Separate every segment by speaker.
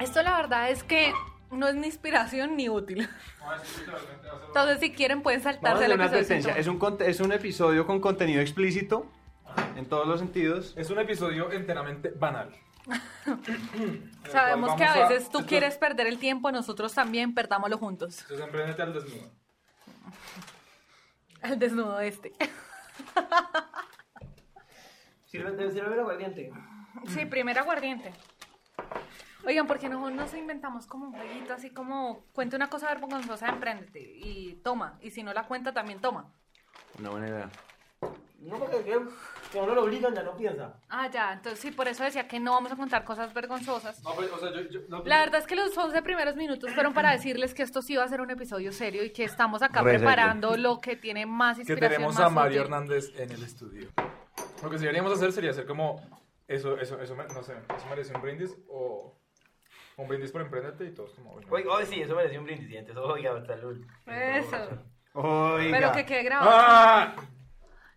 Speaker 1: Esto la verdad es que no es ni inspiración ni útil. Entonces, si quieren, pueden
Speaker 2: Vamos a
Speaker 1: saltarse
Speaker 2: hacer
Speaker 1: el
Speaker 2: una
Speaker 1: episodio.
Speaker 2: advertencia. Es un, es un episodio con contenido explícito en todos los sentidos.
Speaker 3: Es un episodio enteramente banal.
Speaker 1: Sabemos que a
Speaker 3: Vamos a-
Speaker 1: veces tú
Speaker 3: esto-
Speaker 1: quieres perder el tiempo, nosotros también, perdámoslo juntos.
Speaker 3: Entonces, emprendete al desnudo.
Speaker 1: El desnudo este.
Speaker 4: Sirve, el aguardiente.
Speaker 1: Sí, primer aguardiente. Oigan, ¿por qué no nos inventamos como un jueguito así como cuenta una cosa vergonzosa, emprendete y toma? Y si no la cuenta, también toma.
Speaker 2: Una buena idea.
Speaker 4: No, porque que, que uno lo obligan, ya no piensa.
Speaker 1: Ah, ya, entonces sí, por eso decía que no vamos a contar cosas vergonzosas.
Speaker 3: No, pues, o sea, yo, yo- no,
Speaker 1: La verdad es que los 11 primeros minutos fueron para decirles que esto sí va a ser un episodio serio y que estamos acá
Speaker 2: Re serio.
Speaker 1: preparando lo que tiene más
Speaker 3: que
Speaker 1: inspiración.
Speaker 3: tenemos
Speaker 1: más
Speaker 3: a Mario
Speaker 1: útil.
Speaker 3: Hernández en el estudio. Lo que deberíamos hacer sería hacer como eso, eso, eso, no sé, eso merece un brindis o un brindis por emprendete y todos como.
Speaker 4: Oiga, oh, sí, eso mereció un brindis. y Entonces, oiga, salud.
Speaker 1: Eso.
Speaker 2: Oiga.
Speaker 1: Pero que quede grabado.
Speaker 3: ¡Ah!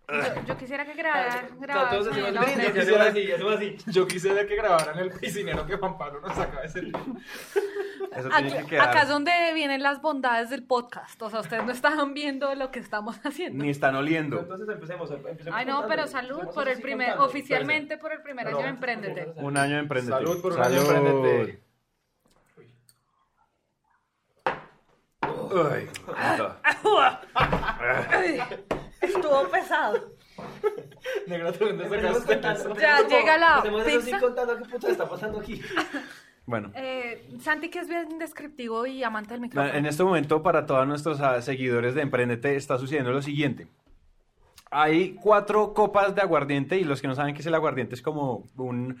Speaker 1: Yo, yo quisiera que grabara,
Speaker 4: No, todos
Speaker 1: la
Speaker 4: brindis,
Speaker 1: boca.
Speaker 4: y hacemos así, y hacemos así.
Speaker 3: Yo quisiera que grabaran el piscinero que Juan Pablo nos acaba de servir.
Speaker 2: Eso tiene que quedar.
Speaker 1: acá es donde vienen las bondades del podcast. O sea, ustedes no están viendo lo que estamos haciendo.
Speaker 2: Ni están oliendo.
Speaker 4: Entonces empecemos. empecemos
Speaker 1: Ay, no,
Speaker 4: contando.
Speaker 1: pero salud
Speaker 4: Empecemos
Speaker 1: por el primer,
Speaker 4: contando.
Speaker 1: oficialmente por el primer año de Emprendete.
Speaker 2: Un año de emprendete.
Speaker 3: Salud por un año de emprendete.
Speaker 2: Ay,
Speaker 1: Estuvo pesado.
Speaker 3: Negra, ¿tú sacaste eso?
Speaker 1: Ya llega la
Speaker 4: eso
Speaker 1: pizza.
Speaker 4: contando qué puta está pasando aquí.
Speaker 2: Bueno.
Speaker 1: Eh, Santi, que es bien descriptivo y amante del micrófono.
Speaker 2: En este momento, para todos nuestros ah, seguidores de Emprendete, está sucediendo lo siguiente. Hay cuatro copas de aguardiente y los que no saben qué es el aguardiente es como un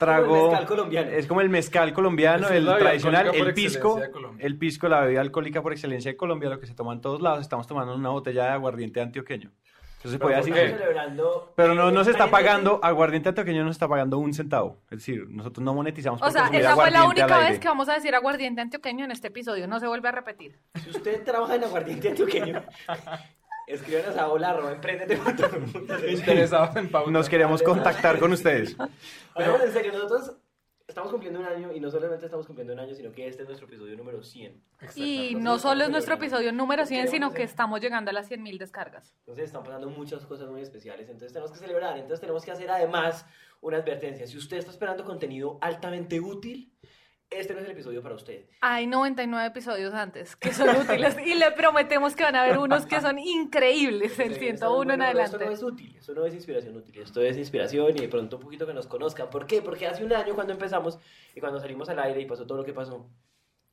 Speaker 2: trago.
Speaker 4: Como el mezcal colombiano.
Speaker 2: Es como el mezcal colombiano,
Speaker 3: Es
Speaker 2: el tradicional, el pisco. El pisco, la bebida alcohólica por excelencia de Colombia, lo que se toma en todos lados. Estamos tomando una botella de aguardiente antioqueño. Entonces se puede
Speaker 4: Pero
Speaker 2: decir.
Speaker 4: estamos
Speaker 3: qué?
Speaker 4: celebrando.
Speaker 2: Pero no, no se está pagando, aguardiente antioqueño no se está pagando un centavo. Es decir, nosotros no monetizamos
Speaker 1: O sea, esa fue la única vez que vamos a decir aguardiente antioqueño en este episodio. No se vuelve a repetir.
Speaker 4: Si usted trabaja en aguardiente antioqueño, escríbanos a hola arroba emprendete.com.
Speaker 3: Interesado en pauta.
Speaker 2: Nos queremos contactar con ustedes.
Speaker 4: Pero bueno, en serio, nosotros estamos cumpliendo un año y no solamente estamos cumpliendo un año, sino que este es nuestro episodio número 100.
Speaker 1: Y no solo es nuestro episodio número 100,
Speaker 4: Queremos
Speaker 1: sino que estamos llegando a las 100.000 descargas.
Speaker 4: Entonces están pasando muchas cosas muy especiales, entonces tenemos que celebrar, entonces tenemos que hacer además una advertencia. Si usted está esperando contenido altamente útil, este no es el episodio para usted.
Speaker 1: Hay 99 episodios antes que son útiles y le prometemos que van a haber unos que son increíbles, el
Speaker 4: Sí,
Speaker 1: 101 en
Speaker 4: Esto no
Speaker 1: adelante.
Speaker 4: es útil, eso no es inspiración útil, esto es inspiración y de pronto un poquito que nos conozcan. ¿Por qué? Porque hace un año cuando empezamos y cuando salimos al aire y pasó todo lo que pasó,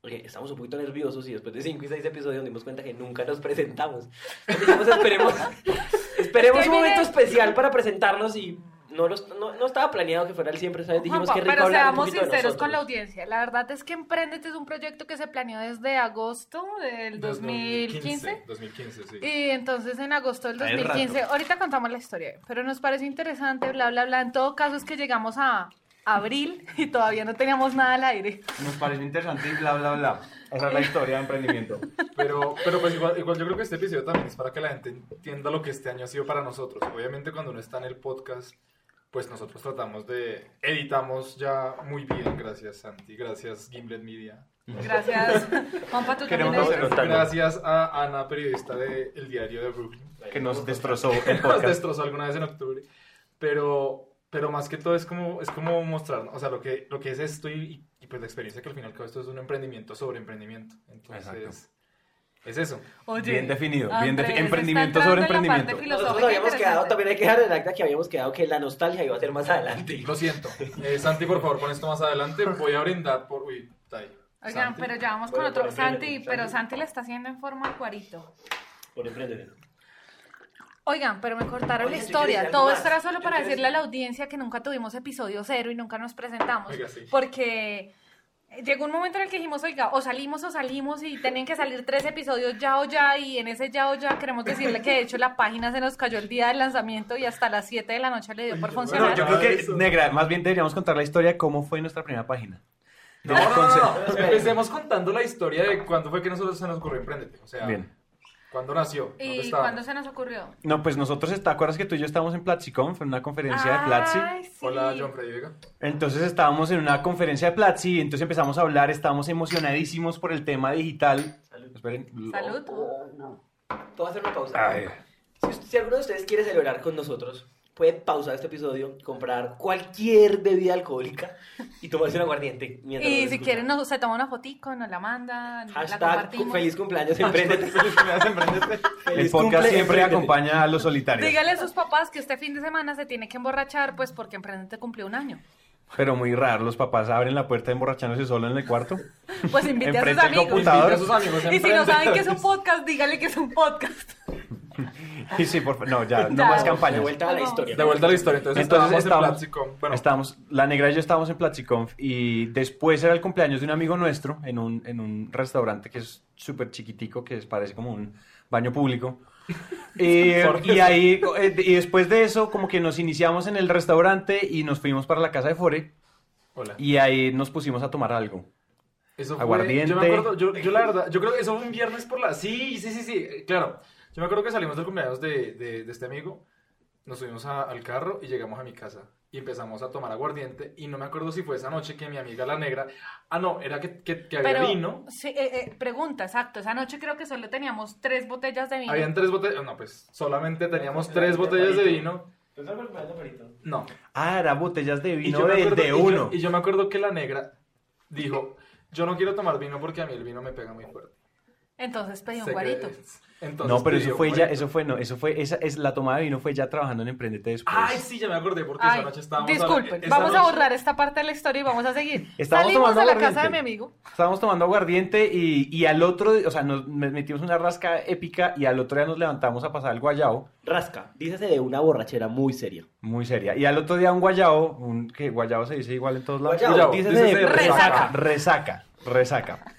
Speaker 4: oye, estamos un poquito nerviosos y después de 5 y 6 episodios nos dimos cuenta que nunca nos presentamos. Entonces esperemos, esperemos
Speaker 1: Es que
Speaker 4: un momento especial para presentarnos y no, los- no, no estaba planeado que fuera el siempre, ¿sabes? Dijimos
Speaker 1: Juanpa,
Speaker 4: que rico
Speaker 1: pero seamos sinceros con la audiencia. La verdad es que Emprendete es un proyecto que se planeó desde agosto del 2015.
Speaker 3: 2015, sí.
Speaker 1: Y entonces en agosto del
Speaker 2: Hay
Speaker 1: 2015,
Speaker 2: rato.
Speaker 1: ahorita contamos la historia, pero nos parece interesante, bla, bla, bla. En todo caso es que llegamos a abril y todavía no teníamos nada al aire.
Speaker 2: Nos parece interesante y bla, bla, bla. Esa es la historia de emprendimiento.
Speaker 3: Pero, pero pues igual, igual yo creo que este episodio también es para que la gente entienda lo que este año ha sido para nosotros. Obviamente cuando uno está en el podcast, pues nosotros tratamos de... Editamos ya muy bien, gracias Santi, gracias Gimlet Media.
Speaker 1: Gracias. Juanpa, tú también
Speaker 2: Queremos
Speaker 1: eres-.
Speaker 3: Gracias a Ana, periodista de El Diario de Brooklyn.
Speaker 2: Que nos destrozó el
Speaker 3: Nos
Speaker 2: podcast.
Speaker 3: destrozó alguna vez en octubre. Pero, pero más que todo es como, es como mostrar, o sea, lo que, lo que es esto y, y, pues la experiencia que al final todo esto es un emprendimiento sobre emprendimiento. Entonces,
Speaker 2: Exacto.
Speaker 3: Es eso.
Speaker 1: Oye,
Speaker 2: Bien definido, bien defi- emprendimiento sobre emprendimiento.
Speaker 4: Nosotros habíamos quedado, también hay que dejar en acta que habíamos quedado que la nostalgia iba a ser más adelante.
Speaker 3: Lo siento. Eh, Santi, por favor, pon esto más adelante. Voy a brindar por... Uy, está ahí.
Speaker 1: Oigan,
Speaker 3: Santi.
Speaker 1: pero ya vamos con
Speaker 4: Bueno,
Speaker 1: otro. Santi, pero
Speaker 4: Santi.
Speaker 1: Le está haciendo en forma al cuarito.
Speaker 4: Por emprendedor.
Speaker 1: Oigan, pero me cortaron
Speaker 4: Oye,
Speaker 1: la historia. Todo esto era solo
Speaker 4: Yo
Speaker 1: para decirle a la audiencia que nunca tuvimos episodio cero y nunca nos presentamos.
Speaker 3: Oiga, sí.
Speaker 1: Porque llegó un momento en el que dijimos, oiga, o salimos o salimos y tenían que salir tres episodios ya o ya. Y en ese ya o ya queremos decirle que de hecho la página se nos cayó el día del lanzamiento y hasta las 7 de la noche le dio por funcionar.
Speaker 2: No, yo creo que, negra, más bien deberíamos contar la historia de cómo fue nuestra primera página.
Speaker 3: No, no, no, no. Empecemos contando la historia de cuándo fue que nosotros se nos ocurrió Emprendete. O sea,
Speaker 2: Bien.
Speaker 3: ¿Cuándo nació? ¿Dónde
Speaker 1: ¿Y cuándo se nos ocurrió?
Speaker 2: No, pues nosotros, ¿te acuerdas que tú y yo estábamos en PlatziConf, en una conferencia de Platzi?
Speaker 1: Sí.
Speaker 3: Hola, John Freddy Vega.
Speaker 2: Entonces estábamos en una conferencia de Platzi y entonces empezamos a hablar, estábamos emocionadísimos por el tema digital.
Speaker 4: Salud.
Speaker 2: Esperen.
Speaker 1: Salud.
Speaker 4: Puedo hacer una pausa.
Speaker 2: Ay.
Speaker 4: Si, us- si alguno de ustedes quiere celebrar con nosotros, puede pausar este episodio, comprar cualquier bebida alcohólica y tomarse un aguardiente.
Speaker 1: Y si
Speaker 4: escucha.
Speaker 1: quieren, nos, se toma una fotico, nos la mandan, la
Speaker 4: Hashtag
Speaker 1: compartimos.
Speaker 4: feliz cumpleaños, emprendete.
Speaker 2: El podcast
Speaker 4: cumple,
Speaker 2: siempre acompaña a los solitarios.
Speaker 1: Dígale a sus papás que este fin de semana se tiene que emborrachar, pues porque Emprendete cumplió un año.
Speaker 2: Pero muy raro, los papás abren la puerta emborrachándose solo en el cuarto.
Speaker 1: Pues invite a sus amigos.
Speaker 2: computador.
Speaker 3: Invite a sus amigos
Speaker 1: Y si no saben que es un podcast, dígale que es un podcast.
Speaker 2: Y sí, por favor. No, ya, no
Speaker 1: Ya.
Speaker 2: más
Speaker 4: De
Speaker 2: campañas.
Speaker 4: vuelta a la historia.
Speaker 3: De vuelta a la historia. Entonces,
Speaker 2: Entonces
Speaker 3: estábamos en
Speaker 2: estábamos,
Speaker 3: Platzicom. Bueno,
Speaker 2: estábamos- la negra y yo estábamos en PlatziConf y después era el cumpleaños de un amigo nuestro en un, en un restaurante que es súper chiquitico, que es, parece como un baño público. Y,
Speaker 3: Por
Speaker 2: y ahí, eh, y después de eso, como que nos iniciamos en el restaurante y nos fuimos para la casa de Fore
Speaker 3: hola.
Speaker 2: y ahí nos pusimos a tomar algo.
Speaker 3: Eso fue,
Speaker 2: Aguardiente.
Speaker 3: Yo me acuerdo, yo, yo la verdad, yo creo que eso fue un viernes por la... Sí, sí, sí, sí, eh, claro. Yo me acuerdo que salimos del cumpleaños de, de, de este amigo, nos subimos a- al carro y llegamos a mi casa. Y empezamos a tomar aguardiente y no me acuerdo si fue esa noche que mi amiga la negra... Ah, no, era que, que, que había
Speaker 1: Pero,
Speaker 3: vino.
Speaker 1: sí, eh, eh, pregunta, exacto. Esa noche creo que solo teníamos tres botellas de vino.
Speaker 3: Habían tres botellas... No, pues solamente teníamos tres botellas de vino. No.
Speaker 2: Ah, era botellas de vino de,
Speaker 3: acuerdo-
Speaker 2: de
Speaker 3: y yo-
Speaker 2: uno.
Speaker 3: y yo me acuerdo que la negra dijo, yo no quiero tomar vino porque a mí el vino me pega muy fuerte.
Speaker 1: Entonces pedí un guarito.
Speaker 3: Entonces
Speaker 2: no, pero eso fue ya, eso fue, no, eso fue, esa es la tomada de vino fue ya trabajando en Emprendete después.
Speaker 3: Ay, sí, ya me acordé porque
Speaker 1: Ay,
Speaker 3: esa noche estábamos...
Speaker 1: disculpen,
Speaker 3: esa
Speaker 1: vamos a borrar esta parte de la historia y vamos a seguir.
Speaker 2: Estábamos
Speaker 1: Salimos
Speaker 2: tomando
Speaker 1: a la
Speaker 2: aguardiente.
Speaker 1: casa de mi amigo.
Speaker 2: Estábamos tomando aguardiente y, y al otro, o sea, nos me- metimos una rasca épica y al otro día nos levantamos a pasar el guayao,
Speaker 4: Rasca, dícese de una borrachera muy seria.
Speaker 2: muy seria. Y al otro día un guayao, un que guayao se dice igual en todos lados.
Speaker 4: Guayao,
Speaker 3: Guayao,
Speaker 2: dícese
Speaker 3: dícese
Speaker 2: de
Speaker 3: de
Speaker 1: resaca.
Speaker 2: resaca, resaca.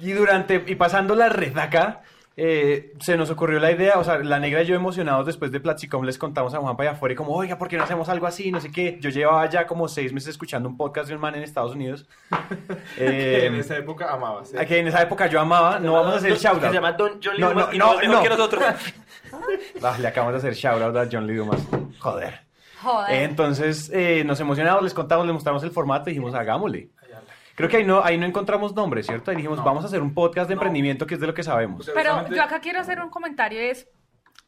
Speaker 2: Y durante, y pasando la resaca, eh, se nos ocurrió la idea, o sea, la negra y yo emocionados después de Platzicom les contamos a Juanpa allá afuera y como, oiga, ¿por qué no hacemos algo así? No sé qué. Yo llevaba ya como seis meses escuchando un podcast de un man en Estados Unidos.
Speaker 3: que en
Speaker 2: Eh,
Speaker 3: esa época amaba. ¿sí?
Speaker 2: a que en esa época yo amaba, no vamos a hacer shoutout.
Speaker 4: Se llama Don John
Speaker 2: No,
Speaker 4: Lithgow
Speaker 2: no,
Speaker 4: y
Speaker 2: no,
Speaker 4: que nosotros.
Speaker 2: Ah, le acabamos de hacer shoutout a John Lee Dumas. Joder.
Speaker 1: Joder.
Speaker 2: Eh, Entonces eh, nos emocionamos, les contamos, les mostramos el formato y dijimos, hagámosle. Creo que ahí no, ahí no encontramos nombre, ¿cierto? Ahí dijimos,
Speaker 3: No.
Speaker 2: vamos a hacer un podcast de
Speaker 3: No.
Speaker 2: emprendimiento que es de lo que sabemos.
Speaker 1: Pero yo acá quiero hacer un comentario, es,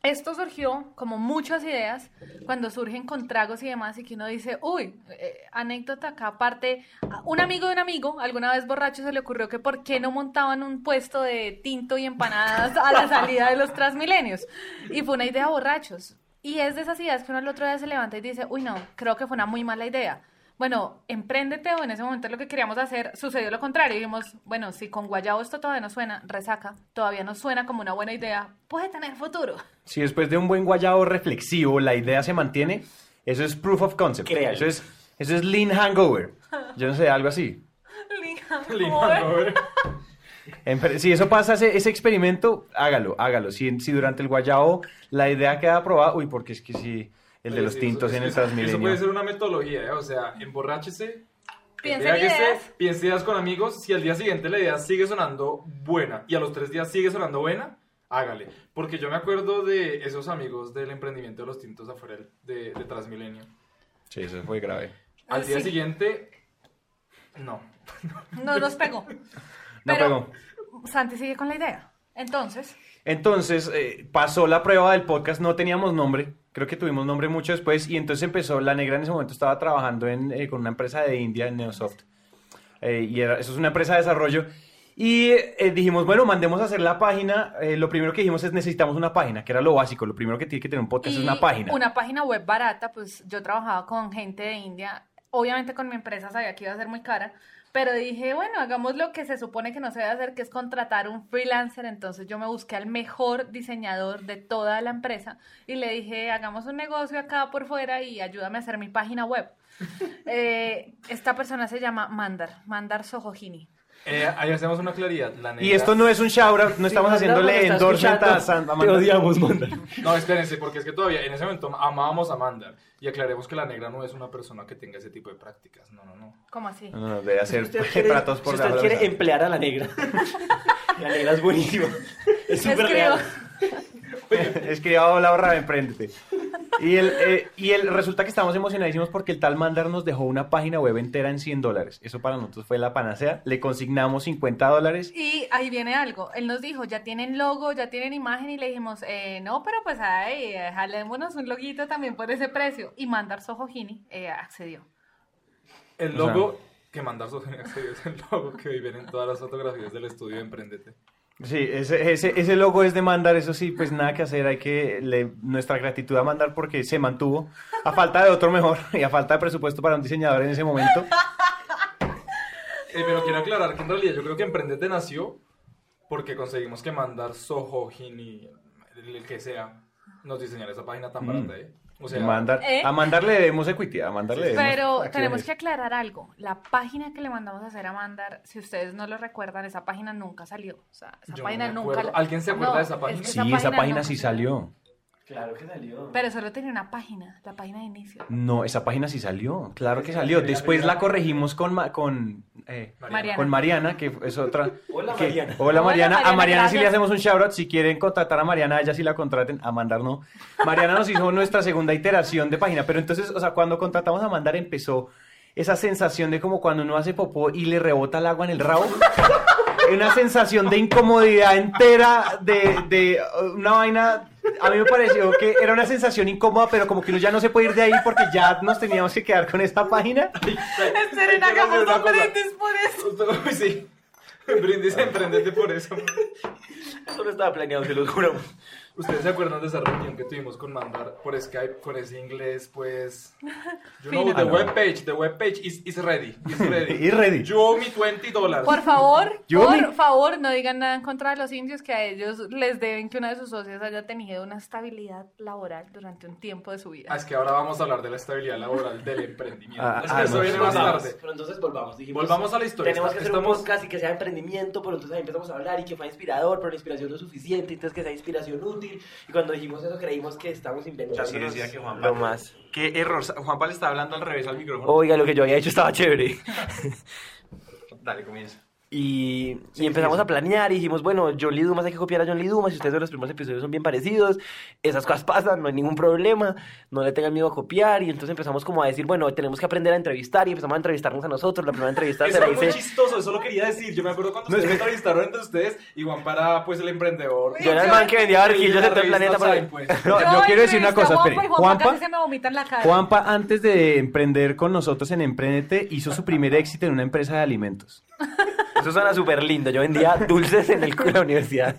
Speaker 1: esto surgió como muchas ideas cuando surgen con tragos y demás y que uno dice, uy, eh, anécdota acá aparte, un amigo de un amigo, alguna vez borracho se le ocurrió que por qué no montaban un puesto de tinto y empanadas a la salida de los Transmilenios. Y fue una idea borrachos. Y es de esas ideas que uno el otro día se levanta y dice, uy no, creo que fue una muy mala idea. Bueno, empréndete o en ese momento lo que queríamos hacer sucedió lo contrario. Dijimos, bueno, si con guayabo esto todavía no suena, resaca, todavía no suena como una buena idea, puede tener futuro.
Speaker 2: Si después de un buen guayabo reflexivo la idea se mantiene, eso es proof of concept.
Speaker 4: Créalo.
Speaker 2: Eso es, eso es lean hangover. Yo no sé, algo así.
Speaker 3: Lindo, joven.
Speaker 2: Empre- Si eso pasa, ese, ese experimento, hágalo, hágalo. Si, si durante el guayabo la idea queda aprobada, uy, porque es que si el de los tintos
Speaker 3: eso-
Speaker 2: en el
Speaker 3: eso- Eso puede
Speaker 2: Transmilenio.
Speaker 3: ser una metodología, ¿eh? o sea, emborráchese,
Speaker 1: Piensa ideas.
Speaker 3: piense ideas con amigos, si al día siguiente la idea sigue sonando buena y a los tres días sigue sonando buena, hágale. Porque yo me acuerdo de esos amigos del emprendimiento de los tintos afuera de, de Transmilenio.
Speaker 2: Sí, eso fue grave.
Speaker 3: Al día
Speaker 1: Sí.
Speaker 3: siguiente, no.
Speaker 1: No nos pegó.
Speaker 2: No
Speaker 1: Pero
Speaker 2: pegó.
Speaker 1: Santi sigue con la idea. Entonces,
Speaker 2: Entonces, eh, pasó la prueba del podcast, no teníamos nombre, creo que tuvimos nombre mucho después, y entonces empezó, la negra en ese momento estaba trabajando en, eh, con una empresa de India, en Neosoft, Eh, y era- eso es una empresa de desarrollo, y eh, dijimos, bueno, mandemos a hacer la página, eh, lo primero que dijimos es necesitamos una página, que era lo básico, lo primero que tiene que tener un podcast es
Speaker 1: y
Speaker 2: una página.
Speaker 1: Una página web barata, pues yo trabajaba con gente de India. Obviamente con mi empresa sabía que iba a ser muy cara, pero dije, bueno, hagamos lo que se supone que no se debe hacer, que es contratar un freelancer. Entonces yo me busqué al mejor diseñador de toda la empresa y le dije, hagamos un negocio acá por fuera y ayúdame a hacer mi página web. Eh, esta persona se llama Mandar, Mandar Sohojini.
Speaker 3: Eh, ahí hacemos una claridad. La negra...
Speaker 2: Y esto no es un shout no estamos haciéndole endorsement a San a
Speaker 4: Te
Speaker 2: Amanda.
Speaker 4: odiamos, Mandar.
Speaker 3: No, espérense, porque es que todavía en ese momento amábamos a Mandar. Y aclaremos que la negra no es una persona que tenga ese tipo de prácticas. No, no, no.
Speaker 1: ¿Cómo así?
Speaker 2: No, no, debe hacer
Speaker 4: Si usted quiere,
Speaker 2: platos por
Speaker 4: si usted
Speaker 2: la
Speaker 4: quiere emplear a la negra. la negra es buenísima. Es súper real.
Speaker 2: Escriba hola barra emprendete. Y el, eh, y el resulta que estamos emocionadísimos porque el tal Mandar nos dejó una página web entera en 100 dólares. Eso para nosotros fue la panacea. Le consignamos 50 dólares.
Speaker 1: Y ahí viene algo. Él nos dijo, ya tienen logo, ya tienen imagen, y le dijimos, eh, no, pero pues ahí, jalémonos un loguito también por ese precio. Y Mandar Sohojini eh, accedió.
Speaker 3: El
Speaker 2: O sea-
Speaker 3: logo que Mandar Sofía accedió es el logo que viven en todas las fotografías del estudio de Emprendete.
Speaker 2: Sí, ese, ese, ese logo es de Mandar, eso sí, pues nada que hacer, hay que le- nuestra gratitud a Mandar porque se mantuvo a falta de otro mejor y a falta de presupuesto para un diseñador en ese momento.
Speaker 3: Eh, pero quiero aclarar que en realidad yo creo que Emprendete nació porque conseguimos que Mandar Soho, Gini, el, que sea, nos diseñara esa página tan barata, ¿eh? O sea,
Speaker 2: Mandar,
Speaker 1: ¿Eh?
Speaker 2: a Mandar le debemos equity, a Mandar le debemos
Speaker 1: Pero
Speaker 2: acciones.
Speaker 1: tenemos que aclarar algo. La página que le mandamos a hacer a Mandar, si ustedes no lo recuerdan, esa página nunca salió. O sea, esa
Speaker 3: Yo no
Speaker 1: página
Speaker 3: me
Speaker 1: nunca.
Speaker 3: ¿Alguien se acuerda
Speaker 1: No,
Speaker 3: de esa
Speaker 1: es
Speaker 3: página?
Speaker 1: que
Speaker 2: Sí, esa página sí salió.
Speaker 4: Claro que salió.
Speaker 1: Pero solo tenía una página, la página de inicio.
Speaker 2: No, esa página sí salió, claro que salió. Después la corregimos con, eh,
Speaker 1: Mariana.
Speaker 2: con Mariana, que es otra.
Speaker 4: Hola,
Speaker 2: que-
Speaker 4: Mariana.
Speaker 2: Hola
Speaker 1: Hola,
Speaker 2: Mariana. A
Speaker 1: Mariana,
Speaker 2: sí le hacemos un shout out. Si quieren contratar a Mariana, a ella sí la contraten. A Mandar no. Mariana nos hizo nuestra segunda iteración de página. Pero entonces, o sea, cuando contratamos a Mandar empezó esa sensación de como cuando uno hace popó y le rebota el agua en el rabo. Una sensación de incomodidad entera, de, de uh, una vaina. A mí me pareció que era una sensación incómoda, pero como que uno ya no se puede ir de ahí porque ya nos teníamos que quedar con esta página.
Speaker 3: Que
Speaker 1: hagamos un brindis por eso.
Speaker 3: Uy, sí. Brindis Emprendete por eso.
Speaker 4: Eso no estaba planeado, se lo juro.
Speaker 3: ¿Ustedes se acuerdan de esa reunión que tuvimos con Mandar por Skype con ese inglés, pues... You know, the
Speaker 2: Ah,
Speaker 3: webpage, the webpage is, is ready, is ready.
Speaker 2: Is ready.
Speaker 3: You owe me 20 dólares.
Speaker 1: Por favor,
Speaker 2: Yo
Speaker 1: por
Speaker 2: me-
Speaker 1: favor, no digan nada en contra de los indios que a ellos les deben que una de sus socios haya tenido una estabilidad laboral durante un tiempo de su
Speaker 3: Ah,
Speaker 1: vida.
Speaker 3: es que ahora vamos a hablar de la estabilidad laboral del emprendimiento.
Speaker 2: Ah,
Speaker 3: es
Speaker 2: ah,
Speaker 3: que eso
Speaker 2: no,
Speaker 3: viene más
Speaker 2: volvamos.
Speaker 3: tarde.
Speaker 4: Pero entonces volvamos. Dijimos,
Speaker 3: Volvamos a la historia.
Speaker 4: Tenemos que hacer un
Speaker 3: Estamos-
Speaker 4: podcast y que sea emprendimiento, pero entonces ahí empezamos a hablar y que fue inspirador, pero la inspiración no es suficiente, entonces que sea inspiración útil. Y cuando dijimos eso creímos que estamos inventando
Speaker 2: sí decía que Juan
Speaker 4: lo
Speaker 2: Pablo-
Speaker 4: más.
Speaker 2: Qué error. Juanpa le está hablando al revés al micrófono.
Speaker 4: Oiga, lo que yo había hecho estaba chévere.
Speaker 2: Dale, comienza.
Speaker 4: Y, y empezamos a planear y dijimos, bueno, John Lee Dumas hay que copiar a John Lee Dumas, si ustedes ven los primeros episodios son bien parecidos, esas cosas pasan, no hay ningún problema, no le tengan miedo a copiar y entonces empezamos como a decir, bueno, tenemos que aprender a entrevistar y empezamos a entrevistarnos a nosotros, la primera entrevista se
Speaker 3: Eso fue muy
Speaker 4: hice...
Speaker 3: chistoso, eso lo quería decir. Yo me acuerdo cuando ustedes me entrevistaron entre ustedes y Juan para pues el emprendedor.
Speaker 4: Yo era el man que vendía barquillos en todo el planeta por ahí.
Speaker 3: Pues.
Speaker 2: No, yo quiero decir una cosa, espere.
Speaker 1: Juanpa Juanpa, casi se me vomita en la cara.
Speaker 2: Juanpa, antes de emprender con nosotros en Emprendete, hizo su primer éxito en una empresa de alimentos.
Speaker 4: Eso suena súper lindo, yo vendía dulces en, el, en la universidad.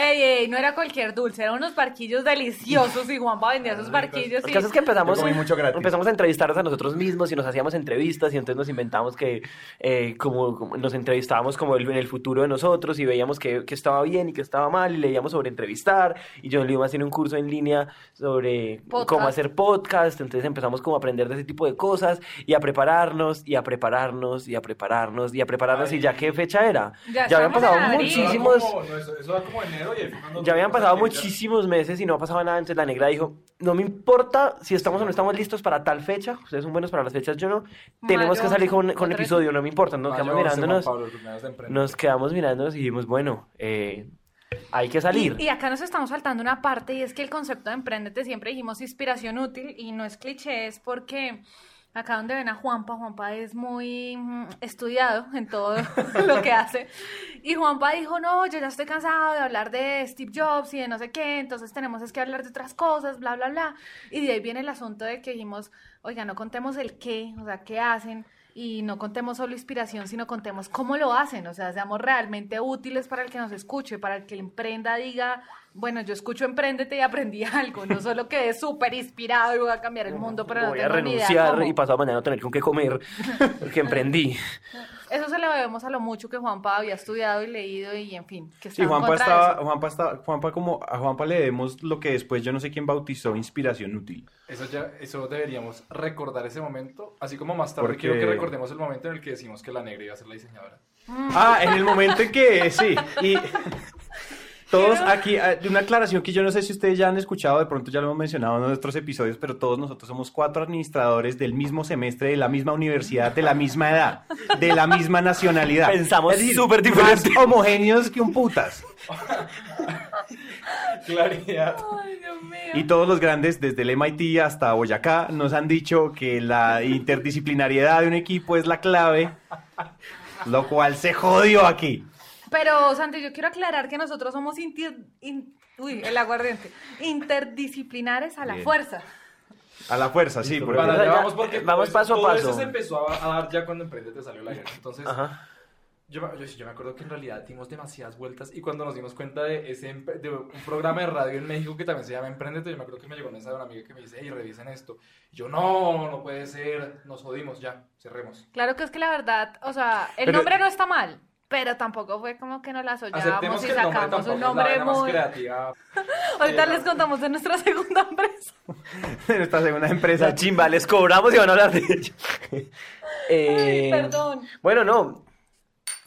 Speaker 1: Ey, ey, no era cualquier dulce, eran unos barquillos deliciosos y Juanpa vendía esos barquillos
Speaker 4: El
Speaker 1: y...
Speaker 4: caso es que empezamos,
Speaker 2: mucho
Speaker 4: empezamos a entrevistarnos a nosotros mismos y nos hacíamos entrevistas y entonces nos inventamos que eh, como, como nos entrevistábamos como el- en el futuro de nosotros y veíamos que, que estaba bien y que estaba mal y leíamos sobre entrevistar y yo le iba a hacer un curso en línea sobre
Speaker 1: Podcast.
Speaker 4: cómo hacer podcast, entonces empezamos como a aprender de ese tipo de cosas y a prepararnos y a prepararnos y a prepararnos y a prepararnos y ya qué fecha era.
Speaker 1: Ya
Speaker 4: habían
Speaker 1: estamos
Speaker 4: pasado muchísimos...
Speaker 3: Eso, no, eso, eso da como enero y
Speaker 4: Ya habían pasado
Speaker 3: ya-
Speaker 4: muchísimos meses y no pasaba nada. Entonces la negra dijo, no me importa si estamos o no estamos listos para tal fecha. Ustedes son buenos para las fechas, yo no. Tenemos que salir con,
Speaker 1: 11,
Speaker 4: con
Speaker 1: o 13.
Speaker 4: episodio, no me importa. Nos
Speaker 3: Mayo
Speaker 4: quedamos
Speaker 3: 11, Juan
Speaker 4: mirándonos.
Speaker 3: Pablo.
Speaker 4: Nos quedamos mirándonos y dijimos, bueno, eh, hay que salir.
Speaker 1: Y, y acá nos estamos saltando una parte y es que el concepto de emprendete siempre dijimos inspiración útil y no es cliché, es porque acá donde ven a Juanpa, Juanpa es muy mm, estudiado en todo lo que hace. Y Juanpa dijo, no, yo ya estoy cansado de hablar de Steve Jobs y de no sé qué, entonces tenemos que hablar de otras cosas, bla, bla, bla. Y de ahí viene el asunto de que dijimos, oiga, no contemos el qué, o sea, qué hacen. Y no contemos solo inspiración, sino contemos cómo lo hacen. O sea, seamos realmente útiles para el que nos escuche, para el que emprenda, diga, bueno, yo escucho Emprendete y aprendí algo. No solo quedé súper inspirado y voy a cambiar el mundo, pero no
Speaker 4: Voy a
Speaker 1: tengo ni idea
Speaker 4: renunciar y pasado mañana no tener con qué comer porque emprendí.
Speaker 1: Eso se lo debemos a lo mucho que Juanpa había estudiado y leído y en fin. Que
Speaker 2: Sí, Juanpa estaba,
Speaker 1: eso.
Speaker 2: Juanpa estaba, Juanpa como, a Juanpa le debemos lo que después yo no sé quién bautizó inspiración útil.
Speaker 3: Eso, ya, eso deberíamos recordar ese momento, así como más tarde
Speaker 2: Porque-
Speaker 3: quiero que recordemos el momento en el que decimos que la negra iba a ser la diseñadora.
Speaker 2: Ah, en el momento en que, sí, y todos aquí, ah, una aclaración que yo no sé si ustedes ya han escuchado, de pronto ya lo hemos mencionado en nuestros episodios, pero todos nosotros somos cuatro administradores del mismo semestre, de la misma universidad, de la misma edad, de la misma nacionalidad.
Speaker 4: Pensamos súper diferente.
Speaker 2: Más homogéneos que un putas.
Speaker 3: Claridad.
Speaker 1: Ay, Dios mío.
Speaker 2: Y todos los grandes, desde el MIT hasta Boyacá, nos han dicho que la interdisciplinariedad de un equipo es la clave, lo cual se jodió aquí.
Speaker 1: Pero, Santi, yo quiero aclarar que nosotros somos inti- in- uy, el aguardiente, interdisciplinares a la
Speaker 2: Bien.
Speaker 1: fuerza.
Speaker 2: A la fuerza, sí. porque-
Speaker 3: Para
Speaker 4: Ya,
Speaker 3: vamos porque
Speaker 4: vamos
Speaker 3: todo
Speaker 4: paso a
Speaker 3: todo
Speaker 4: paso.
Speaker 3: eso se empezó a, a dar ya cuando Emprende te salió la guerra. Entonces,
Speaker 4: Ajá.
Speaker 3: yo, me- yo, yo me acuerdo que en realidad dimos demasiadas vueltas y cuando nos dimos cuenta de ese de un programa de radio en México que también se llama Emprendete, yo me acuerdo que me llegó un mensaje de una amiga que me dice, hey, revisen esto. Y yo, no, no puede ser, nos jodimos ya, cerremos.
Speaker 1: Claro que es que la verdad, o sea, el
Speaker 2: Pero-
Speaker 1: nombre no está mal, pero tampoco fue como que nos la soñamos
Speaker 3: Aceptemos
Speaker 1: y
Speaker 3: nombre
Speaker 1: sacamos un
Speaker 3: es la
Speaker 1: nombre muy...
Speaker 3: creativa.
Speaker 1: Ahorita
Speaker 3: Eh,
Speaker 1: les
Speaker 3: no.
Speaker 1: contamos de nuestra segunda empresa.
Speaker 2: en esta segunda empresa.
Speaker 4: Esa chimba, les cobramos y van a hablar de ello. Eh,
Speaker 1: Ay, perdón.
Speaker 4: Bueno, no.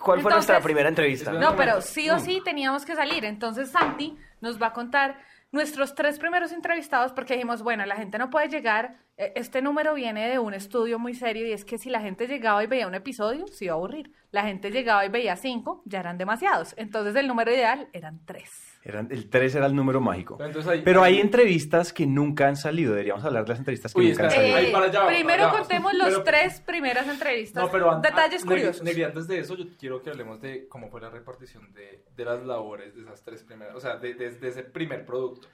Speaker 4: ¿Cuál fue nuestra primera entrevista?
Speaker 1: No, pero sí o sí teníamos que salir. Entonces Santi nos va a contar nuestros tres primeros entrevistados porque dijimos, bueno, la gente no puede llegar, eh, este número viene de un estudio muy serio y es que si la gente llegaba y veía un episodio, se iba a aburrir. La gente llegaba y veía cinco, ya eran demasiados. Entonces el número ideal eran tres.
Speaker 2: Eran- el 3 era el número mágico.
Speaker 3: Pero entonces ahí-
Speaker 2: Pero hay entrevistas que nunca han salido. Deberíamos hablar de las entrevistas que
Speaker 3: Uy,
Speaker 2: nunca han salido.
Speaker 3: ahí para allá vamos,
Speaker 1: primero
Speaker 3: para allá vamos.
Speaker 1: contemos los
Speaker 3: Pero-
Speaker 1: tres primeras entrevistas.
Speaker 3: No, pero an-
Speaker 1: Detalles curiosos.
Speaker 3: Negri, antes de eso, yo quiero que hablemos de cómo fue la repartición de, de las labores de esas tres primeras, o sea, de, de- de ese primer producto.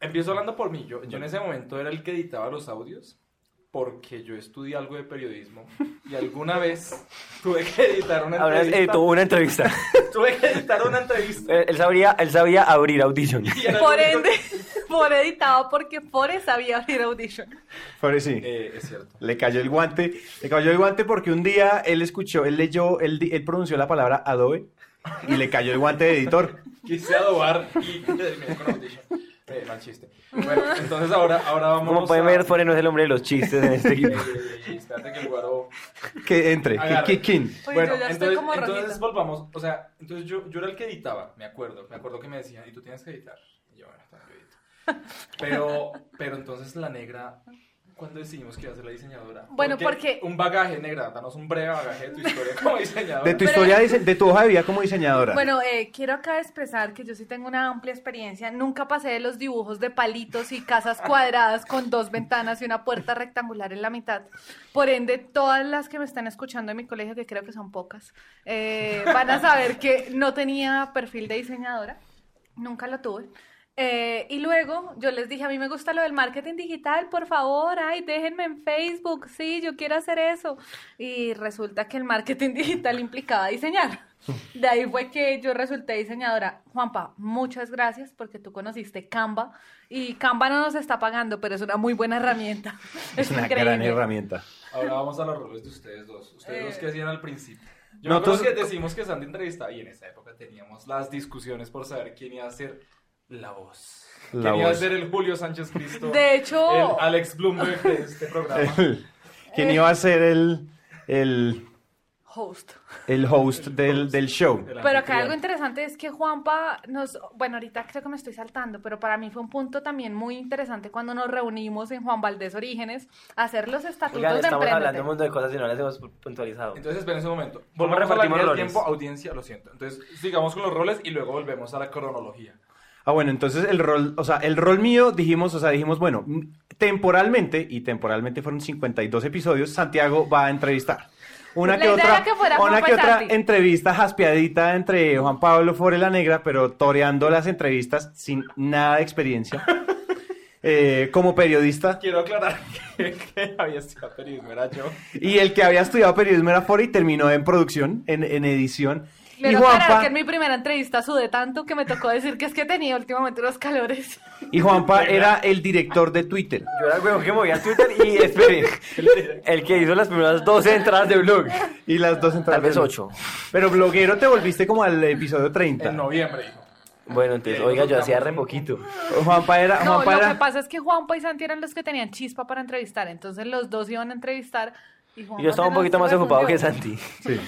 Speaker 3: Empiezo hablando por mí. Yo, yo en ese momento era el que editaba los audios porque yo estudié algo de periodismo y alguna vez tuve que editar una
Speaker 4: Ahora
Speaker 3: entrevista.
Speaker 4: editó una entrevista.
Speaker 3: Tuve que editar una entrevista.
Speaker 4: él, él sabría, él sabía abrir Audition.
Speaker 1: Por ende, por editado, porque Forest sabía abrir Audition.
Speaker 2: Por eso sí.
Speaker 3: Eh, es cierto.
Speaker 2: Le cayó el guante. Le cayó el guante porque un día él escuchó, él leyó, él, él pronunció la palabra Adobe y le cayó el guante de editor.
Speaker 3: Quise adobar y terminé con Audition. Eh, mal chiste. Bueno, entonces ahora, ahora vamos
Speaker 4: Como pueden
Speaker 3: a-
Speaker 4: ver, Fore no es el hombre de los chistes en este equipo.
Speaker 3: espérate que el guaro...
Speaker 2: Que entre. Que, ¿quién?
Speaker 3: Bueno, entonces, volvamos, o sea, entonces yo, yo era el que editaba, me acuerdo, me acuerdo que me decían, y tú tienes que editar. Y yo, bueno, yo edito. Pero, pero entonces la negra, ¿cuándo decidimos que iba a ser la diseñadora?
Speaker 1: Bueno, porque-
Speaker 3: Un bagaje, negra, danos un breve bagaje de tu historia como diseñadora.
Speaker 2: De tu
Speaker 1: Pero-
Speaker 2: historia, de, de tu hoja de vida como diseñadora.
Speaker 1: Bueno, eh, quiero acá expresar que yo sí tengo una amplia experiencia. Nunca pasé de los dibujos de palitos y casas cuadradas con dos ventanas y una puerta rectangular en la mitad. Por ende, todas las que me están escuchando en mi colegio, que creo que son pocas, eh, van a saber que no tenía perfil de diseñadora. Nunca lo tuve. Eh, y luego yo les dije, a mí me gusta lo del marketing digital, por favor, ay, déjenme en Facebook, sí, yo quiero hacer eso. Y resulta que el marketing digital implicaba diseñar. De ahí fue que yo resulté diseñadora. Juanpa, muchas gracias porque tú conociste Canva y Canva no nos está pagando, pero es una muy buena herramienta.
Speaker 2: es una gran herramienta.
Speaker 3: Ahora vamos a los roles de ustedes dos. Ustedes dos
Speaker 1: Eh.
Speaker 3: que hacían al principio. Yo
Speaker 2: No,
Speaker 3: me acuerdo
Speaker 2: entonces-
Speaker 3: que decimos que Sandy entrevista y en esa época teníamos las discusiones por saber quién iba a ser la voz.
Speaker 2: La
Speaker 3: quién iba a
Speaker 2: voz.
Speaker 3: ser el Julio Sánchez Cristo.
Speaker 1: De hecho-
Speaker 3: El Alex Bloomberg de este programa.
Speaker 2: El- ¿Quién iba a ser el, el,
Speaker 1: Host.
Speaker 2: el host del, del show?
Speaker 1: Pero acá algo interesante es que Juanpa nos, bueno, ahorita creo que me estoy saltando, pero para mí fue un punto también muy interesante cuando nos reunimos en Juan Valdés Orígenes a hacer los estatutos
Speaker 4: Oigan,
Speaker 1: de
Speaker 4: estamos hablando de un montón de cosas y no las hemos puntualizado.
Speaker 3: Entonces, esperen un momento.
Speaker 4: ¿Cómo
Speaker 3: Volvamos a la
Speaker 4: roles?
Speaker 3: tiempo, audiencia, lo siento. Entonces, sigamos con los roles y luego volvemos a la cronología.
Speaker 2: Ah, bueno, entonces el rol, o sea, el rol mío dijimos, o sea, dijimos, bueno, temporalmente, y temporalmente fueron 52 episodios, Santiago va a entrevistar. Una
Speaker 1: La
Speaker 2: que otra,
Speaker 1: que
Speaker 2: una que
Speaker 1: y
Speaker 2: otra entrevista jaspeadita entre Juan Pablo Fore la Negra, pero toreando las entrevistas sin nada de experiencia. Eh, como periodista.
Speaker 3: Quiero aclarar que, que había estudiado periodismo, era yo.
Speaker 2: Y el que había estudiado periodismo era Fore y terminó en producción, en, en edición.
Speaker 1: Quiero
Speaker 2: Juanpa-
Speaker 1: aclarar que en mi primera entrevista sudé tanto que me tocó decir que es que tenía últimamente unos calores.
Speaker 2: Y Juanpa era el director de Twitter.
Speaker 4: Yo era el huevón que movía Twitter y esperen, el que hizo las primeras 12 entradas de blog.
Speaker 2: Y las dos
Speaker 4: Tal
Speaker 2: entradas.
Speaker 4: vez
Speaker 2: del-
Speaker 4: 8.
Speaker 2: Pero bloguero te volviste como al episodio 30.
Speaker 3: En noviembre, hijo.
Speaker 4: Bueno, entonces, oiga, yo hacía re poquito.
Speaker 2: Juanpa era.
Speaker 1: No,
Speaker 2: Juanpa
Speaker 1: lo
Speaker 2: era-
Speaker 1: que pasa es que Juanpa y Santi eran los que tenían chispa para entrevistar, entonces los dos iban a entrevistar. Y,
Speaker 4: yo estaba un poquito más ocupado que. Santi.
Speaker 2: Sí.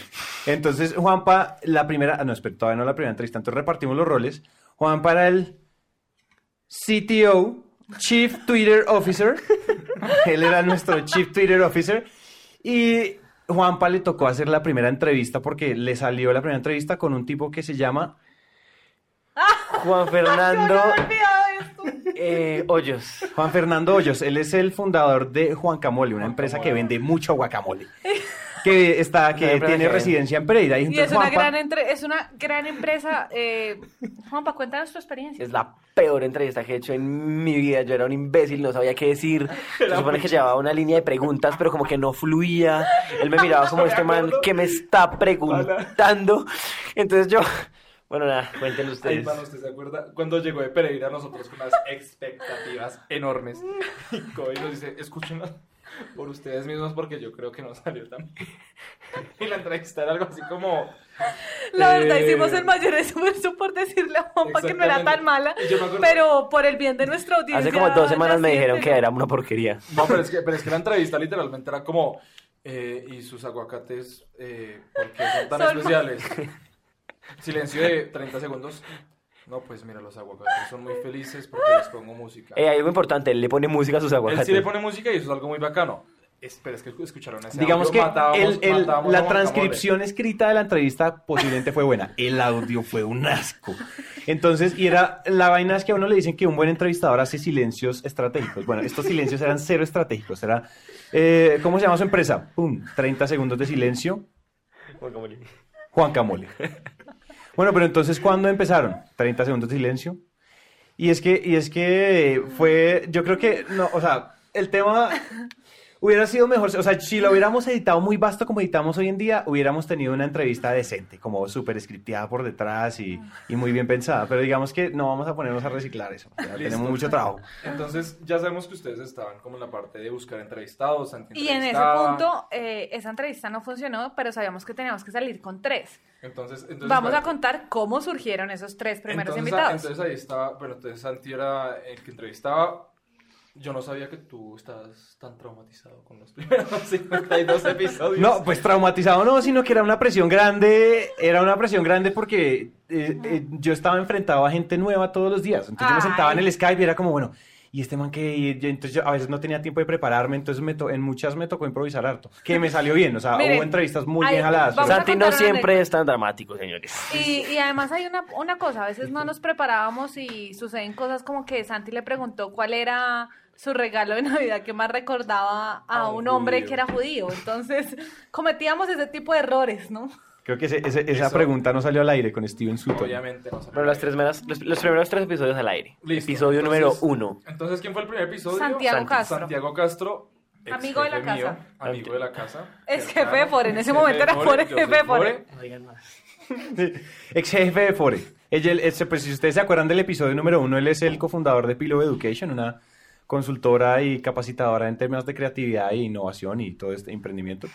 Speaker 2: Entonces, Juanpa, la primera. ah, No, espera, todavía no la primera entrevista. Entonces repartimos los roles. Juanpa era el CTO, Chief Twitter Officer. Él era nuestro Chief Twitter Officer. Y Juanpa le tocó hacer la primera entrevista porque le salió la primera entrevista con un tipo que se llama.
Speaker 4: Juan Fernando eh, Hoyos.
Speaker 2: Juan Fernando Hoyos, él es el fundador de Juan Camole, una empresa que vende mucho guacamole. Que está, que tiene
Speaker 4: que-
Speaker 2: residencia en Pereira.
Speaker 1: Y
Speaker 2: entonces
Speaker 1: es una,
Speaker 2: Juanpa-
Speaker 1: gran entre- es una gran empresa. Eh, Juanpa, cuéntanos tu experiencia.
Speaker 4: Es la peor entrevista que he hecho en mi vida. Yo era un imbécil, no sabía qué decir. Se supone que llevaba una línea de preguntas, pero como que no fluía. Él me miraba como este man que me está preguntando. Entonces yo, bueno, nada, cuéntenlo
Speaker 3: Ay,
Speaker 4: ustedes.
Speaker 3: mano, ¿usted se acuerda? Cuando llegó de Pereira, nosotros con unas expectativas enormes. Y Kobe nos dice, escúchenlo por ustedes mismos porque yo creo que no salió tan bien. Y la entrevista era algo así como...
Speaker 1: La verdad,
Speaker 3: eh,
Speaker 1: hicimos el mayor esfuerzo por decirle a Juanpa que no era tan mala,
Speaker 3: acuerdo-
Speaker 1: pero por el bien de nuestra audiencia.
Speaker 4: Hace como dos semanas me dijeron que era una porquería.
Speaker 3: No, pero es que, pero es que la entrevista literalmente era como... eh, y sus aguacates, eh, ¿por qué son tan
Speaker 1: Son-
Speaker 3: especiales? Silencio de 30 segundos. No, pues mira, los aguacates son muy felices porque les pongo música.
Speaker 4: Eh, hay algo importante, él le pone música a sus
Speaker 3: Él
Speaker 4: aguacates.
Speaker 3: sí le pone música y eso es algo muy bacano. Espera, es que escucharon ese
Speaker 2: Digamos
Speaker 3: audio,
Speaker 2: que
Speaker 3: matábamos-
Speaker 2: el- el-
Speaker 3: matábamos
Speaker 2: la
Speaker 3: Juan
Speaker 2: transcripción escrita de la entrevista posiblemente fue buena. El audio fue un asco. Entonces, y era, la vaina es que a uno le dicen que un buen entrevistador hace silencios estratégicos. Bueno, estos silencios eran cero estratégicos. Era, eh, ¿cómo se llama su empresa? Pum, 30 segundos de silencio. Juan Camole. Bueno, pero entonces, ¿cuándo empezaron? 30 segundos de silencio. Y es que, y es que fue, yo creo que, no, o sea, el tema hubiera sido mejor, o sea, si lo hubiéramos editado muy vasto como editamos hoy en día, hubiéramos tenido una entrevista decente, como súper scripteada por detrás y, y muy bien pensada, pero digamos que no vamos a ponernos a reciclar eso, ya
Speaker 3: Listo.
Speaker 2: tenemos mucho trabajo.
Speaker 3: Entonces, ya sabemos que ustedes estaban como en la parte de buscar entrevistados. Santi
Speaker 1: Y en ese punto, eh, esa entrevista no funcionó, pero sabíamos que teníamos que salir con tres.
Speaker 3: Entonces, entonces
Speaker 1: Vamos a
Speaker 3: bueno,
Speaker 1: contar cómo surgieron esos tres primeros
Speaker 3: entonces,
Speaker 1: invitados.
Speaker 3: Entonces ahí estaba, bueno, entonces Santi era el que entrevistaba. Yo no sabía que tú estabas tan traumatizado con los primeros 52 episodios.
Speaker 2: No, pues traumatizado no, sino que era una presión grande, era una presión grande porque eh, eh, yo estaba enfrentado a gente nueva todos los días. Entonces yo me sentaba en el Skype y era como, bueno, ¿y este man qué? Y yo- entonces yo a veces no tenía tiempo de prepararme, entonces me to- en muchas me tocó improvisar harto. Que me salió bien, o sea,
Speaker 1: Miren,
Speaker 2: hubo entrevistas muy bien jaladas.
Speaker 4: Santi no siempre es tan dramático, señores.
Speaker 1: Y, y además hay una, una cosa, a veces no nos preparábamos y suceden cosas como que Santi le preguntó cuál era su regalo de Navidad que más recordaba a,
Speaker 3: A
Speaker 1: un
Speaker 3: un
Speaker 1: hombre
Speaker 3: judío.
Speaker 1: que era judío. Entonces cometíamos ese tipo de errores, ¿no?
Speaker 2: Creo que ese- ese- esa
Speaker 3: Eso.
Speaker 2: pregunta no salió al aire con Steven Sutton.
Speaker 3: Obviamente no sabía.
Speaker 4: Bueno, las tres primeras- los, los primeros tres episodios al aire.
Speaker 3: Listo,
Speaker 4: Episodio
Speaker 3: entonces-
Speaker 4: número uno.
Speaker 3: Entonces, ¿quién fue el primer episodio?
Speaker 1: Santiago
Speaker 4: Santi-
Speaker 1: Castro.
Speaker 3: Santiago Castro. ex
Speaker 1: Amigo de la
Speaker 3: mío,
Speaker 1: casa.
Speaker 3: amigo de la casa.
Speaker 1: Es jefe de Fore, en ese momento era Fore, jefe de Fore.
Speaker 4: No digan más.
Speaker 2: Ex jefe de Fore. Ella, él- ese, pues, si ustedes se acuerdan del episodio número uno, él es el cofundador de Pillow Education, una consultora y capacitadora en términos de creatividad e innovación y todo este emprendimiento.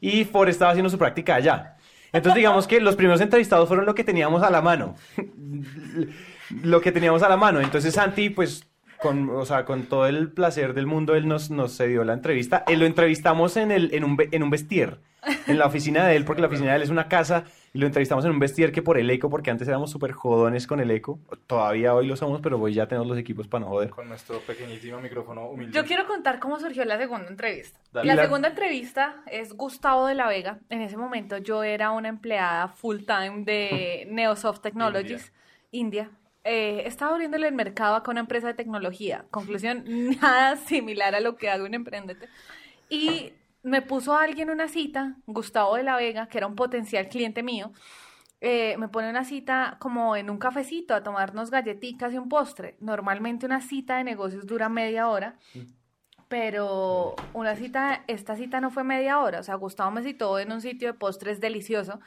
Speaker 2: Y Fore estaba haciendo su práctica allá. Entonces, digamos que los primeros entrevistados fueron lo que teníamos a la mano. lo que teníamos a la mano. Entonces, Santi, pues, con, o sea, con todo el placer del mundo, él nos, nos cedió la entrevista. Él lo entrevistamos en, el, en, un, en un vestier, en la oficina de él, porque la oficina de él es una casa, y lo entrevistamos en un vestier que por el eco, porque antes éramos súper jodones con el eco. Todavía hoy lo somos, pero hoy ya tenemos los equipos para no joder.
Speaker 3: Con nuestro pequeñísimo micrófono humilde.
Speaker 1: Yo quiero contar cómo surgió la segunda entrevista.
Speaker 3: Dale.
Speaker 1: La
Speaker 2: Y la-
Speaker 1: segunda entrevista es Gustavo de la Vega. En ese momento yo era una empleada full time de Neosoft Technologies, India. Eh, estaba abriéndole el mercado acá a una empresa de tecnología. Conclusión, nada similar a lo que hago en Emprendete. Y me puso a alguien una cita, Gustavo de la Vega, que era un potencial cliente mío. eh, me pone una cita como en un cafecito a tomarnos galletitas y un postre. Normalmente una cita de negocios dura media hora pero una cita, esta cita no fue media hora, o sea, Gustavo me citó en un sitio de postres delicioso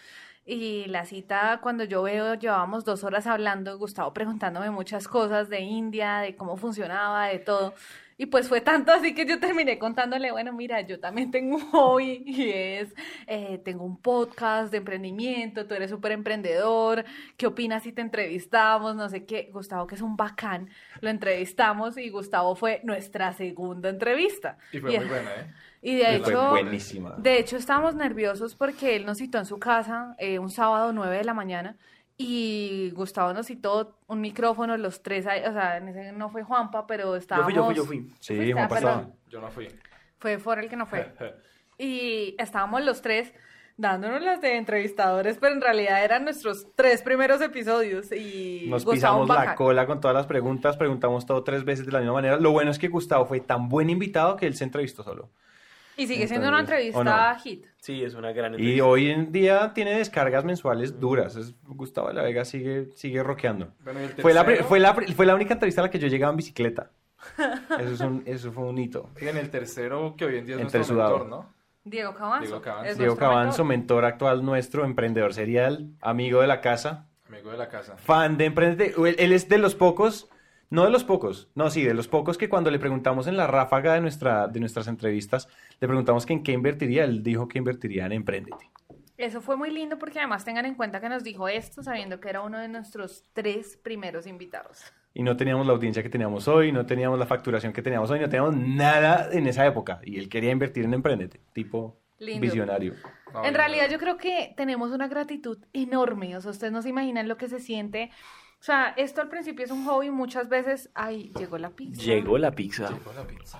Speaker 1: y la cita cuando yo veo llevábamos dos horas hablando, Gustavo preguntándome muchas cosas de India, de cómo funcionaba, de todo. Y pues fue tanto así que yo terminé contándole, bueno, mira, yo también tengo un hobby y es, eh, tengo un podcast de emprendimiento, tú eres súper emprendedor, ¿qué opinas si te entrevistamos? No sé qué, Gustavo que es un bacán, lo entrevistamos y Gustavo fue nuestra segunda entrevista.
Speaker 3: Y fue muy buena, ¿eh?
Speaker 1: Y de
Speaker 2: Fue
Speaker 1: hecho,
Speaker 2: buenísima.
Speaker 1: de hecho estábamos nerviosos porque él nos citó en su casa eh, un sábado 9 de la mañana y Gustavo nos citó un micrófono, los tres, ahí, o sea, en ese no fue Juanpa, pero
Speaker 4: Yo
Speaker 1: estábamos...
Speaker 4: fui, yo fui, yo fui.
Speaker 2: Sí,
Speaker 1: Fuiste,
Speaker 2: Juan Pastor.
Speaker 1: perdón.
Speaker 3: Yo no fui.
Speaker 1: Fue For el que no fue. Y estábamos los tres dándonos las de entrevistadores, pero en realidad eran nuestros tres primeros episodios y
Speaker 2: Nos pisamos la cola con todas las preguntas, preguntamos todo tres veces de la misma manera. Lo bueno es que Gustavo fue tan buen invitado que él se entrevistó solo.
Speaker 1: Y sigue siendo una
Speaker 2: Entonces, ¿o
Speaker 1: entrevista
Speaker 2: no?
Speaker 1: hit.
Speaker 4: Sí, es una gran
Speaker 2: Y
Speaker 4: entrevista.
Speaker 2: hoy en día tiene descargas mensuales duras. Es- Gustavo de la Vega sigue, sigue rockeando.
Speaker 3: Bueno, y
Speaker 2: Fue la, fue, la, fue la única entrevista a la que yo llegaba en bicicleta. Eso, es un- eso fue un hito.
Speaker 3: Y en el tercero, que hoy en día es
Speaker 2: Entre
Speaker 3: nuestro
Speaker 2: sudado.
Speaker 3: mentor, ¿no?
Speaker 1: Diego Cabanzo.
Speaker 3: Diego Cabanzo.
Speaker 2: Diego Cabanzo,
Speaker 1: mentor.
Speaker 2: mentor actual nuestro, emprendedor serial, amigo de la casa,
Speaker 3: Amigo de la casa.
Speaker 2: fan de Emprendete. Él, él es de los pocos, no de los pocos, no, sí, de los pocos que cuando le preguntamos en la ráfaga de, nuestra, de nuestras entrevistas, le preguntamos que en qué invertiría, él dijo que invertiría en Emprendete.
Speaker 1: Eso fue muy lindo porque además tengan en cuenta que nos dijo esto sabiendo que era uno de nuestros tres primeros invitados.
Speaker 2: Y no teníamos la audiencia que teníamos hoy, no teníamos la facturación que teníamos hoy, no teníamos nada en esa época. Y él quería invertir en Emprendete, tipo
Speaker 1: Lindo.
Speaker 2: visionario.
Speaker 1: En realidad yo creo que tenemos una gratitud enorme, o sea, ustedes no se imaginan lo que se siente. O sea, esto al principio es un hobby, muchas veces, ay, llegó la pizza.
Speaker 4: Llegó la pizza.
Speaker 3: Llegó la pizza.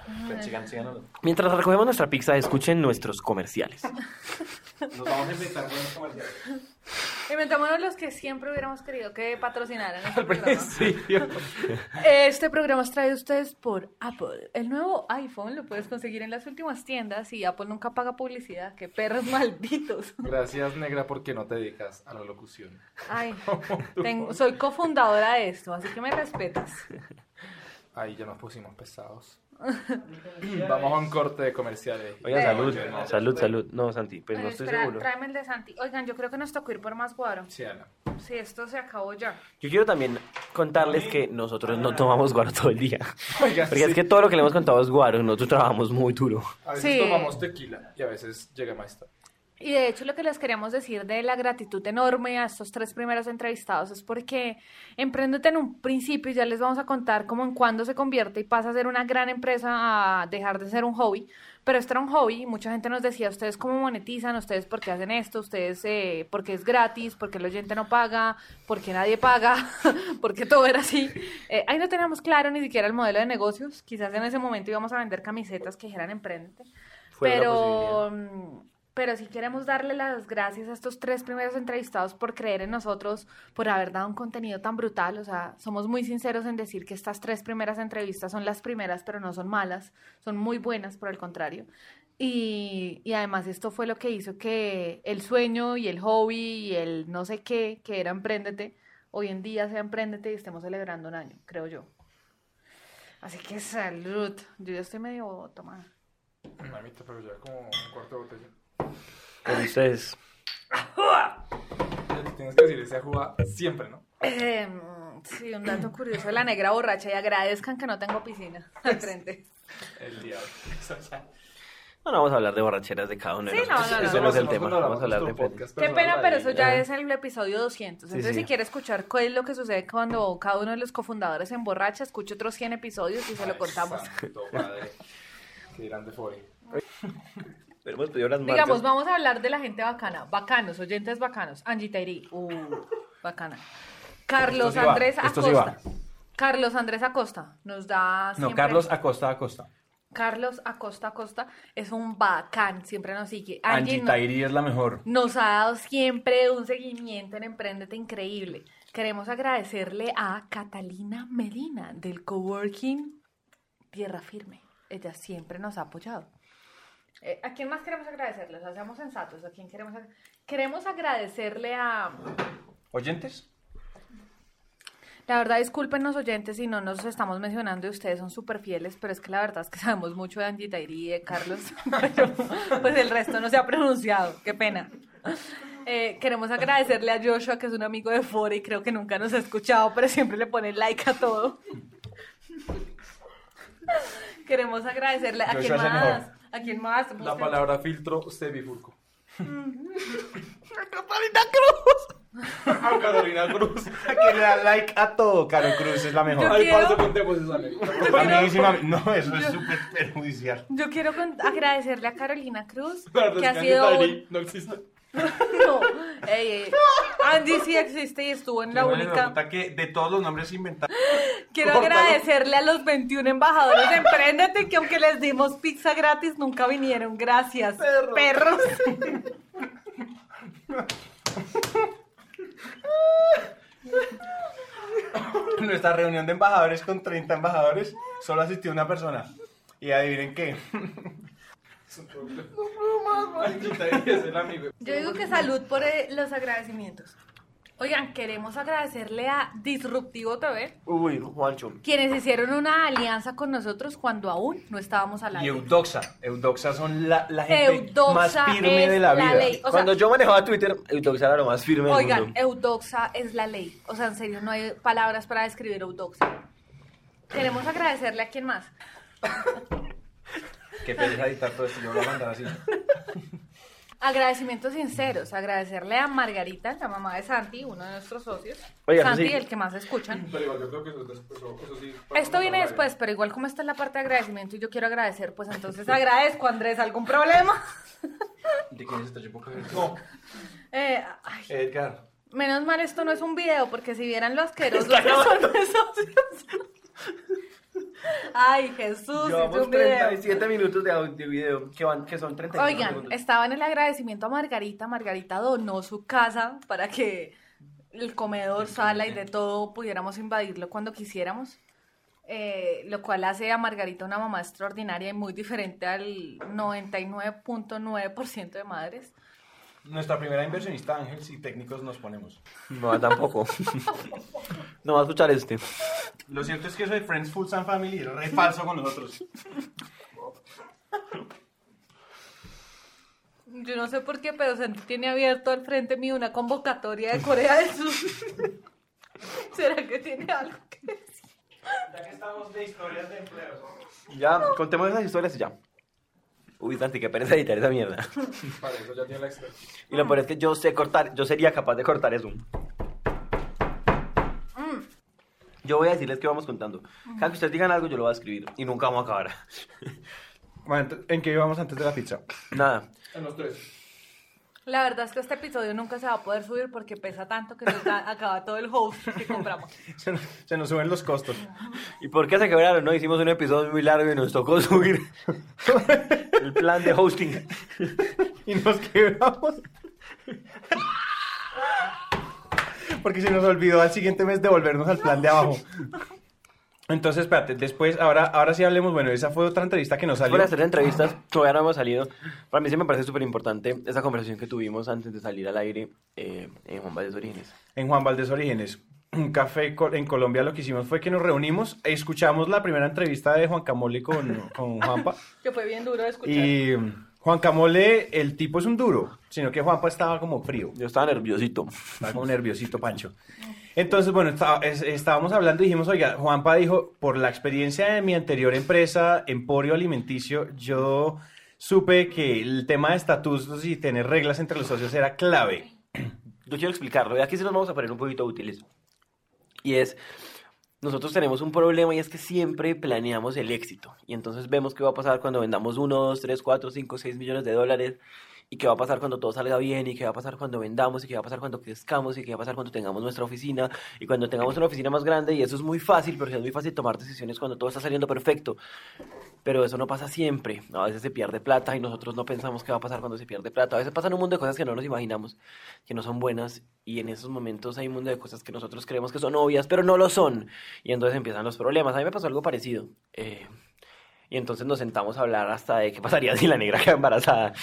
Speaker 4: Mientras recogemos nuestra pizza, escuchen nuestros comerciales.
Speaker 2: Nos vamos a inventar buenos comerciales.
Speaker 1: Inventémonos los que siempre hubiéramos querido que patrocinaran este
Speaker 2: Al
Speaker 1: programa.
Speaker 2: principio.
Speaker 1: Este programa es traído a ustedes por Apple. El nuevo iPhone lo puedes conseguir en las últimas tiendas y Apple nunca paga publicidad. ¡Qué perros malditos!
Speaker 3: Gracias, negra, porque no te dedicas a la locución.
Speaker 1: Ay, tengo- soy cofundadora de esto, así que me respetas.
Speaker 3: Ahí ya nos pusimos pesados. Vamos a un corte de comerciales.
Speaker 4: Oigan, salud.
Speaker 3: No.
Speaker 4: Salud, salud. No, Santi, pues no
Speaker 1: Ay,
Speaker 4: estoy
Speaker 1: espera,
Speaker 4: seguro.
Speaker 1: Tráeme el de Santi. Oigan, yo creo que nos tocó ir por más guaro.
Speaker 3: Sí, Ana.
Speaker 1: Si esto se acabó ya.
Speaker 4: Yo quiero también contarles que nosotros no tomamos guaro todo el día.
Speaker 3: Oigan,
Speaker 4: Porque es
Speaker 3: sí.
Speaker 4: que todo lo que le hemos contado es guaro. Nosotros trabajamos muy duro.
Speaker 3: A veces
Speaker 1: Sí.
Speaker 3: tomamos tequila y a veces llega más tarde.
Speaker 1: Y de hecho lo que les queríamos decir de la gratitud enorme a estos tres primeros entrevistados es porque Emprendete en un principio, y ya les vamos a contar cómo en cuándo se convierte y pasa a ser una gran empresa a dejar de ser un hobby, pero esto era un hobby y mucha gente nos decía, ustedes cómo monetizan, ustedes por qué hacen esto, ustedes eh, porque es gratis, porque el oyente no paga, porque nadie paga, porque todo era así. Eh, ahí no teníamos claro ni siquiera el modelo de negocios, quizás en ese momento íbamos a vender camisetas que dijeran Emprendete.
Speaker 4: Fue
Speaker 1: pero, pero sí queremos darle las gracias a estos tres primeros entrevistados por creer en nosotros, por haber dado un contenido tan brutal. O sea, somos muy sinceros en decir que estas tres primeras entrevistas son las primeras, pero no son malas, son muy buenas, por el contrario. Y, y además esto fue lo que hizo que el sueño y el hobby y el no sé qué, que era Emprendete, hoy en día sea Emprendete y estemos celebrando un año, creo yo. Así que salud. Yo ya estoy medio tomada.
Speaker 3: Mamita, pero ya como un cuarto de botella.
Speaker 4: Con ustedes.
Speaker 3: Tienes que decir ese ajuda siempre, ¿no?
Speaker 1: Eh, sí, un dato curioso de la negra borracha y agradezcan que no tengo piscina al frente.
Speaker 3: El diablo. Eso ya.
Speaker 4: No, no vamos a hablar de borracheras de cada uno de
Speaker 1: Sí, no, no, no.
Speaker 4: Ese
Speaker 3: Eso
Speaker 4: no es el tema.
Speaker 3: cuando
Speaker 4: Vamos a hablar de
Speaker 3: podcast
Speaker 1: Qué pena, pero eso ya es el episodio 200. Entonces,
Speaker 4: sí.
Speaker 1: si quiere escuchar qué es lo que sucede cuando cada uno de los cofundadores se emborracha, escuche otros 100 episodios y se lo contamos.
Speaker 3: santo. Qué grande fue.
Speaker 4: Pero hemos pedido las marcas.
Speaker 1: Digamos, vamos a hablar de la gente bacana. Bacanos, oyentes bacanos. Angie Tairi, uh, bacana. Carlos
Speaker 2: Esto sí va,
Speaker 1: Andrés
Speaker 2: esto sí
Speaker 1: Acosta. Carlos Andrés Acosta nos da
Speaker 2: No,
Speaker 1: siempre-
Speaker 2: Carlos Acosta Acosta.
Speaker 1: Carlos Acosta Acosta es un bacán, siempre nos sigue. Angie
Speaker 2: Angie
Speaker 1: no-
Speaker 2: Tairi es la mejor.
Speaker 1: nos ha dado siempre un seguimiento en Emprendete increíble. Queremos agradecerle a Catalina Medina del coworking Tierra Firme. Ella siempre nos ha apoyado. Eh, ¿A quién más queremos agradecerle? O sea, seamos sensatos. ¿A quién queremos ag- Queremos agradecerle a...
Speaker 2: ¿Oyentes?
Speaker 1: La verdad, discúlpenos oyentes si no nos estamos mencionando y ustedes son súper fieles, pero es que la verdad es que sabemos mucho de Angie Tairi y de Carlos, pero pues el resto no se ha pronunciado, qué pena. Eh, queremos agradecerle a Joshua, que es un amigo de Fora y creo que nunca nos ha escuchado, pero siempre le pone like a todo. Queremos agradecerle a quién
Speaker 2: Joshua el
Speaker 1: más. ¿A quién más?
Speaker 3: La
Speaker 1: Busquen-
Speaker 3: palabra filtro, Bifurco. A Carolina Cruz.
Speaker 2: Que le da like a todo, Caro Cruz es la mejor.
Speaker 1: Yo
Speaker 3: Ay,
Speaker 1: quiero-
Speaker 3: parce, contemos esa.
Speaker 2: Amiguísima, no, eso es súper perjudicial.
Speaker 1: Yo quiero con- agradecerle a Carolina Cruz,
Speaker 3: La
Speaker 1: que ha sido un...
Speaker 3: Tairi no existe.
Speaker 1: No, ey, sí existe y estuvo en la única.
Speaker 2: que de todos los nombres inventados.
Speaker 1: Quiero
Speaker 3: Córtalo.
Speaker 1: agradecerle a los 21 embajadores de Emprendete que aunque les dimos pizza gratis nunca vinieron. Gracias.
Speaker 3: Perro.
Speaker 1: Perros.
Speaker 2: En nuestra reunión de embajadores con 30 embajadores, solo asistió una persona. Y adivinen qué.
Speaker 1: Yo digo que salud por eh, los agradecimientos. Oigan, queremos agradecerle a Disruptivo TV,
Speaker 4: Uy, Juancho.
Speaker 1: quienes hicieron una alianza con nosotros cuando aún no estábamos al
Speaker 2: Y. Eudoxa. Eudoxa son la, la gente
Speaker 1: Eudoxa
Speaker 2: más firme de la vida.
Speaker 1: ley. O sea,
Speaker 4: Cuando yo manejaba Twitter, Eudoxia era lo más firme del
Speaker 1: Oigan,
Speaker 4: mundo.
Speaker 1: Eudoxa es la ley. O sea, en serio, no hay palabras para describir Eudoxa. Queremos agradecerle a quien más.
Speaker 2: Qué pereza editar todo esto, yo lo voy a mandar así.
Speaker 1: Agradecimientos sinceros. Agradecerle a Margarita, la mamá de Santi, uno de nuestros socios.
Speaker 4: Oigan,
Speaker 1: Santi,
Speaker 4: sí.
Speaker 1: el que más escuchan.
Speaker 3: Pero igual yo creo que eso, es después, eso, eso sí.
Speaker 1: Esto viene después, pero igual como está en la parte de agradecimiento y yo quiero agradecer, pues entonces agradezco, Andrés, ¿algún problema?
Speaker 2: ¿De quién es esta chupoca?
Speaker 3: No,
Speaker 1: Eh, ay,
Speaker 2: Edgar.
Speaker 1: menos mal esto no es un video, porque si vieran lo asqueroso que son mis socios. Ay, Jesús,
Speaker 4: Llevamos
Speaker 1: un video.
Speaker 4: 37 minutos de audio video, que, van, que son 30
Speaker 1: Oigan, estaba en el agradecimiento a Margarita. Margarita donó su casa para que el comedor, sala y de todo pudiéramos invadirlo cuando quisiéramos. Eh, lo cual hace a Margarita una mamá extraordinaria y muy diferente al 99.9% de madres.
Speaker 2: Nuestra primera inversionista, Ángel, si técnicos nos ponemos.
Speaker 4: No, tampoco. no va a escuchar este.
Speaker 2: Lo cierto es que eso de Friends, Foods and Family es re falso con nosotros.
Speaker 1: Yo no sé por qué, pero Santi tiene abierto al frente mío una convocatoria de Corea del Sur. ¿Será que tiene algo que decir?
Speaker 2: Ya que estamos de historias de empleos.
Speaker 4: Ya, contemos esas historias y ya. Uy, Santi, qué pereza editar esa mierda.
Speaker 3: para eso ya tiene la experta.
Speaker 4: Y lo peor es que yo sé cortar, yo sería capaz de cortar eso. Yo voy a decirles que vamos contando. Cada que ustedes digan algo, yo lo voy a escribir. Y nunca vamos a acabar.
Speaker 2: Bueno, ent- ¿en qué íbamos antes de la pizza?
Speaker 4: Nada.
Speaker 3: En los tres.
Speaker 1: La verdad es que este episodio nunca se va a poder subir porque pesa tanto que nos da- acaba todo el host que compramos.
Speaker 2: Se nos, se nos suben los costos.
Speaker 4: ¿Y por qué se quebraron? No, hicimos un episodio muy largo y nos tocó subir el plan de hosting.
Speaker 2: Y nos quebramos. Porque se nos olvidó al siguiente mes devolvernos al plan de abajo. Entonces, espérate, después, ahora, ahora sí hablemos. Bueno, esa fue otra entrevista que nos salió.
Speaker 4: Por hacer entrevistas, todavía no hemos salido. Para mí sí me parece súper importante esa conversación que tuvimos antes de salir al aire eh, en Juan Valdez Orígenes.
Speaker 2: en Juan Valdés Orígenes. Un café en Colombia lo que hicimos fue que nos reunimos, escuchamos la primera entrevista de Juan Camole con, con Juanpa.
Speaker 1: Que fue bien duro de escuchar.
Speaker 2: Y Juan Camole, el tipo es un duro, sino que Juanpa estaba como frío.
Speaker 4: Yo estaba nerviosito.
Speaker 2: Estaba como nerviosito, Pancho. Entonces, bueno, es- estábamos hablando y dijimos, oiga, Juanpa dijo, por la experiencia de mi anterior empresa, Emporio Alimenticio, yo supe que el tema de estatutos y tener reglas entre los socios era clave.
Speaker 4: Yo quiero explicarlo. Y aquí se nos vamos a poner un poquito útiles. Y es, nosotros tenemos un problema y es que siempre planeamos el éxito. Y entonces vemos qué va a pasar cuando vendamos 1, 2, 3, 4, 5, 6 millones de dólares. Y qué va a pasar cuando todo salga bien. Y qué va a pasar cuando vendamos. Y qué va a pasar cuando crezcamos. Y qué va a pasar cuando tengamos nuestra oficina. Y cuando tengamos una oficina más grande. Y eso es muy fácil porque es muy fácil tomar decisiones cuando todo está saliendo perfecto. Pero eso no pasa siempre. A veces se pierde plata y nosotros no pensamos qué va a pasar cuando se pierde plata. A veces pasan un mundo de cosas que no nos imaginamos, que no son buenas. Y en esos momentos hay un mundo de cosas que nosotros creemos que son obvias, pero no lo son. Y entonces empiezan los problemas. A mí me pasó algo parecido. Eh, y entonces nos sentamos a hablar hasta de qué pasaría si la negra queda embarazada.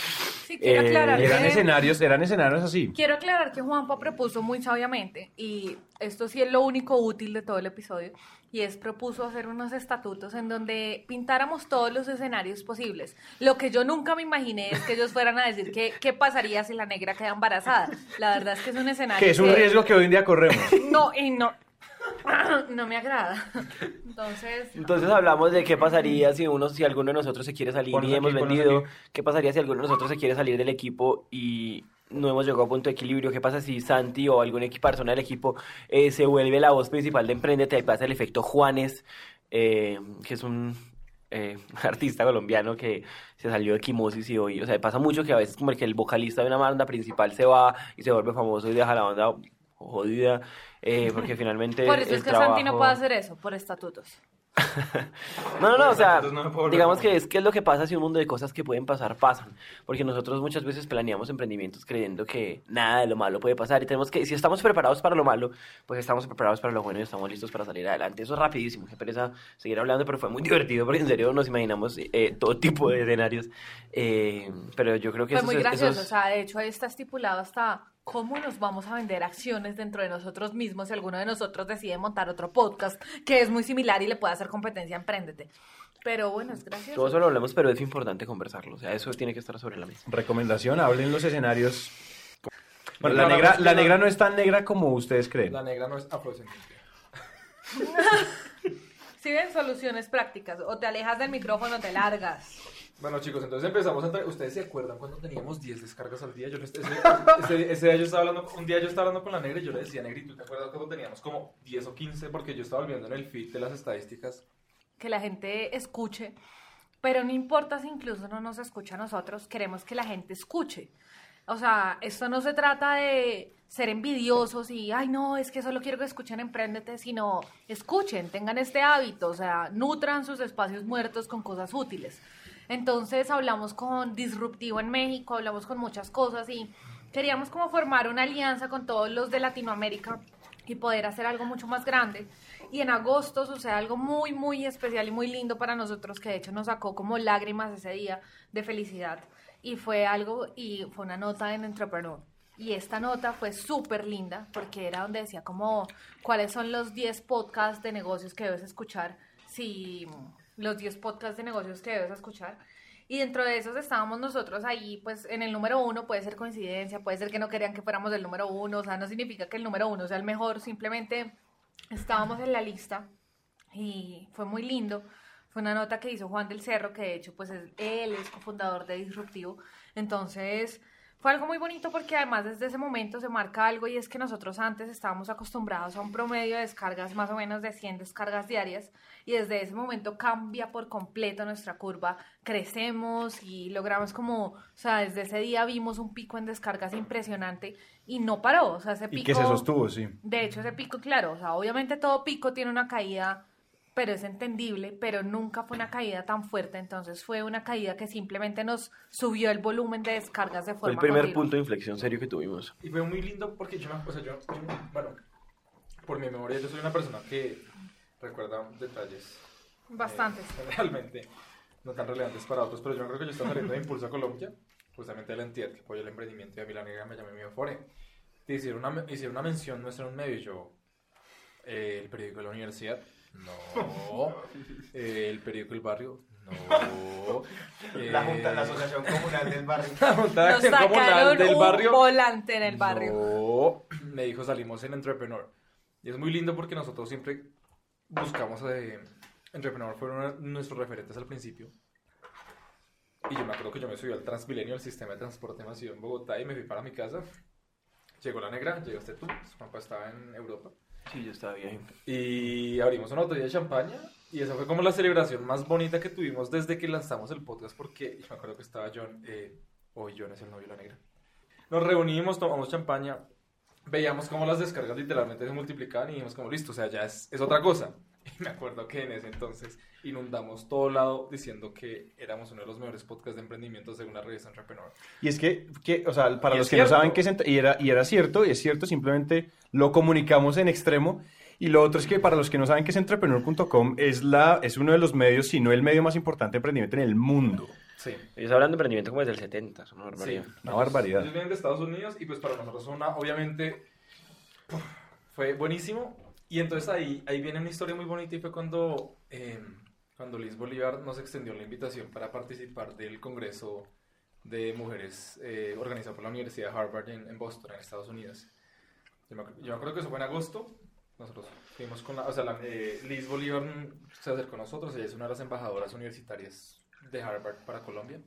Speaker 1: Sí, quiero
Speaker 4: Eh,
Speaker 1: aclarar
Speaker 2: Eran
Speaker 1: que-
Speaker 2: escenarios, eran escenarios así.
Speaker 1: Quiero aclarar que Juanpa propuso muy sabiamente, y esto sí es lo único útil de todo el episodio, y es propuso hacer unos estatutos en donde pintáramos todos los escenarios posibles. Lo que yo nunca me imaginé es que ellos fueran a decir que qué pasaría si la negra queda embarazada. La verdad es que es un escenario
Speaker 2: Que es un riesgo que hoy en día corremos.
Speaker 1: No, y no... No me agrada. Entonces...
Speaker 4: Entonces hablamos de qué pasaría si uno, si alguno de nosotros se quiere salir y hemos vendido, qué pasaría si alguno de nosotros se quiere salir del equipo y no hemos llegado a punto de equilibrio, qué pasa si Santi o algún equi- persona del equipo eh, se vuelve la voz principal de Emprendete, ahí pasa el efecto Juanes, eh, que es un eh, artista colombiano que se salió de Quimosis y hoy, o sea, pasa mucho que a veces como el que el vocalista de una banda principal se va y se vuelve famoso y deja la banda jodida, eh, porque finalmente
Speaker 1: Por eso
Speaker 4: el
Speaker 1: es que Santi no
Speaker 4: trabajo-
Speaker 1: puede hacer eso, por estatutos.
Speaker 4: no, no, no, o sea,
Speaker 3: no
Speaker 4: digamos que es que es lo que pasa si un mundo de cosas que pueden pasar pasan, porque nosotros muchas veces planeamos emprendimientos creyendo que nada de lo malo puede pasar y tenemos que, si estamos preparados para lo malo, pues estamos preparados para lo bueno y estamos listos para salir adelante. Eso es rapidísimo, qué pereza seguir hablando, pero fue muy divertido porque en serio nos imaginamos eh, todo tipo de escenarios, eh, pero yo creo que
Speaker 1: Fue
Speaker 4: eso
Speaker 1: muy
Speaker 4: es-
Speaker 1: gracioso,
Speaker 4: eso es-
Speaker 1: o sea, de hecho ahí está estipulado hasta cómo nos vamos a vender acciones dentro de nosotros mismos si alguno de nosotros decide montar otro podcast que es muy similar y le puede hacer competencia a Emprendete. Pero bueno, es gracioso.
Speaker 4: todo eso lo hablamos, pero es importante conversarlo, o sea, eso tiene que estar sobre la mesa.
Speaker 2: Recomendación, hablen los escenarios. Bueno,
Speaker 3: No,
Speaker 2: la negra, la negra no es tan negra como ustedes creen.
Speaker 3: La negra no es afrodescendiente.
Speaker 1: Si ven soluciones prácticas, o te alejas del micrófono o te largas.
Speaker 3: Bueno, chicos, entonces empezamos a ¿Ustedes se acuerdan cuando teníamos 10 descargas al día? Yo les- ese, ese- ese día yo estaba hablando, un día yo estaba hablando con la negra y yo le decía, Negrito, ¿te acuerdas cuando teníamos como 10 o 15? Porque yo estaba viendo en el feed de las estadísticas.
Speaker 1: que la gente escuche, pero no importa si incluso no nos escucha a nosotros, queremos que la gente escuche. O sea, esto no se trata de ser envidiosos y, ay, no, es que solo quiero que escuchen Emprendete, sino escuchen, tengan este hábito, o sea, nutran sus espacios muertos con cosas útiles. Entonces hablamos con Disruptivo en México, hablamos con muchas cosas y queríamos como formar una alianza con todos los de Latinoamérica y poder hacer algo mucho más grande. Y en agosto sucede algo muy, muy especial y muy lindo para nosotros, que de hecho nos sacó como lágrimas ese día de felicidad. Y fue algo, y fue una nota en Entrepreneur. Y esta nota fue súper linda, porque era donde decía como cuáles son los 10 podcasts de negocios que debes escuchar, si los 10 podcasts de negocios que debes escuchar. Y dentro de esos estábamos nosotros ahí, pues en el número uno puede ser coincidencia, puede ser que no querían que fuéramos el número uno, o sea, no significa que el número uno sea el mejor, simplemente estábamos en la lista y fue muy lindo. Fue una nota que hizo Juan del Cerro, que de hecho, pues es, él es cofundador de Disruptivo. Entonces, fue algo muy bonito porque además desde ese momento se marca algo y es que nosotros antes estábamos acostumbrados a un promedio de descargas más o menos de 100 descargas diarias y desde ese momento cambia por completo nuestra curva, crecemos y logramos como, o sea, desde ese día vimos un pico en descargas impresionante y no paró, o sea, ese pico...
Speaker 2: Y que se sostuvo, sí.
Speaker 1: De hecho, ese pico, claro, o sea, obviamente todo pico tiene una caída, pero es entendible, pero nunca fue una caída tan fuerte, entonces fue una caída que simplemente nos subió el volumen de descargas de forma
Speaker 4: Fue el primer
Speaker 1: continua.
Speaker 4: punto de inflexión serio que tuvimos.
Speaker 3: Y fue muy lindo porque yo, o sea, yo, yo- bueno, por mi memoria, yo soy una persona que recuerda detalles
Speaker 1: Bastantes.
Speaker 3: eh, realmente no tan relevantes para otros, pero yo creo que yo estaba saliendo de Impulso a Colombia, justamente de la entidad que apoya el emprendimiento y a mí la negra me llamé mi Fore. Te hicieron una, hicieron una mención nuestra en un medio yo, eh, el periódico de la universidad, no, Eh, el periódico del barrio, no.
Speaker 5: La Junta, la
Speaker 3: Eh,
Speaker 5: Asociación Comunal del Barrio.
Speaker 3: la Junta de
Speaker 1: Nos
Speaker 3: Acción Comunal
Speaker 1: sacaron
Speaker 3: del
Speaker 1: un
Speaker 3: barrio.
Speaker 1: volante en el barrio.
Speaker 3: No, me dijo salimos en Entrepreneur. Y es muy lindo porque nosotros siempre buscamos eh, Entrepreneur fueron nuestros referentes al principio. Y yo me acuerdo que yo me subí al Transmilenio, el sistema de transporte masivo en Bogotá, y me fui para mi casa. Llegó la negra, llegaste tú, Juanpa estaba en Europa.
Speaker 4: Sí, yo estaba bien.
Speaker 3: Y abrimos una botella de champaña. Y esa fue como la celebración más bonita que tuvimos desde que lanzamos el podcast. Porque yo me acuerdo que estaba John, eh, hoy John es el novio de la negra. Nos reunimos, tomamos champaña. Veíamos cómo las descargas literalmente se multiplicaban y dijimos como listo, o sea, ya es, es otra cosa. Y me acuerdo que en ese entonces inundamos todo lado diciendo que éramos uno de los mejores podcasts de emprendimiento según la revista Entrepreneur.
Speaker 2: Y es que, que, o sea, para
Speaker 3: Y
Speaker 2: los
Speaker 3: es
Speaker 2: que no
Speaker 3: cierto.
Speaker 2: saben que es y era, y era cierto, y es cierto, simplemente lo comunicamos en extremo. Y lo otro es que para los que no saben que es entrepreneur.com es, la, es uno de los medios, si no el medio más importante de emprendimiento en el mundo.
Speaker 3: Sí.
Speaker 4: Ellos hablan de emprendimiento como desde el 70, es una barbaridad.
Speaker 3: Sí.
Speaker 2: Una barbaridad.
Speaker 3: Ellos vienen de Estados Unidos y pues para nosotros una, obviamente, puf, fue buenísimo. Y entonces ahí, ahí viene una historia muy bonita y fue cuando, eh, cuando Liz Bolívar nos extendió la invitación para participar del Congreso de Mujeres eh, organizado por la Universidad de Harvard en, en Boston, en Estados Unidos. Yo me, yo me acuerdo que eso fue en agosto. Nosotros fuimos con la, o sea, la, eh, Liz Bolívar se acercó a nosotros, ella es una de las embajadoras universitarias de Harvard para Colombia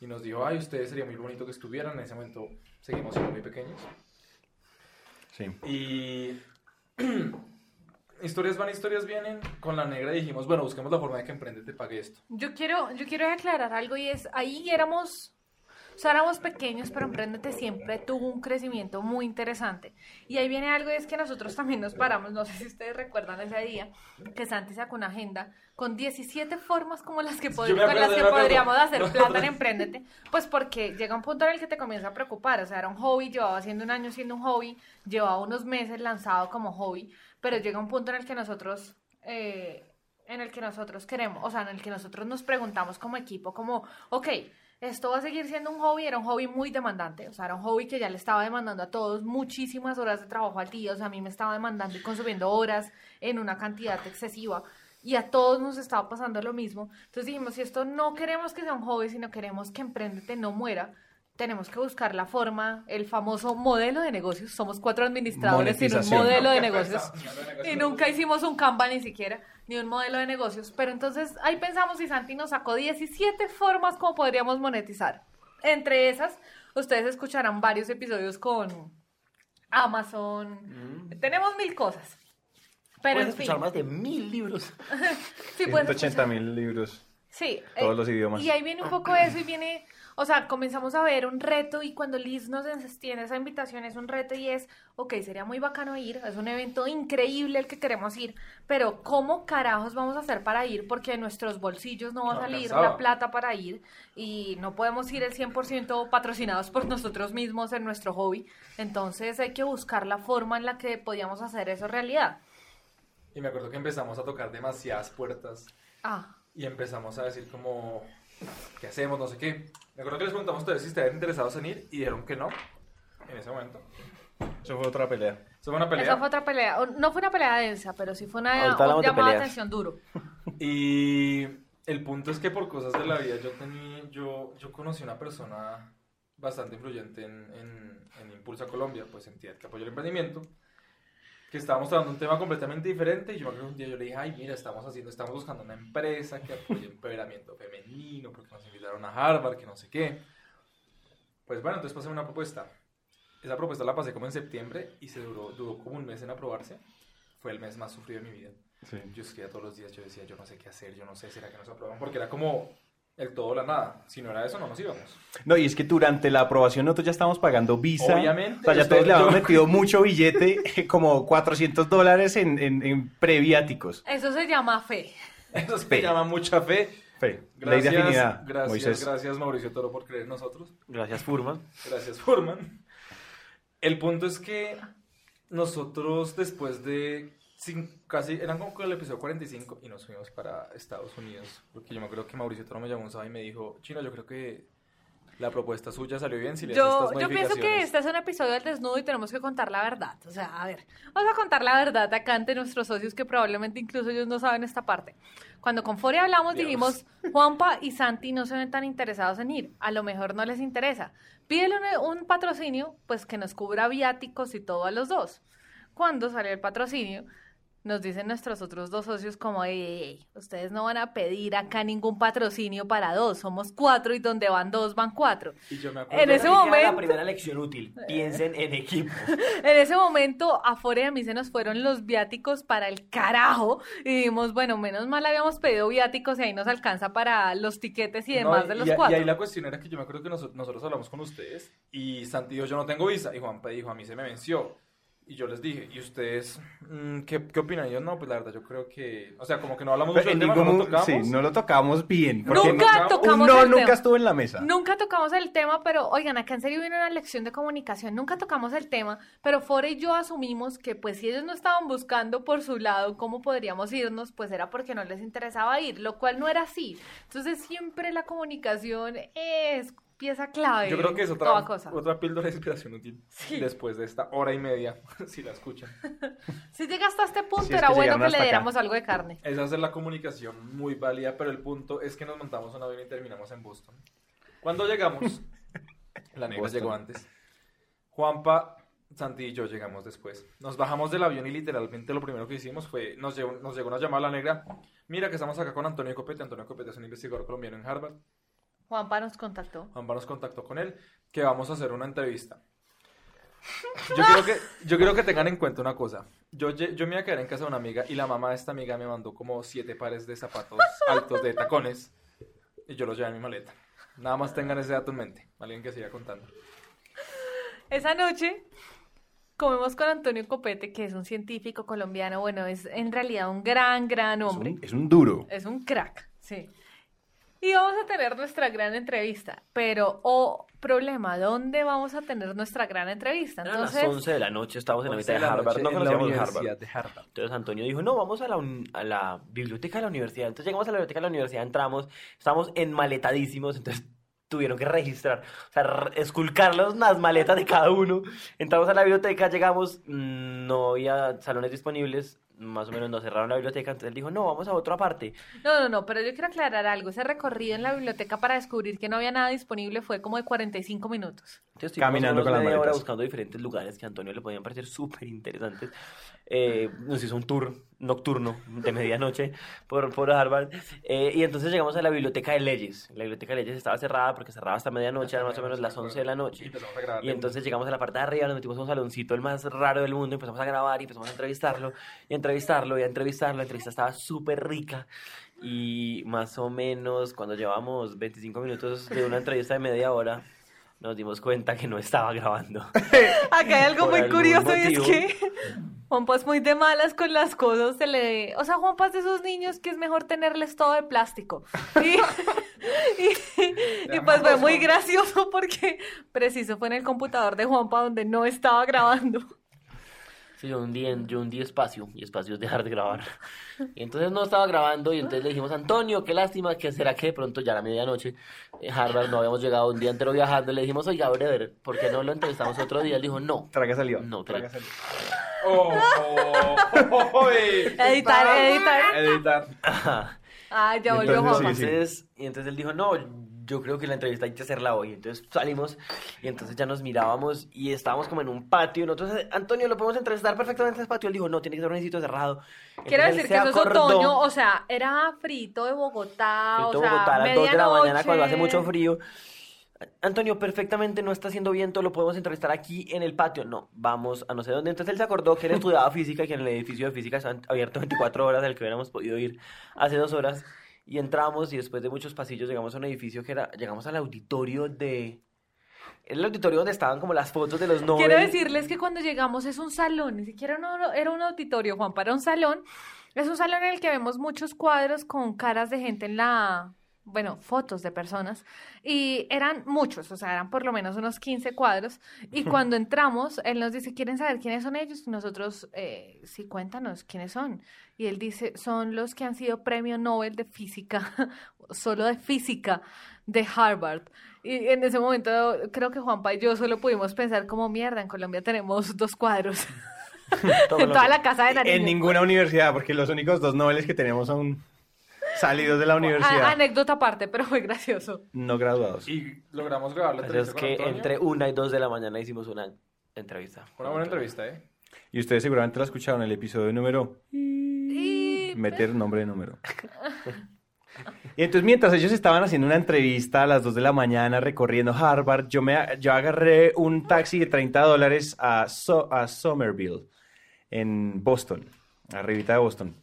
Speaker 3: y nos dijo, ay, ustedes sería muy bonito que estuvieran. En ese momento seguimos siendo muy pequeños.
Speaker 2: Sí.
Speaker 3: Y historias van, historias vienen. Con la negra dijimos, bueno, busquemos la forma de que Emprende te pague esto.
Speaker 1: Yo quiero, yo quiero aclarar algo y es, ahí éramos, o sea, éramos pequeños, pero Emprendete siempre tuvo un crecimiento muy interesante. Y ahí viene algo y es que nosotros también nos paramos, no sé si ustedes recuerdan ese día, que Santi sacó una agenda con 17 formas como las que, pod-
Speaker 3: acuerdo,
Speaker 1: las que podríamos hacer plata en Emprendete. Pues porque llega un punto en el que te comienza a preocupar, o sea, era un hobby, llevaba haciendo un año siendo un hobby, llevaba unos meses lanzado como hobby, pero llega un punto en el que nosotros... eh, en el que nosotros queremos, o sea, en el que nosotros nos preguntamos como equipo, como, ok, esto va a seguir siendo un hobby, era un hobby muy demandante, o sea, era un hobby que ya le estaba demandando a todos muchísimas horas de trabajo al día, o sea, a mí me estaba demandando y consumiendo horas en una cantidad excesiva y a todos nos estaba pasando lo mismo. Entonces dijimos, si esto no queremos que sea un hobby, sino queremos que Emprendete no muera, tenemos que buscar la forma, el famoso modelo de negocios. Somos cuatro administradores sin un modelo de negocios. Y nunca hicimos un Canva ni siquiera, ni un modelo de negocios. Pero entonces ahí pensamos y Santi nos sacó 17 formas como podríamos monetizar. Entre esas, ustedes escucharán varios episodios con Amazon. Tenemos mil cosas. Pero
Speaker 4: Puedes
Speaker 1: en fin.
Speaker 4: escuchar más de mil libros.
Speaker 1: Sí, puedes
Speaker 2: 180
Speaker 1: escuchar.
Speaker 2: mil libros.
Speaker 1: Sí.
Speaker 2: Todos
Speaker 1: eh,
Speaker 2: los idiomas.
Speaker 1: Y ahí viene un poco eso y viene, o sea, comenzamos a ver un reto y cuando Liz nos tiene esa invitación es un reto y es, ok, sería muy bacano ir, es un evento increíble el que queremos ir, pero ¿cómo carajos vamos a hacer para ir? Porque de nuestros bolsillos no va a salir la plata para ir y no podemos ir el 100% patrocinados por nosotros mismos en nuestro hobby. Entonces hay que buscar la forma en la que podíamos hacer eso realidad.
Speaker 3: Y me acuerdo que empezamos a tocar demasiadas puertas
Speaker 1: Ah,
Speaker 3: y empezamos a decir como, ¿qué hacemos? No sé qué. Me acuerdo que les preguntamos a ustedes si estaban interesados en ir y dijeron que no en ese momento.
Speaker 2: Eso fue otra pelea.
Speaker 3: Eso fue una pelea.
Speaker 1: esa fue otra pelea. No fue una pelea densa, pero sí fue una un llamada de atención duro.
Speaker 3: Y el punto es que por cosas de la vida yo tenía, yo, yo conocí una persona bastante influyente en, en, en Impulsa Colombia, pues entidad que apoya el emprendimiento, que estábamos tratando un tema completamente diferente y yo me acuerdo un día yo le dije, ay mira, estamos haciendo, estamos buscando una empresa que apoye el empoderamiento femenino, porque nos invitaron a Harvard, que no sé qué. Pues bueno, entonces pasé una propuesta. Esa propuesta la pasé como en septiembre y se duró, duró como un mes en aprobarse. Fue el mes más sufrido de mi vida.
Speaker 2: Sí.
Speaker 3: Yo escribía todos los días, yo decía, yo no sé qué hacer, yo no sé, ¿será que nos aprueban? Porque era como el todo o la nada. Si no era eso, no nos íbamos.
Speaker 2: No, y es que durante la aprobación nosotros ya estamos pagando visa.
Speaker 3: Obviamente,
Speaker 2: O sea, ya todos le habíamos metido mucho billete, como 400 dólares en, en, en previáticos.
Speaker 1: Eso se llama fe.
Speaker 3: Eso se
Speaker 2: Fe.
Speaker 3: llama mucha fe.
Speaker 2: Fe, ley de
Speaker 3: Gracias,
Speaker 2: afinidad,
Speaker 3: gracias,
Speaker 2: Moisés.
Speaker 3: gracias Mauricio Toro por creer en nosotros.
Speaker 4: Gracias, Furman.
Speaker 3: Gracias, Furman. El punto es que nosotros después de cin- casi, eran como el episodio 45 y nos fuimos para Estados Unidos. Porque yo me acuerdo que Mauricio Toro me llamó un sábado y me dijo, Chino, yo creo que la propuesta suya salió bien si le
Speaker 1: Yo,
Speaker 3: estas
Speaker 1: yo pienso que
Speaker 3: modificaciones".
Speaker 1: este es un episodio del desnudo y tenemos que contar la verdad. O sea, a ver, vamos a contar la verdad acá ante nuestros socios que probablemente incluso ellos no saben esta parte. Cuando con Fori hablamos
Speaker 3: Dios.
Speaker 1: dijimos, Juanpa y Santi no se ven tan interesados en ir. A lo mejor no les interesa. Pídele un, un patrocinio, pues que nos cubra viáticos y todo a los dos. Cuando salió el patrocinio, nos dicen nuestros otros dos socios como, "Ey, ey, ey, ustedes no van a pedir acá ningún patrocinio para dos, somos cuatro y donde van dos van cuatro.
Speaker 3: Y yo me acuerdo
Speaker 1: En ese momento-
Speaker 4: La primera lección útil. Piensen en equipo.
Speaker 1: En ese momento, afuera de mí se nos fueron los viáticos para el carajo. Y dijimos, bueno, menos mal habíamos pedido viáticos y ahí nos alcanza para los tiquetes y
Speaker 3: No,
Speaker 1: demás de los
Speaker 3: y,
Speaker 1: cuatro.
Speaker 3: Y ahí la cuestión era que yo me acuerdo que noso- nosotros hablamos con ustedes y Santi dijo, yo no tengo visa. Y Juanpa dijo, a mí se me venció. Y yo les dije, ¿y ustedes mm, qué, qué opinan? Y yo, no, pues la verdad, yo creo que... O sea, como que no hablamos
Speaker 2: Pero
Speaker 3: mucho
Speaker 2: en
Speaker 3: del tema, no
Speaker 2: ningún
Speaker 3: lo
Speaker 2: mo-
Speaker 3: tocamos.
Speaker 2: sí, no lo tocamos bien. porque
Speaker 1: Nunca
Speaker 3: no-
Speaker 1: tocamos
Speaker 2: no,
Speaker 1: el
Speaker 2: nunca
Speaker 1: tema.
Speaker 2: estuvo en la mesa.
Speaker 1: Nunca tocamos el tema, pero oigan, acá en serio viene una lección de comunicación. Nunca tocamos el tema, pero Fore y yo asumimos que pues si ellos no estaban buscando por su lado cómo podríamos irnos, pues era porque no les interesaba ir, lo cual no era así. Entonces siempre la comunicación es pieza clave.
Speaker 3: Yo creo que es otra,
Speaker 1: cosa.
Speaker 3: otra píldora de inspiración útil.
Speaker 1: Sí.
Speaker 3: Después de esta hora y media, si la escuchan.
Speaker 1: Si llegaste a este punto,
Speaker 2: Si es
Speaker 1: era
Speaker 2: que
Speaker 1: bueno que
Speaker 2: hasta
Speaker 1: le
Speaker 2: acá.
Speaker 1: diéramos algo de carne.
Speaker 3: Esa es la comunicación muy válida, pero el punto es que nos montamos un avión y terminamos en Boston. Cuando llegamos, la negra
Speaker 2: Boston.
Speaker 3: llegó antes. Juanpa, Santi y yo llegamos después. Nos bajamos del avión y literalmente lo primero que hicimos fue, nos llegó, nos llegó una llamada a la negra. Mira que estamos acá con Antonio Copete. Antonio Copete es un investigador colombiano en Harvard.
Speaker 1: Juanpa nos contactó.
Speaker 3: Juanpa nos contactó con él, que vamos a hacer una entrevista. Yo quiero que, yo quiero que tengan en cuenta una cosa. Yo, yo me iba a quedar en casa de una amiga y la mamá de esta amiga me mandó como siete pares de zapatos altos de tacones y yo los llevé en mi maleta. Nada más tengan ese dato en mente. Alguien que siga contando.
Speaker 1: Esa noche comemos con Antonio Copete, que es un científico colombiano. Bueno, es en realidad un gran, gran
Speaker 2: Es
Speaker 1: hombre.
Speaker 2: un, es un duro.
Speaker 1: Es un crack, sí. Y vamos a tener nuestra gran entrevista. Pero, oh, problema, ¿dónde vamos a tener nuestra gran entrevista?
Speaker 4: Eran las
Speaker 1: Entonces,
Speaker 4: 11 de la noche, estábamos en la mitad de,
Speaker 2: la
Speaker 4: Harvard,
Speaker 2: noche
Speaker 4: no
Speaker 2: en la
Speaker 4: conocíamos
Speaker 2: Universidad
Speaker 4: Harvard.
Speaker 2: de Harvard.
Speaker 4: Entonces Antonio dijo, no, vamos a la, un- a la biblioteca de la universidad. Entonces llegamos a la biblioteca de la universidad, entramos, estábamos enmaletadísimos, entonces tuvieron que registrar, o sea, re- esculcar las maletas de cada uno. Entramos a la biblioteca, llegamos, mm, no había salones disponibles, más o menos nos cerraron la biblioteca, entonces él dijo, no, vamos a otra parte.
Speaker 1: no, no, no, pero yo quiero aclarar algo. Ese recorrido en la biblioteca para descubrir que no había nada disponible fue como de 45 minutos.
Speaker 4: Entonces estuvimos
Speaker 2: Caminando con las
Speaker 4: media hora buscando diferentes lugares que a Antonio le podían parecer súper interesantes. Eh, nos hizo un tour nocturno de medianoche por, por Harvard. Eh, y entonces llegamos a la biblioteca de leyes. La biblioteca de leyes estaba cerrada porque cerraba hasta medianoche, eran más o menos las 11 de la noche. Y entonces llegamos a la parte de arriba, nos metimos a un saloncito, el más raro del mundo, empezamos a grabar y empezamos a entrevistarlo, y a entrevistarlo, y a entrevistarlo. La entrevista estaba súper rica. Y más o menos cuando llevamos 25 minutos de una entrevista de media hora, nos dimos cuenta que no estaba grabando.
Speaker 1: Acá hay algo muy curioso y es que Juanpa es muy de malas con las cosas. Se le... O sea, Juanpa es de esos niños que es mejor tenerles todo de plástico. Y, y- y pues fue muy gracioso porque preciso fue en el computador de Juanpa donde no estaba grabando.
Speaker 4: Sí, yo un día, yo un día espacio, y espacio es dejar de grabar. Y entonces no estaba grabando, y entonces le dijimos, Antonio, qué lástima, que será que de pronto ya a la medianoche, eh, Harvard, no habíamos llegado un día entero viajando, le dijimos, oiga, brother, ¿por qué no lo entrevistamos otro día? Él dijo, no.
Speaker 2: Traga salió.
Speaker 4: No,
Speaker 2: traga salió.
Speaker 3: ¡Oh! oh, oh, oh, eh.
Speaker 1: Editar, editar.
Speaker 2: Editar.
Speaker 4: Ajá.
Speaker 1: Ah, ya volvió
Speaker 2: Entonces,
Speaker 1: Juanpa.
Speaker 2: sí, sí.
Speaker 4: Entonces, y entonces él dijo, no, yo creo que la entrevista hay que hacerla hoy. Entonces salimos y entonces ya nos mirábamos y estábamos como en un patio. Nosotros, Antonio, lo podemos entrevistar perfectamente en ese patio. Él dijo, no, tiene que ser un sitio cerrado.
Speaker 1: Quiero
Speaker 4: Entonces,
Speaker 1: decir que eso es
Speaker 4: acordó-
Speaker 1: otoño, o sea, era frito de Bogotá,
Speaker 4: Frito
Speaker 1: o sea,
Speaker 4: Bogotá a las 2 de la mañana cuando hace mucho frío. Antonio, perfectamente no está haciendo viento, lo podemos entrevistar aquí en el patio. No, vamos a no sé dónde. Entonces él se acordó que él estudiaba física y que en el edificio de física estaba abierto 24 horas, del que hubiéramos podido ir hace dos horas. Y entramos y después de muchos pasillos llegamos a un edificio que era, llegamos al auditorio de... Era el auditorio donde estaban como las fotos de los Nobel.
Speaker 1: Quiero decirles que cuando llegamos es un salón, ni siquiera no- era un auditorio, Juan, para un salón. Es un salón en el que vemos muchos cuadros con caras de gente en la, bueno, fotos de personas. Y eran muchos, o sea, eran por lo menos unos 15 cuadros. Y cuando entramos, él nos dice, ¿quieren saber quiénes son ellos? Y nosotros, eh, sí, cuéntanos quiénes son. Y él dice, son los que han sido premio Nobel de física, solo de física, de Harvard. Y en ese momento creo que Juanpa y yo solo pudimos pensar como mierda, en Colombia tenemos dos cuadros en toda la casa de Nariño.
Speaker 2: En ninguna universidad, porque los únicos dos noveles que tenemos son salidos de la
Speaker 1: A-
Speaker 2: universidad,
Speaker 1: anécdota aparte, pero fue gracioso.
Speaker 2: no graduados.
Speaker 3: Y logramos grabar la entrevista
Speaker 4: es que entre una y dos de la mañana hicimos una entrevista.
Speaker 3: Una buena entrevista, ¿eh?
Speaker 2: Y ustedes seguramente la escucharon en el episodio número...
Speaker 1: Y
Speaker 2: Meter nombre de número. Y entonces mientras ellos estaban haciendo una entrevista a las 2 de la mañana recorriendo Harvard, yo, me, yo agarré un taxi de 30 dólares a, So- a Somerville, en Boston, arribita de Boston.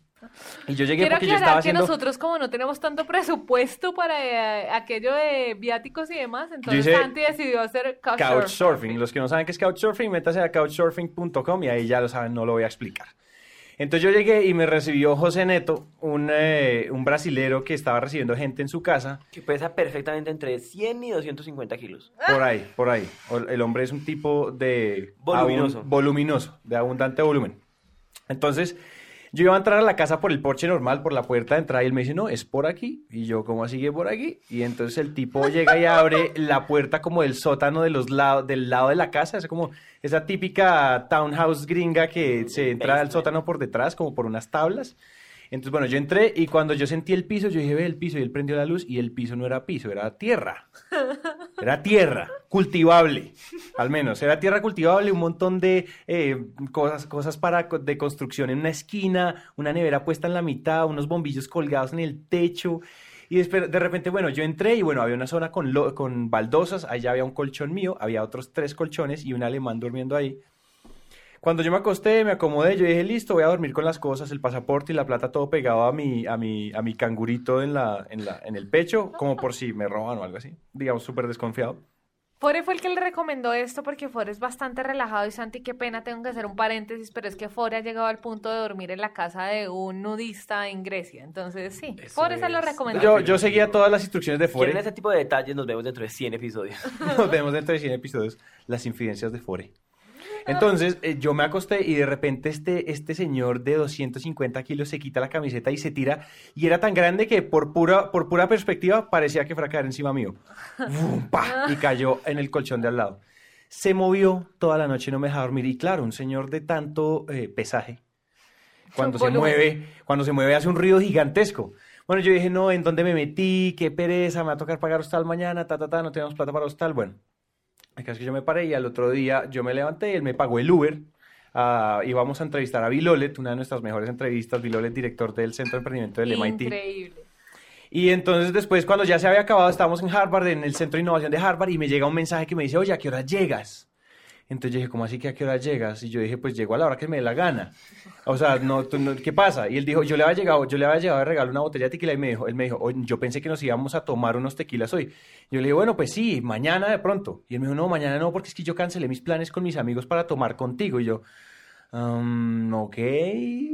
Speaker 2: Y yo llegué
Speaker 1: Quiero
Speaker 2: porque yo estaba
Speaker 1: que
Speaker 2: haciendo...
Speaker 1: nosotros como no tenemos tanto presupuesto para eh, aquello de viáticos y demás, entonces
Speaker 2: hice
Speaker 1: Santi decidió hacer couchsurfing.
Speaker 2: Couchsurfing. Los que no saben qué es Couchsurfing, métase a couchsurfing.com y ahí ya lo saben, no lo voy a explicar. Entonces yo llegué y me recibió José Neto, un, eh, un brasilero que estaba recibiendo gente en su casa.
Speaker 4: Que pesa perfectamente entre 100 y 250 kilos.
Speaker 2: Por ahí, por ahí. El hombre es un tipo de...
Speaker 4: Voluminoso.
Speaker 2: abun- voluminoso, de abundante volumen. Entonces, yo iba a entrar a la casa por el porche normal, por la puerta de entrada, y él me dice, no, es por aquí. Y yo, ¿cómo así que por aquí? Y entonces el tipo llega y abre la puerta como del sótano de los lados, del lado de la casa. Es como esa típica townhouse gringa que se entra al sótano por detrás, como por unas tablas. Entonces, bueno, yo entré y cuando yo sentí el piso, yo dije, ve el piso, y él prendió la luz y el piso no era piso, era tierra. Era tierra, cultivable, al menos. Era tierra cultivable, un montón de eh, cosas, cosas para, de construcción en una esquina, una nevera puesta en la mitad, unos bombillos colgados en el techo. Y de repente, bueno, yo entré y bueno, había una zona con, lo- con baldosas, allá había un colchón mío, había otros tres colchones y un alemán durmiendo ahí. Cuando yo me acosté, me acomodé, yo dije, listo, voy a dormir con las cosas, el pasaporte y la plata todo pegado a mi, a mi, a mi cangurito en, la, en, la, en el pecho, como por si me roban o algo así. Digamos, súper desconfiado.
Speaker 1: Fore fue el que le recomendó esto porque Fore es bastante relajado y Santi, qué pena, tengo que hacer un paréntesis, pero es que Fore ha llegado al punto de dormir en la casa de un nudista en Grecia. Entonces, sí,
Speaker 3: Eso
Speaker 1: Fore se lo
Speaker 3: es.
Speaker 1: recomendó.
Speaker 2: Yo, yo seguía todas las instrucciones de
Speaker 4: ¿Quieren
Speaker 2: Fore.
Speaker 4: ese tipo de detalles? Nos vemos dentro de 100 episodios.
Speaker 2: Nos vemos dentro de 100 episodios, las infidencias de Fore. Entonces, eh, yo me acosté y de repente este, este señor de 250 kilos se quita la camiseta y se tira. Y era tan grande que por pura, por pura perspectiva parecía que caer encima mío. Y cayó en el colchón de al lado. Se movió toda la noche no me dejaba dormir. Y claro, un señor de tanto eh, pesaje, cuando se mueve, cuando se mueve hace un ruido gigantesco. Bueno, yo dije, no, ¿en dónde me metí? Qué pereza, me va a tocar pagar hostal mañana, ta, ta, ta, no tenemos plata para hostal. Bueno, caso es que yo me paré y al otro día yo me levanté y él me pagó el Uber. Ah, íbamos a entrevistar a Vilolet, una de nuestras mejores entrevistas, Vilolet, director del Centro de Emprendimiento del MIT.
Speaker 1: Increíble.
Speaker 2: Y entonces después, cuando ya se había acabado, estábamos en Harvard, en el Centro de Innovación de Harvard, y me llega un mensaje que me dice, oye, ¿a qué hora llegas? Entonces yo dije, ¿cómo así que a qué hora llegas? Y yo dije, pues llego a la hora que me dé la gana. O sea, no, ¿qué pasa? Y él dijo, yo le había llegado, yo le había llegado de regalo una botella de tequila y me dijo, él me dijo, "Oye, yo pensé que nos íbamos a tomar unos tequilas hoy. Yo le dije, bueno, pues sí, mañana de pronto. Y él me dijo, no, mañana no, porque es que yo cancelé mis planes con mis amigos para tomar contigo. Y yo, "Um, ok,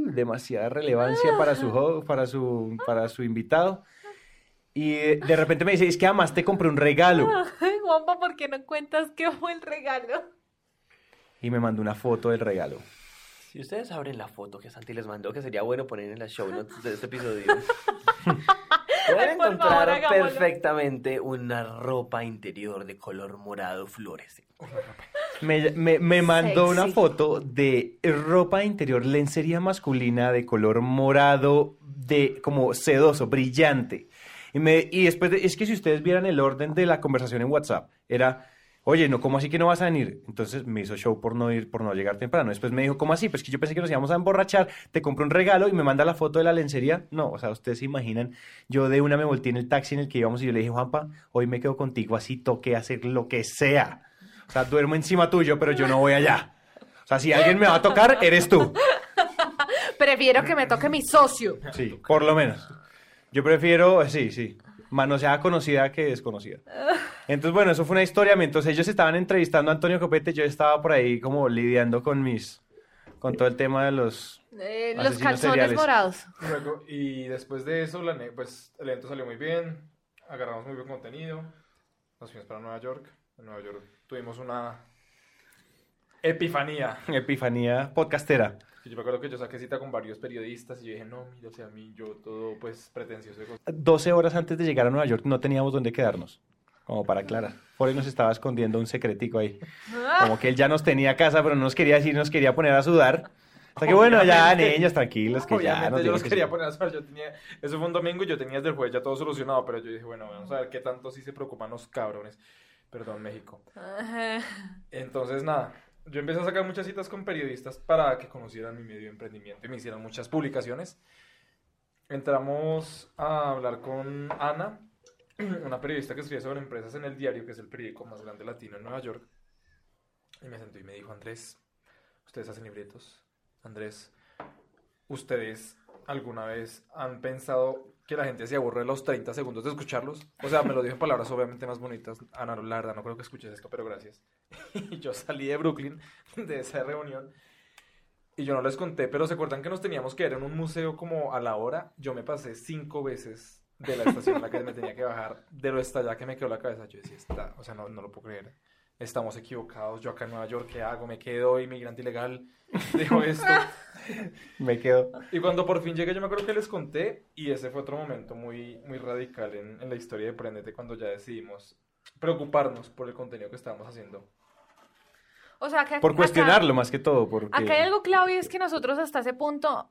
Speaker 2: demasiada relevancia para su, para su, para su invitado. Y de repente me dice, es que además te compré un regalo.
Speaker 1: Ay, Juanpa, ¿por qué no cuentas qué fue el regalo?
Speaker 2: Y me mandó una foto del regalo.
Speaker 4: Si ustedes abren la foto que Santi les mandó, que sería bueno poner en las show notes de este episodio, pueden
Speaker 1: favor,
Speaker 4: encontrar
Speaker 1: hagámoslo.
Speaker 4: perfectamente una ropa interior de color morado fluorescente.
Speaker 2: Me, me- me mandó
Speaker 1: Sexy.
Speaker 2: una foto de ropa interior, lencería masculina de color morado, de como sedoso, brillante. Y, me, y después, de- es que si ustedes vieran el orden de la conversación en WhatsApp, era, oye, no, ¿cómo así que no vas a venir? Entonces me hizo show por no ir, por no llegar temprano. Después me dijo, ¿cómo así? Pues que yo pensé que nos íbamos a emborrachar, te compré un regalo y me manda la foto de la lencería. No, o sea, ustedes se imaginan, yo de una me volteé en el taxi en el que íbamos y yo le dije, Juanpa, hoy me quedo contigo, así toque hacer lo que sea. O sea, duermo encima tuyo, pero yo no voy allá. O sea, si alguien me va a tocar, eres tú.
Speaker 1: Prefiero que me toque mi socio.
Speaker 2: Sí, por lo menos. Yo prefiero, sí, sí, manoseada conocida que desconocida. Entonces, bueno, eso fue una historia. Mientras ellos estaban entrevistando a Antonio Copete, yo estaba por ahí como lidiando con mis, con todo el tema de los...
Speaker 1: Eh, los calzones
Speaker 2: seriales.
Speaker 1: morados.
Speaker 3: Luego, y después de eso, la pues, el evento salió muy bien, agarramos muy buen contenido, nos fuimos para Nueva York. En Nueva York tuvimos una epifanía.
Speaker 2: Epifanía podcastera.
Speaker 3: Yo me acuerdo que yo saqué cita con varios periodistas y yo dije, no, mira, o sea, a mí, yo todo, pues, pretencioso. de cosas.
Speaker 2: 12 horas antes de llegar a Nueva York no teníamos dónde quedarnos. Como para aclarar. Por ahí nos estaba escondiendo un secretico ahí. Como que él ya nos tenía casa, pero no nos quería decir, nos quería poner a sudar. O sea que bueno, ya, niños, tranquilos, que ya
Speaker 3: Obviamente
Speaker 2: no
Speaker 3: yo los
Speaker 2: que
Speaker 3: quería poner a hacer, yo tenía, eso fue un domingo y yo tenía desde el jueves ya todo solucionado, pero yo dije, bueno, vamos a ver qué tanto sí se preocupan los cabrones. Perdón, México. Entonces, nada, yo empecé a sacar muchas citas con periodistas para que conocieran mi medio de emprendimiento y me hicieran muchas publicaciones. Entramos a hablar con Ana, una periodista que escribe sobre empresas en el diario, que es el periódico más grande latino en Nueva York. Y me sentó y me dijo, Andrés, ustedes hacen libretos. Andrés, ustedes ¿alguna vez han pensado que la gente se aburre los 30 segundos de escucharlos? O sea, me lo dijo en palabras obviamente más bonitas. Ana, la verdad, no creo que escuches esto, pero gracias. Y yo salí de Brooklyn, de esa reunión, y yo no les conté, pero ¿se acuerdan que nos teníamos que ir en un museo como a la hora? Yo me pasé cinco veces de la estación en la que me tenía que bajar, de lo estallada que me quedó la cabeza. Yo decía, está, o sea, no, no lo puedo creer. Estamos equivocados. Yo acá en Nueva York, ¿qué hago? Me quedo inmigrante ilegal. Dejo esto.
Speaker 2: Me quedo.
Speaker 3: Y cuando por fin llegué, yo me acuerdo que les conté, y ese fue otro momento muy, muy radical en, en la historia de Prendete, cuando ya decidimos preocuparnos por el contenido que estábamos haciendo.
Speaker 1: O sea, que
Speaker 2: Por
Speaker 1: acá-
Speaker 2: cuestionarlo más que todo, porque...
Speaker 1: Acá hay algo clave y es que nosotros hasta ese punto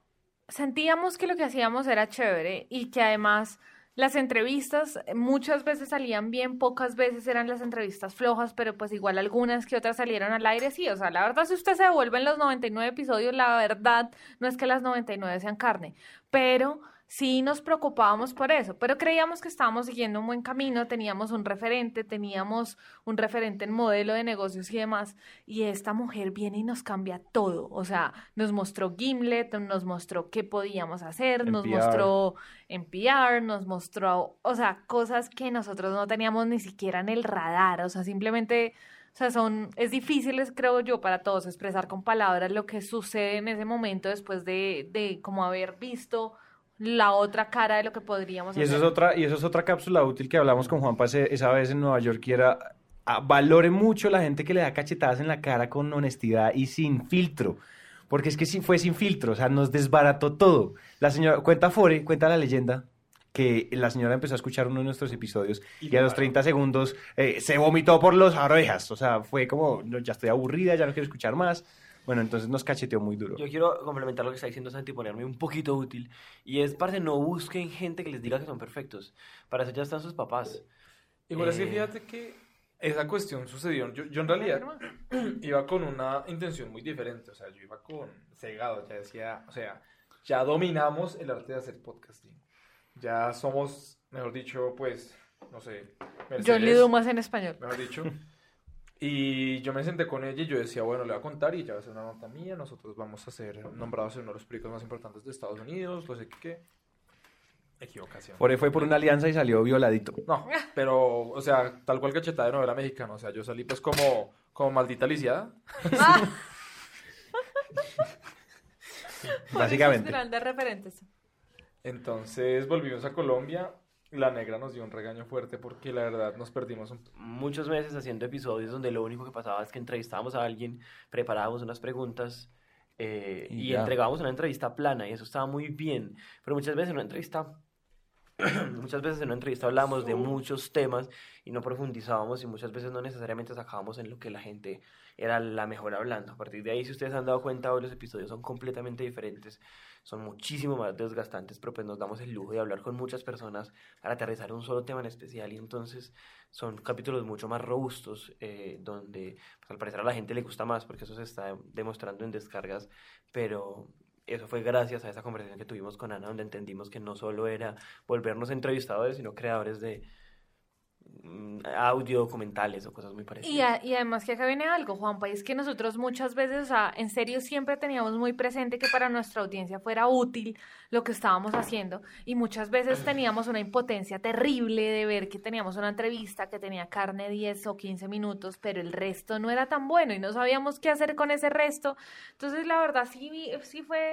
Speaker 1: sentíamos que lo que hacíamos era chévere y que además las entrevistas muchas veces salían bien, pocas veces eran las entrevistas flojas, pero pues igual algunas que otras salieron al aire, sí, o sea, la verdad si usted se devuelve en los 99 episodios, la verdad no es que las 99 sean carne, pero sí nos preocupábamos por eso, pero creíamos que estábamos siguiendo un buen camino, teníamos un referente, teníamos un referente en modelo de negocios y demás, y esta mujer viene y nos cambia todo, o sea, nos mostró Gimlet, nos mostró qué podíamos hacer, nos mostró en PR, nos mostró, o sea, cosas que nosotros no teníamos ni siquiera en el radar, o sea, simplemente... O sea, son, es difícil, creo yo, para todos expresar con palabras lo que sucede en ese momento después de, de como haber visto la otra cara de lo que podríamos
Speaker 2: Y eso, es
Speaker 1: hacer.
Speaker 2: otra, y eso es otra cápsula útil que hablamos con Juanpa ese- esa vez en Nueva York, y era, ah, valore mucho la gente que le da cachetadas en la cara con honestidad y sin filtro. Porque es que sí fue sin filtro, o sea, nos desbarató todo. La señora, cuenta Fore, cuenta la leyenda, que la señora empezó a escuchar uno de nuestros episodios y,
Speaker 3: Y
Speaker 2: a los
Speaker 3: paró.
Speaker 2: 30 segundos eh, se vomitó por los orejas. O sea, fue como, "No, ya estoy aburrida, ya no quiero escuchar más. Bueno, entonces nos cacheteó muy duro.
Speaker 4: Yo quiero complementar lo que está diciendo Santi y ponerme un poquito útil. Y es, parce, no busquen gente que les diga que son perfectos. Para eso ya están sus papás.
Speaker 3: Igual es que
Speaker 4: Eh.
Speaker 3: fíjate que esa cuestión sucedió. Yo, yo en realidad iba con una intención muy diferente. O sea, yo iba con cegado. Ya decía, o sea, ya dominamos el arte de hacer podcasting. Ya somos, mejor dicho, pues, no sé,
Speaker 1: John
Speaker 3: Mercedes,
Speaker 1: Lee Dumas en español.
Speaker 3: mejor dicho. Y yo me senté con ella y yo decía, bueno, le voy a contar y ya va a ser una nota mía. Nosotros vamos a ser nombrados en uno de los periódicos más importantes de Estados Unidos. No sé qué. qué. Equivocación.
Speaker 2: Fore fue por una alianza y salió violadito.
Speaker 3: No, pero, o sea, tal cual cachetada de novela mexicana. O sea, yo salí pues como, como maldita lisiada.
Speaker 2: Básicamente.
Speaker 1: Final de referentes.
Speaker 3: Entonces volvimos a Colombia. La negra nos dio un regaño fuerte porque la verdad nos perdimos un...
Speaker 4: Muchos meses haciendo episodios donde lo único que pasaba es que entrevistábamos a alguien, preparábamos unas preguntas eh,
Speaker 2: Y
Speaker 4: entregábamos una entrevista plana y eso estaba muy bien. Pero muchas veces en una entrevista, muchas veces en una entrevista hablábamos de muchos temas y no profundizábamos y muchas veces no necesariamente sacábamos en lo que la gente era la mejor hablando. A partir de ahí, si ustedes han dado cuenta, hoy los episodios son completamente diferentes, son muchísimo más desgastantes, pero pues nos damos el lujo de hablar con muchas personas para aterrizar un solo tema en especial y entonces son capítulos mucho más robustos eh, donde pues, al parecer a la gente le gusta más porque eso se está demostrando en descargas, pero eso fue gracias a esa conversación que tuvimos con Ana donde entendimos que no solo era volvernos entrevistadores, sino creadores de audio, documentales o cosas muy parecidas.
Speaker 1: Y, a- y además que acá viene algo, Juanpa, y es que nosotros muchas veces, o sea, en serio siempre teníamos muy presente que para nuestra audiencia fuera útil lo que estábamos haciendo y muchas veces teníamos una impotencia terrible de ver que teníamos una entrevista que tenía carne 10 o 15 minutos, pero el resto no era tan bueno y no sabíamos qué hacer con ese resto. Entonces, la verdad, sí, sí fue...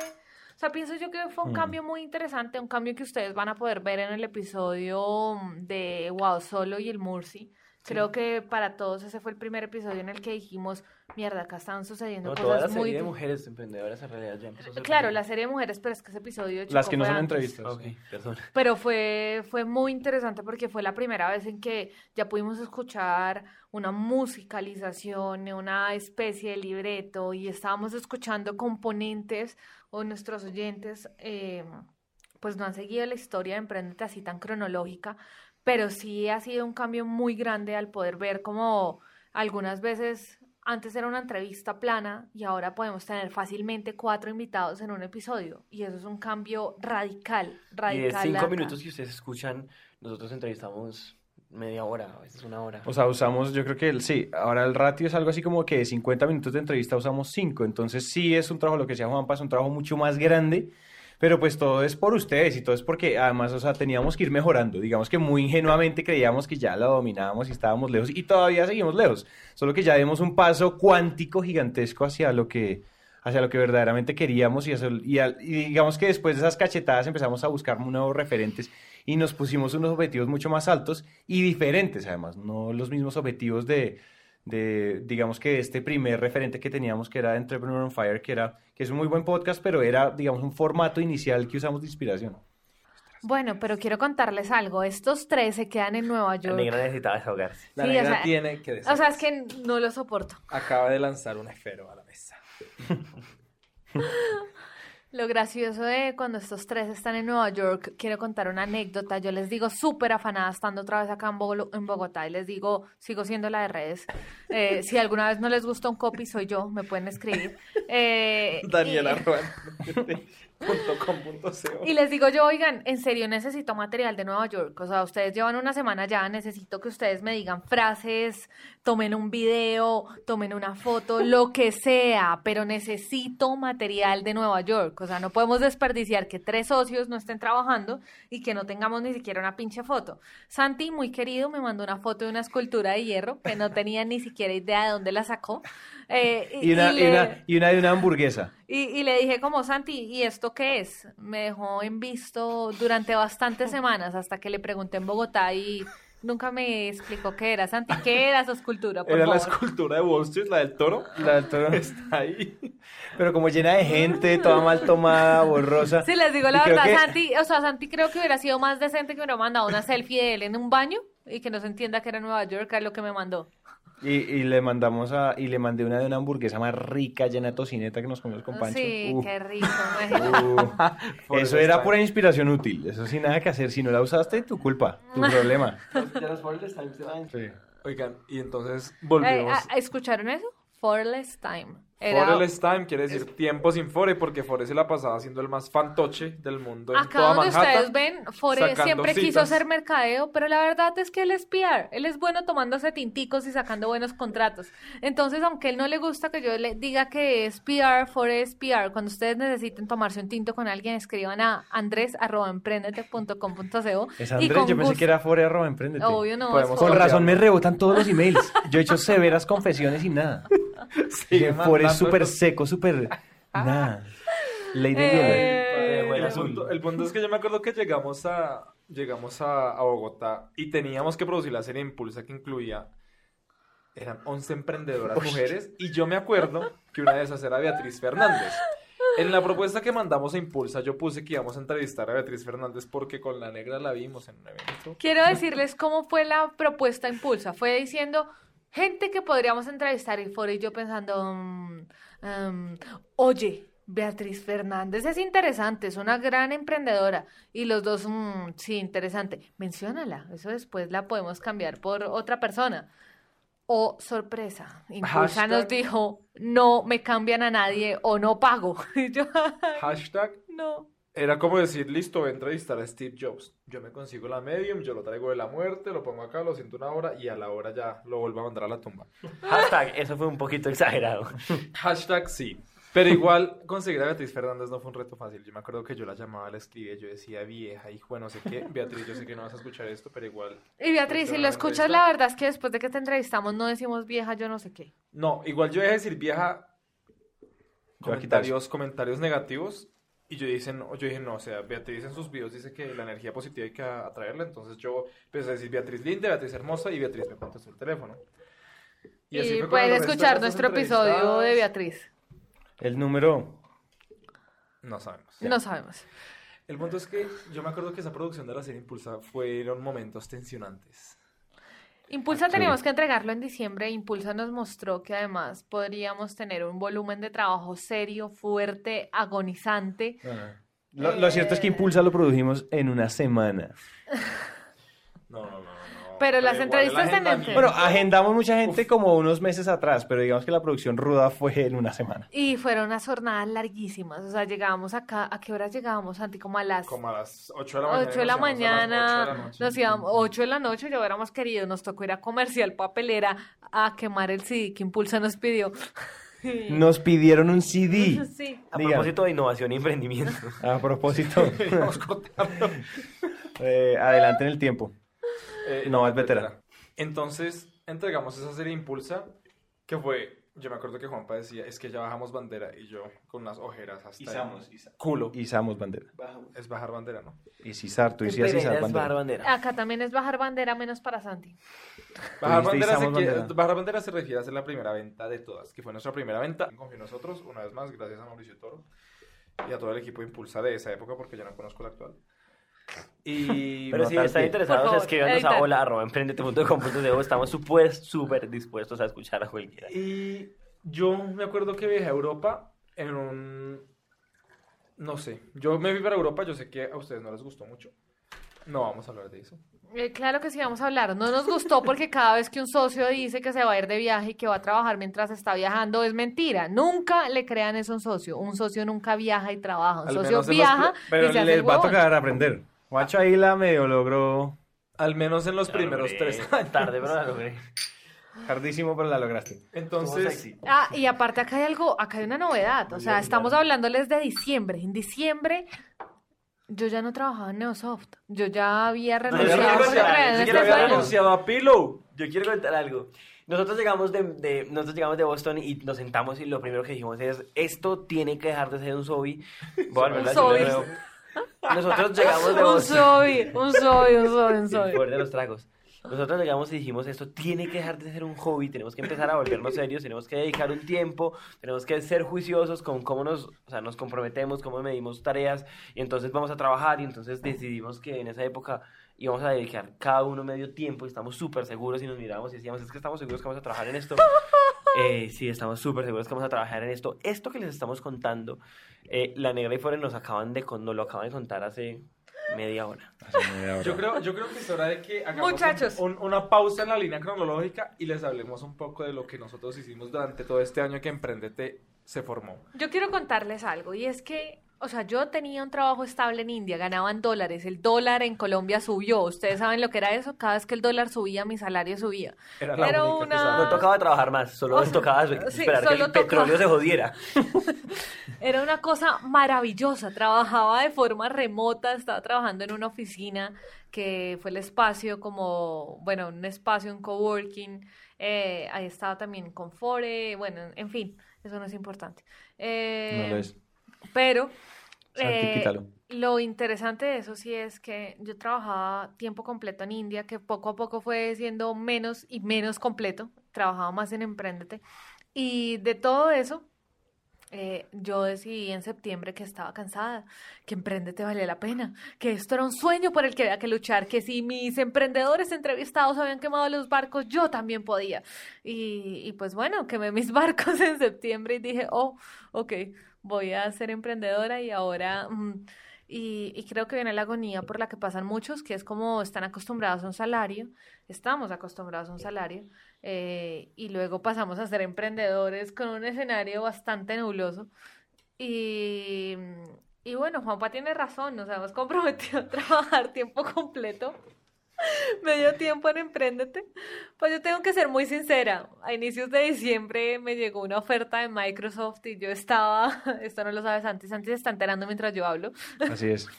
Speaker 1: O sea, pienso yo que fue un
Speaker 2: Mm.
Speaker 1: cambio muy interesante, un cambio que ustedes van a poder ver en el episodio mm, de Wow Solo y el Murci. Creo que para todos ese fue el primer episodio en el que dijimos, mierda, acá están sucediendo
Speaker 4: No, toda la
Speaker 1: cosas muy...
Speaker 4: serie de mujeres emprendedoras en realidad ya empezó a ser
Speaker 1: Claro, la serie de mujeres, pero es que ese episodio...
Speaker 2: Las
Speaker 1: chico,
Speaker 2: que no son
Speaker 1: antes.
Speaker 2: entrevistas.
Speaker 4: Ok, perdón.
Speaker 1: Pero fue, fue muy interesante porque fue la primera vez en que ya pudimos escuchar una musicalización, una especie de libreto y estábamos escuchando componentes o nuestros oyentes eh, pues no han seguido la historia de Emprendete así tan cronológica, pero sí ha sido un cambio muy grande al poder ver como algunas veces antes era una entrevista plana y ahora podemos tener fácilmente cuatro invitados en un episodio y eso es un cambio radical,
Speaker 4: Y
Speaker 1: radical.
Speaker 4: de cinco minutos que ustedes escuchan, nosotros entrevistamos media hora, a veces una hora.
Speaker 2: O sea, usamos, yo creo que el- sí, ahora el ratio es algo así como que de 50 minutos de entrevista usamos 5, entonces sí es un trabajo, lo que decía Juanpa, es un trabajo mucho más grande, Pero pues todo es por ustedes y todo es porque además, o sea, teníamos que ir mejorando. Digamos que muy ingenuamente creíamos que ya la dominábamos y estábamos lejos y todavía seguimos lejos. Solo que ya dimos un paso cuántico gigantesco hacia lo que, hacia lo que verdaderamente queríamos y, digamos que después de esas cachetadas empezamos a buscar nuevos referentes y nos pusimos unos objetivos mucho más altos y diferentes además, no los mismos objetivos de, de digamos que este primer referente que teníamos que era Entrepreneur on Fire, que era que es un muy buen podcast, pero era digamos un formato inicial que usamos de inspiración.
Speaker 1: Bueno, pero quiero contarles algo. Estos tres se quedan en Nueva
Speaker 4: La
Speaker 1: York.
Speaker 4: negra necesitaba desahogarse.
Speaker 3: La
Speaker 1: Sí, o
Speaker 3: negra
Speaker 1: sea,
Speaker 3: tiene que decir.
Speaker 1: O sea, es que no lo soporto.
Speaker 3: Acaba de lanzar un esfero a la mesa.
Speaker 1: Lo gracioso de cuando estos tres están en Nueva York, quiero contar una anécdota. Yo les digo súper afanada estando otra vez acá en, en Bogotá y les digo, sigo siendo la de redes. Eh, si alguna vez no les gusta un copy, soy yo, me pueden escribir. Eh,
Speaker 3: Daniela
Speaker 1: y- Y les digo yo, oigan, en serio necesito material de Nueva York. O sea, ustedes llevan una semana ya, necesito que ustedes me digan frases, tomen un video, tomen una foto, lo que sea, pero necesito material de Nueva York. O sea, no podemos desperdiciar que tres socios no estén trabajando y que no tengamos ni siquiera una pinche foto. Santi, muy querido, me mandó una foto de una escultura de hierro que no tenía ni siquiera idea de dónde la sacó. Eh,
Speaker 2: Y una, y
Speaker 1: le-
Speaker 2: una, y una de una hamburguesa.
Speaker 1: y, y le dije como, Santi, ¿y esto qué es? Me dejó en visto durante bastantes semanas hasta que le pregunté en Bogotá y nunca me explicó qué era. Santi, ¿qué era esa escultura? Por
Speaker 3: Era la escultura de Wall Street, la del toro.
Speaker 2: La del toro.
Speaker 3: Está ahí.
Speaker 2: Pero como llena de gente, toda mal tomada, borrosa.
Speaker 1: Sí, les digo la verdad,
Speaker 2: que-
Speaker 1: Santi, o sea, Santi creo que hubiera sido más decente que me hubiera mandado una selfie de él en un baño y que no se entienda que era Nueva York, es lo que me mandó.
Speaker 2: Y, y le mandamos a, y le mandé una de una hamburguesa más rica, llena de tocineta que nos comimos con Pancho.
Speaker 1: Sí,
Speaker 2: Uh,
Speaker 1: qué rico.
Speaker 2: uh. Eso era pura inspiración útil. Eso sin nada que hacer. Si no la usaste, tu culpa, tu problema.
Speaker 4: Ya los Times.
Speaker 3: Oigan, y entonces volvemos.
Speaker 1: ah, ¿Escucharon eso? For less time. Era-
Speaker 3: Fore less time quiere decir tiempo sin Fore, porque Fore se la pasaba siendo el más fantoche del mundo en
Speaker 1: Acá
Speaker 3: toda
Speaker 1: donde
Speaker 3: Manhattan.
Speaker 1: ustedes ven, Fore siempre quiso hacer mercadeo, pero la verdad es que él es PR. Él es bueno tomándose tinticos y sacando buenos contratos. Entonces, aunque él no le gusta que yo le diga que es PR, Fore es PR. Cuando ustedes necesiten tomarse un tinto con alguien, escriban a andres.emprendete.com.co
Speaker 2: Es
Speaker 1: y
Speaker 2: Andrés,
Speaker 1: con
Speaker 2: yo pensé
Speaker 1: gusto-
Speaker 2: que era Fore arroba emprendete.
Speaker 1: Obvio no,
Speaker 2: Con razón me rebotan todos los emails. Yo he hecho severas confesiones y nada.
Speaker 3: Sigue
Speaker 2: Fore es
Speaker 3: mandando
Speaker 2: súper seco, súper... Nada. Lady
Speaker 1: Eh,
Speaker 4: el
Speaker 3: El punto, el punto es que yo me acuerdo que llegamos a llegamos a, a Bogotá y teníamos que producir la serie Impulsa que incluía eran 11 emprendedoras mujeres y yo me acuerdo que una de esas era Beatriz Fernández. En la propuesta que mandamos a Impulsa yo puse que íbamos a entrevistar a Beatriz Fernández porque con la negra la vimos en un evento.
Speaker 1: Quiero decirles cómo fue la propuesta Impulsa. Fue diciendo gente que podríamos entrevistar y y yo pensando, mm, mm, oye, Beatriz Fernández es interesante, es una gran emprendedora. Y los dos, mm, sí, interesante. Menciónala, eso después la podemos cambiar por otra persona. O sorpresa, Impulsa
Speaker 3: Hashtag-
Speaker 1: nos dijo, no me cambian a nadie o no pago. Y yo,
Speaker 3: Hashtag
Speaker 1: no.
Speaker 3: Era como decir, listo, voy a entrevistar a Steve Jobs. Yo me consigo la medium, yo lo traigo de la muerte, lo pongo acá, lo siento una hora y a la hora ya lo vuelvo a mandar a la tumba.
Speaker 4: Hashtag, eso fue un poquito exagerado.
Speaker 3: Hashtag sí. Pero igual conseguir a Beatriz Fernández no fue un reto fácil. Yo me acuerdo que yo la llamaba, la escribía, yo decía vieja, hijo, no sé qué. Beatriz, yo sé que no vas a escuchar esto, pero igual.
Speaker 1: Y Beatriz, si lo escuchas, la verdad es que después de que te entrevistamos no decimos vieja, yo no sé qué.
Speaker 3: No, igual yo dejé de decir vieja
Speaker 2: voy a quitar
Speaker 3: comentarios, comentarios negativos. Y yo dije, no, yo dije, no, o sea, Beatriz en sus videos dice que la energía positiva hay que atraerla. Entonces yo empecé a decir Beatriz linda, Beatriz hermosa y Beatriz me contestó el teléfono.
Speaker 1: Y,
Speaker 3: así fue con
Speaker 1: pueden escuchar nuestro episodio de Beatriz.
Speaker 2: El número...
Speaker 3: No sabemos.
Speaker 1: No sabemos.
Speaker 3: El punto es que yo me acuerdo que esa producción de la serie Impulsa fueron momentos tensionantes.
Speaker 1: Impulsa teníamos que entregarlo en diciembre. Impulsa nos mostró que además podríamos tener un volumen de trabajo serio, fuerte, agonizante.
Speaker 2: Lo, lo cierto es que Impulsa lo produjimos en una semana.
Speaker 3: No, no, no.
Speaker 1: Pero las entrevistas
Speaker 3: el
Speaker 1: que-
Speaker 3: agendamiento-
Speaker 2: Bueno, agendamos mucha gente como unos meses atrás, pero digamos que la producción ruda fue en una semana.
Speaker 1: Y fueron unas jornadas larguísimas. O sea, llegábamos acá. ¿A qué horas llegábamos, Santi? Como a las
Speaker 3: Como a las 8 de la mañana.
Speaker 1: 8 de la mañana,
Speaker 3: 8 de la noche.
Speaker 1: nos íbamos, 8 de la noche, ya hubiéramos querido, nos tocó ir a comercial papelera a quemar el CD que Impulsa nos pidió.
Speaker 2: Nos pidieron un CD.
Speaker 1: Sí.
Speaker 4: A
Speaker 2: Diga.
Speaker 4: propósito de innovación y emprendimiento.
Speaker 2: A propósito.
Speaker 3: Vamos.
Speaker 2: Eh, adelante en el tiempo.
Speaker 3: Eh,
Speaker 2: No, es veterana.
Speaker 3: Entonces, entregamos esa serie Impulsa, que fue, yo me acuerdo que Juanpa decía, es que ya bajamos bandera, y yo con unas ojeras hasta el culo.
Speaker 2: Izamos bandera.
Speaker 3: Es bajar bandera, ¿no?
Speaker 2: Y Cisar, tú decías Cisar
Speaker 4: es bajar
Speaker 2: bandera.
Speaker 4: bandera.
Speaker 1: Acá también es bajar bandera menos para Santi.
Speaker 3: Bajar
Speaker 2: Tuviste
Speaker 3: bandera, se
Speaker 2: izamos
Speaker 3: quiere-
Speaker 2: bandera.
Speaker 3: bajar bandera se refiere a hacer la primera venta de todas, que fue nuestra primera venta. Confió en nosotros, una vez más, gracias a Mauricio Toro y a todo el equipo de Impulsa de esa época, porque ya no conozco el actual. Y
Speaker 4: Pero si están interesados, escríbanos a
Speaker 1: editar.
Speaker 4: hola arroba emprendete.com.de. Estamos súper, súper dispuestos a escuchar a cualquiera.
Speaker 3: Y yo me acuerdo que viajé a Europa en un... No sé, yo me fui para Europa, yo sé que a ustedes no les gustó mucho. No vamos a hablar de eso.
Speaker 1: Eh, claro que sí, vamos a hablar. No nos gustó porque cada vez que un socio dice que se va a ir de viaje y que va a trabajar mientras está viajando es mentira. Nunca le crean eso a un socio. Un socio nunca viaja y trabaja. Un
Speaker 3: Al
Speaker 1: socio
Speaker 3: en los
Speaker 1: viaja
Speaker 2: Pero
Speaker 1: y se hace
Speaker 2: les
Speaker 1: el
Speaker 2: va a tocar aprender. Juancho ahí la medio logró
Speaker 3: Al menos en los
Speaker 4: La
Speaker 3: primeros
Speaker 4: logré.
Speaker 3: tres años.
Speaker 4: Tarde, pero la logré.
Speaker 2: tardísimo, pero la lograste.
Speaker 3: Entonces,
Speaker 1: Ah, y aparte acá hay algo, acá hay una novedad. O sea, estamos hablándoles de diciembre. En diciembre yo ya no trabajaba en Neosoft. Yo ya había
Speaker 4: yo
Speaker 1: renunciado
Speaker 4: yo quiero
Speaker 3: había renunciado a Pillow.
Speaker 4: Yo quiero contar algo. Nosotros llegamos de, de- nosotros llegamos de Boston y nos sentamos y lo primero que dijimos es, esto tiene que dejar de ser un hobby. Voy a Nosotros llegamos de
Speaker 1: Un soy, un soy, un soy, un
Speaker 4: El
Speaker 1: soy.
Speaker 4: poder de los tragos. Nosotros llegamos y dijimos, esto tiene que dejar de ser un hobby, tenemos que empezar a volvernos serios, tenemos que dedicar un tiempo, tenemos que ser juiciosos con cómo nos, o sea, nos comprometemos, cómo medimos tareas, y entonces vamos a trabajar, y entonces decidimos que en esa época íbamos a dedicar cada uno medio tiempo, y estamos súper seguros, y nos miramos y decíamos, es que estamos seguros que vamos a trabajar en esto. Eh, sí, estamos súper seguros que vamos a trabajar en esto. Esto que les estamos contando, eh, la negra y Foren nos acaban de, nos lo acaban de contar hace media hora.
Speaker 3: Yo creo, yo creo que es hora de que hagamos
Speaker 1: Muchachos.
Speaker 3: un- un- una pausa en la línea cronológica y les hablemos un poco de lo que nosotros hicimos durante todo este año que Emprendete se formó.
Speaker 1: Yo quiero contarles algo y es que, o sea, yo tenía un trabajo estable en India, ganaba en dólares, el dólar en Colombia subió, ustedes saben lo que era eso, cada vez que el dólar subía, mi salario subía.
Speaker 3: Era la
Speaker 1: Era
Speaker 3: única que
Speaker 1: una-.
Speaker 4: No tocaba trabajar más, solo
Speaker 1: O sea,
Speaker 4: tocaba
Speaker 1: sí,
Speaker 4: esperar que el petróleo
Speaker 1: tocaba.
Speaker 4: se jodiera.
Speaker 1: Era una cosa maravillosa, trabajaba de forma remota, estaba trabajando en una oficina que fue el espacio como, bueno, un espacio, un coworking, eh, ahí estaba también Confore, bueno, en fin, eso no es importante. Eh,
Speaker 2: No lo es.
Speaker 1: Pero eh, lo interesante de eso sí es que yo trabajaba tiempo completo en India, que poco a poco fue siendo menos y menos completo. Trabajaba más en Emprendete. Y de todo eso, eh, yo decidí en septiembre que estaba cansada, que Emprendete valía la pena, que esto era un sueño por el que había que luchar, que si mis emprendedores entrevistados habían quemado los barcos, yo también podía. Y, y pues bueno, quemé mis barcos en septiembre y dije, oh, ok, voy a ser emprendedora y ahora... mm, y, creo que viene la agonía por la que pasan muchos, que es como están acostumbrados a un salario, estamos acostumbrados a un salario, eh, y luego pasamos a ser emprendedores con un escenario bastante nebuloso. Y, y bueno, Juanpa tiene razón, nos hemos comprometido a trabajar tiempo completo, medio tiempo en Emprendete. Pues yo tengo que ser muy sincera, a inicios de diciembre me llegó una oferta de Microsoft y yo estaba, esto no lo sabes antes, antes está enterando mientras yo hablo.
Speaker 2: Así es.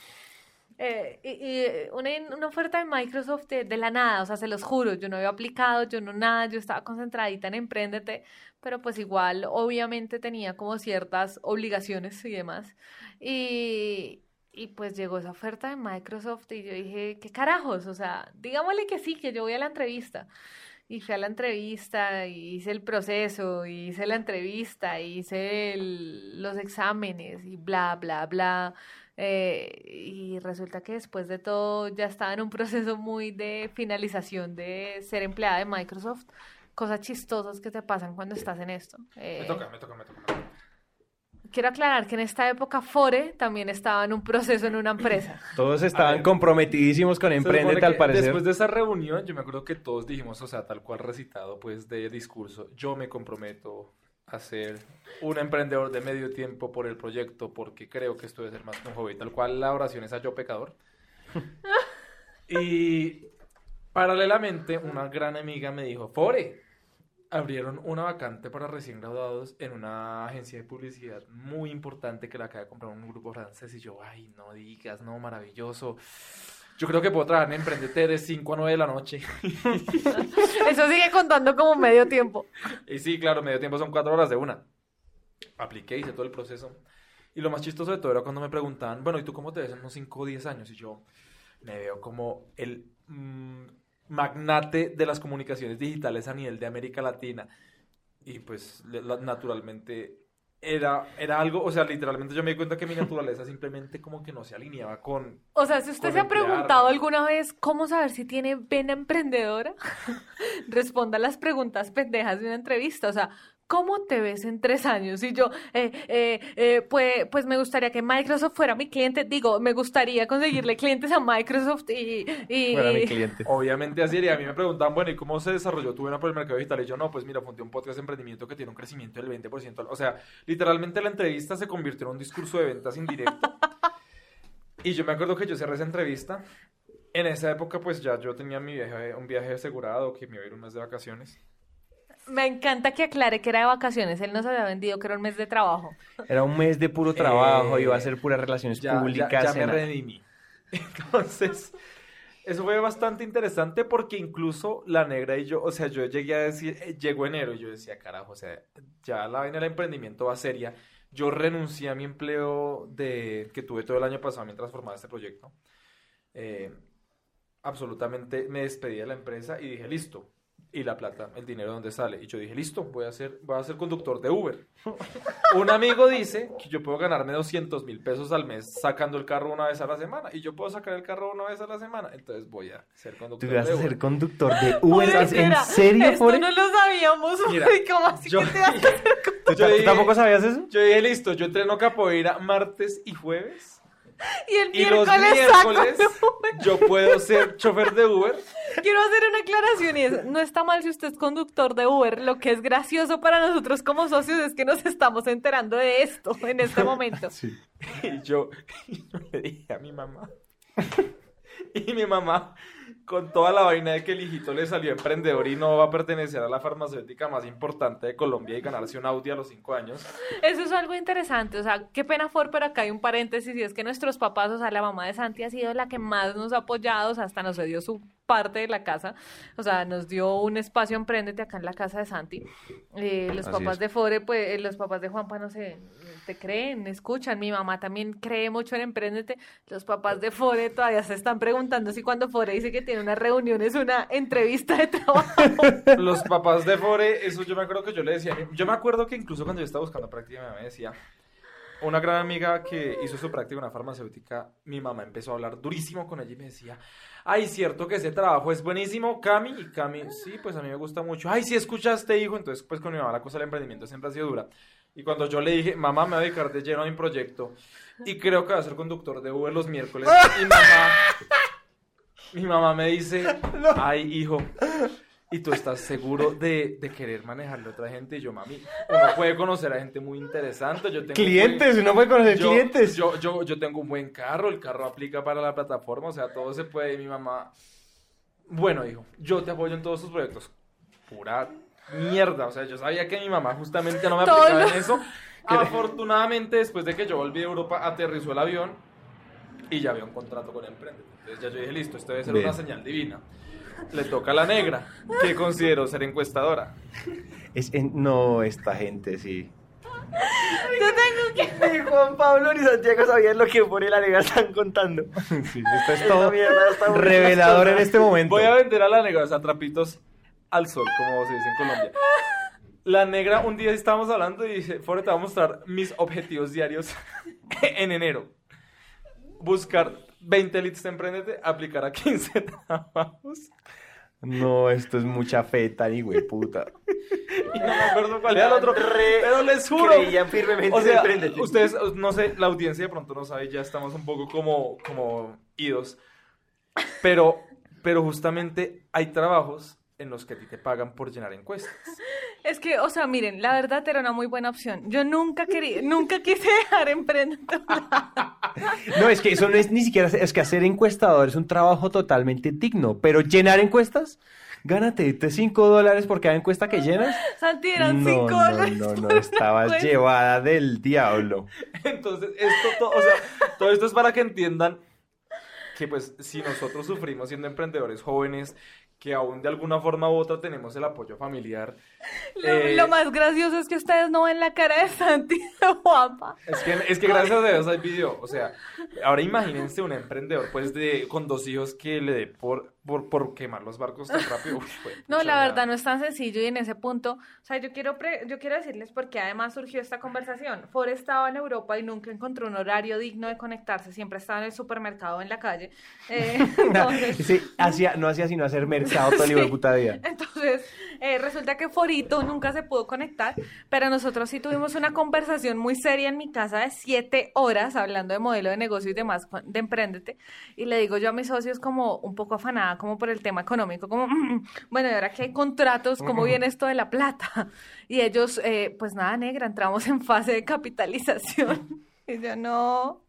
Speaker 1: Eh, y, y una, una oferta de Microsoft de, de la nada, o sea, se los juro, yo no había aplicado, yo no nada, yo estaba concentradita en Emprendete, pero pues igual, obviamente tenía como ciertas obligaciones y demás. Y, y pues llegó esa oferta de Microsoft y yo dije, ¿qué carajos? O sea, digámosle que sí, que yo voy a la entrevista. Y fui a la entrevista, y hice el proceso, y hice la entrevista, y hice el- los exámenes, y bla, bla, bla. Eh, y resulta que después de todo ya estaba en un proceso muy de finalización de ser empleada de Microsoft. Cosas chistosas que te pasan cuando estás en esto. Eh,
Speaker 3: Me toca, me toca, me toca.
Speaker 1: Quiero aclarar que en esta época Fore también estaba en un proceso en una empresa.
Speaker 2: Todos
Speaker 3: A
Speaker 2: estaban
Speaker 3: ver.
Speaker 2: comprometidísimos con Emprendete al parecer.
Speaker 3: Después de esa reunión, yo me acuerdo que todos dijimos, o sea, tal cual recitado, pues, de discurso, yo me comprometo a ser un emprendedor de medio tiempo por el proyecto porque creo que esto debe ser más que un hobby. Tal cual la oración es a yo pecador. y paralelamente, una gran amiga me dijo, Fore, abrieron una vacante para recién graduados en una agencia de publicidad muy importante que la acaba de comprar un grupo francés y yo, ay, no digas, no, maravilloso. Yo creo que puedo trabajar en Emprendete de 5 a 9 de la noche.
Speaker 1: Eso sigue contando como medio tiempo.
Speaker 3: Y sí, claro, medio tiempo son 4 horas de una. Apliqué, hice todo el proceso. Y lo más chistoso de todo era cuando me preguntaban, bueno, ¿y tú cómo te ves en unos 5 o 10 años? Y yo me veo como el mm, magnate de las comunicaciones digitales a nivel de América Latina. Y pues naturalmente era, era algo, o sea, literalmente yo me di cuenta que mi naturaleza simplemente como que no se alineaba con...
Speaker 1: O sea, si usted se ha preguntado alguna vez cómo saber si tiene vena emprendedora, responda las preguntas pendejas de una entrevista. O sea, ¿cómo te ves en tres años? Y yo, eh, eh, eh, pues, pues me gustaría que Microsoft fuera mi cliente. Digo, me gustaría conseguirle clientes a Microsoft y... y-
Speaker 2: Fuera mi cliente.
Speaker 3: Obviamente así era. Y a mí me preguntaban, bueno, ¿y cómo se desarrolló tu vena por el mercado digital? Y yo, no, pues mira, fundé un podcast de emprendimiento que tiene un crecimiento del 20%. O sea, literalmente la entrevista se convirtió en un discurso de ventas indirecto. y yo me acuerdo que yo cerré esa entrevista. En esa época, pues ya yo tenía mi viaje, un viaje asegurado, que me iba a ir un mes de vacaciones.
Speaker 1: Me encanta que aclare que era de vacaciones. Él nos había vendido que era un mes de trabajo.
Speaker 2: Era un mes de puro trabajo,
Speaker 3: Eh,
Speaker 2: iba a ser puras relaciones
Speaker 3: ya, ya-
Speaker 2: públicas.
Speaker 3: ya me redimí. Entonces, eso fue bastante interesante porque incluso la negra y yo, o sea, yo llegué a decir, eh, llegó enero y yo decía, carajo, o sea, ya la vaina del emprendimiento va seria. Yo renuncié a mi empleo de, que tuve todo el año pasado mientras formaba este proyecto. Eh, absolutamente me despedí de la empresa y dije, listo. Y la plata, el dinero, ¿dónde sale? Y yo dije, listo, voy a ser, voy a ser conductor de Uber. Un amigo dice que yo puedo ganarme 200 mil pesos al mes sacando el carro una vez a la semana. Y yo puedo sacar el carro una vez a la semana. Entonces voy a ser
Speaker 2: Tú
Speaker 3: conductor
Speaker 2: ibas
Speaker 3: de
Speaker 2: a
Speaker 3: Uber.
Speaker 2: ser conductor de Uber.
Speaker 1: Oye,
Speaker 2: ¿En serio,
Speaker 1: Esto
Speaker 2: Fore?
Speaker 1: no lo sabíamos.
Speaker 3: Mira,
Speaker 1: ¿Cómo así
Speaker 3: yo-
Speaker 1: que te vas a
Speaker 2: ¿Tú, tú tampoco sabías eso?
Speaker 3: Yo dije, listo, yo entreno capoeira martes y jueves.
Speaker 1: Y el
Speaker 3: Y los
Speaker 1: miércoles Uber.
Speaker 3: yo puedo ser chofer de Uber.
Speaker 1: Quiero hacer una aclaración y es, no está mal si usted es conductor de Uber, lo que es gracioso para nosotros como socios es que nos estamos enterando de esto en este momento.
Speaker 2: Sí.
Speaker 3: Y yo, y yo le dije a mi mamá. Y mi mamá, con toda la vaina de que el hijito le salió emprendedor y no va a pertenecer a la farmacéutica más importante de Colombia y ganarse un Audi a los cinco años.
Speaker 1: Eso es algo interesante, o sea, qué pena for, pero acá hay un paréntesis y es que nuestros papás, o sea, la mamá de Santi ha sido la que más nos ha apoyado, o sea, hasta nos dio su parte de la casa, o sea, nos dio un espacio emprendete acá en la casa de Santi. Eh, los
Speaker 2: Así
Speaker 1: papás
Speaker 2: es.
Speaker 1: de Fore, pues, eh, los papás de Juanpa, no sé, te creen, escuchan, mi mamá también cree mucho en emprendete, los papás de Fore todavía se están preguntando si cuando Fore dice que tiene una reunión es una entrevista de trabajo.
Speaker 3: Los papás de Fore, eso yo me acuerdo que yo le decía. Yo me acuerdo que incluso cuando yo estaba buscando práctica, mi mamá me decía. Una gran amiga que hizo su práctica en una farmacéutica, mi mamá empezó a hablar durísimo con ella y me decía, ay, cierto que ese trabajo es buenísimo, Cami, y Cami, sí, pues a mí me gusta mucho, ay, sí escuchaste, hijo, entonces pues con mi mamá la cosa del emprendimiento siempre ha sido dura. Y cuando yo le dije, mamá, me voy a dedicar de lleno a mi proyecto, y creo que voy a ser conductor de Uber los miércoles, y mamá, mi mamá me dice, ay, hijo, ¿y tú estás seguro de, de querer manejarle a otra gente? Y yo, mami, uno puede conocer a gente muy interesante. Yo tengo
Speaker 2: Clientes,
Speaker 3: buen-
Speaker 2: uno puede conocer
Speaker 3: yo,
Speaker 2: clientes.
Speaker 3: Yo, yo, yo tengo un buen carro, el carro aplica para la plataforma, o sea, todo se puede. Y mi mamá, bueno, hijo, yo te apoyo en todos tus proyectos. Pura mierda, o sea, yo sabía que mi mamá justamente no me
Speaker 1: Todo
Speaker 3: aplicaba
Speaker 1: lo-
Speaker 3: en eso. Afortunadamente, después de que yo volví a Europa, aterrizó el avión y ya había un contrato con Emprende. Entonces ya yo dije, listo, esto debe ser
Speaker 2: Bien.
Speaker 3: una señal divina. Le toca a la negra, que considero ser encuestadora.
Speaker 2: Es en- No, esta gente, sí.
Speaker 1: Yo tengo que...
Speaker 4: Ni Juan Pablo ni Santiago sabían lo que pone la negra están contando.
Speaker 2: Sí, esto es
Speaker 4: Esta
Speaker 2: todo
Speaker 4: mierda está muy
Speaker 2: revelador en este momento.
Speaker 3: Voy a vender a la negra, o sea, trapitos al sol, como se dice en Colombia. La negra, un día estábamos hablando y dice, Fore, te voy a mostrar mis objetivos diarios en enero. Buscar 20 leads de Emprendete, aplicar a 15 trabajos.
Speaker 2: No, esto es mucha feta, ni güey, puta.
Speaker 3: Y no me acuerdo cuál era el otro.
Speaker 4: Re-
Speaker 3: Pero les juro.
Speaker 4: Creían firmemente
Speaker 3: O
Speaker 4: en
Speaker 3: sea,
Speaker 4: Emprendete.
Speaker 3: ustedes, no sé, la audiencia de pronto no sabe, ya estamos un poco como, como idos. Pero, pero justamente hay trabajos en los que a ti te pagan por llenar encuestas.
Speaker 1: Es que, o sea, miren, la verdad era una muy buena opción. Yo nunca quería, nunca quise dejar emprendedor.
Speaker 2: No, es que eso no es ni siquiera, es que hacer encuestador es un trabajo totalmente digno, pero llenar encuestas, gánate te 5 dólares por cada encuesta que llenas.
Speaker 1: Santi, eran
Speaker 2: no,
Speaker 1: 5
Speaker 2: no,
Speaker 1: dólares.
Speaker 2: no, no,
Speaker 1: por una
Speaker 2: estabas
Speaker 1: encuesta.
Speaker 2: llevada del diablo.
Speaker 3: Entonces, esto, to- o sea, todo esto es para que entiendan que pues si nosotros sufrimos siendo emprendedores jóvenes, que aún de alguna forma u otra tenemos el apoyo familiar.
Speaker 1: Lo,
Speaker 3: eh,
Speaker 1: lo más gracioso es que ustedes no ven la cara de Santi guapa.
Speaker 3: Es que, es que gracias a Dios hay video. O sea, ahora imagínense un emprendedor pues de con dos hijos que le dé por, por, por quemar los barcos tan rápido. Uf, fue
Speaker 1: No, la verdad no es tan sencillo y en ese punto, o sea, yo quiero, pre- yo quiero decirles por qué además surgió esta conversación. Ford estaba en Europa y nunca encontró un horario digno de conectarse, siempre estaba en el supermercado o en la calle. Eh, entonces,
Speaker 2: Sí, hacía, no hacía sino hacer mercado todo el de puta día.
Speaker 1: entonces eh, resulta que Forito nunca se pudo conectar, pero nosotros sí tuvimos una conversación muy seria en mi casa de siete horas hablando de modelo de negocio y demás de Emprendete. Y le digo yo a mis socios como un poco afanada como por el tema económico, como, "Mm, bueno, y ahora que hay contratos, ¿cómo viene esto de la plata? Y ellos, eh, pues nada, negra, entramos en fase de capitalización. Y yo, no,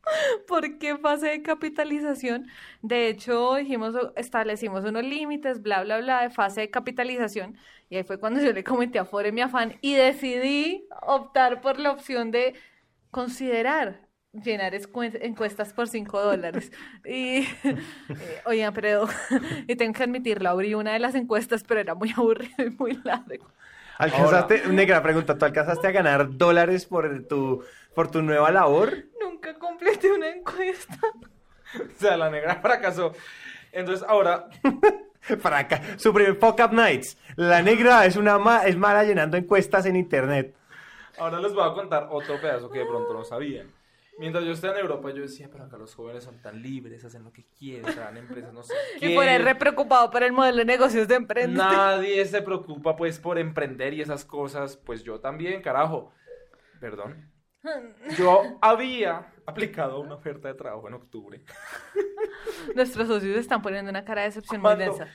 Speaker 1: ¿por qué fase de capitalización? De hecho, dijimos, establecimos unos límites, bla, bla, bla, de fase de capitalización. Y ahí fue cuando yo le comenté a Fore mi afán y decidí optar por la opción de considerar llenar encuestas por 5 dólares. Y, eh, oigan, pero, y tengo que admitirlo, abrí una de las encuestas, pero era muy aburrido y muy largo.
Speaker 2: ¿Alcanzaste, negra pregunta, ¿tú alcanzaste a ganar dólares por tu, por tu nueva labor?
Speaker 1: Nunca completé una encuesta.
Speaker 3: O sea, la negra fracasó. Entonces, ahora,
Speaker 2: Fraca. Su primer Fuck Up Nights. La negra es una ma- es mala llenando encuestas en internet.
Speaker 3: ahora les voy a contar otro pedazo que de pronto no sabían. Mientras yo estaba en Europa, yo decía, pero acá los jóvenes son tan libres, hacen lo que quieren, traen empresas, no sé qué.
Speaker 1: Y por ahí re preocupado por el modelo de negocios de emprendedor.
Speaker 3: Nadie se preocupa, pues, por emprender y esas cosas. Pues yo también, carajo. Perdón. Yo había aplicado una oferta de trabajo en octubre.
Speaker 1: Nuestros socios están poniendo una cara de decepción muy
Speaker 3: Cuando,
Speaker 1: densa.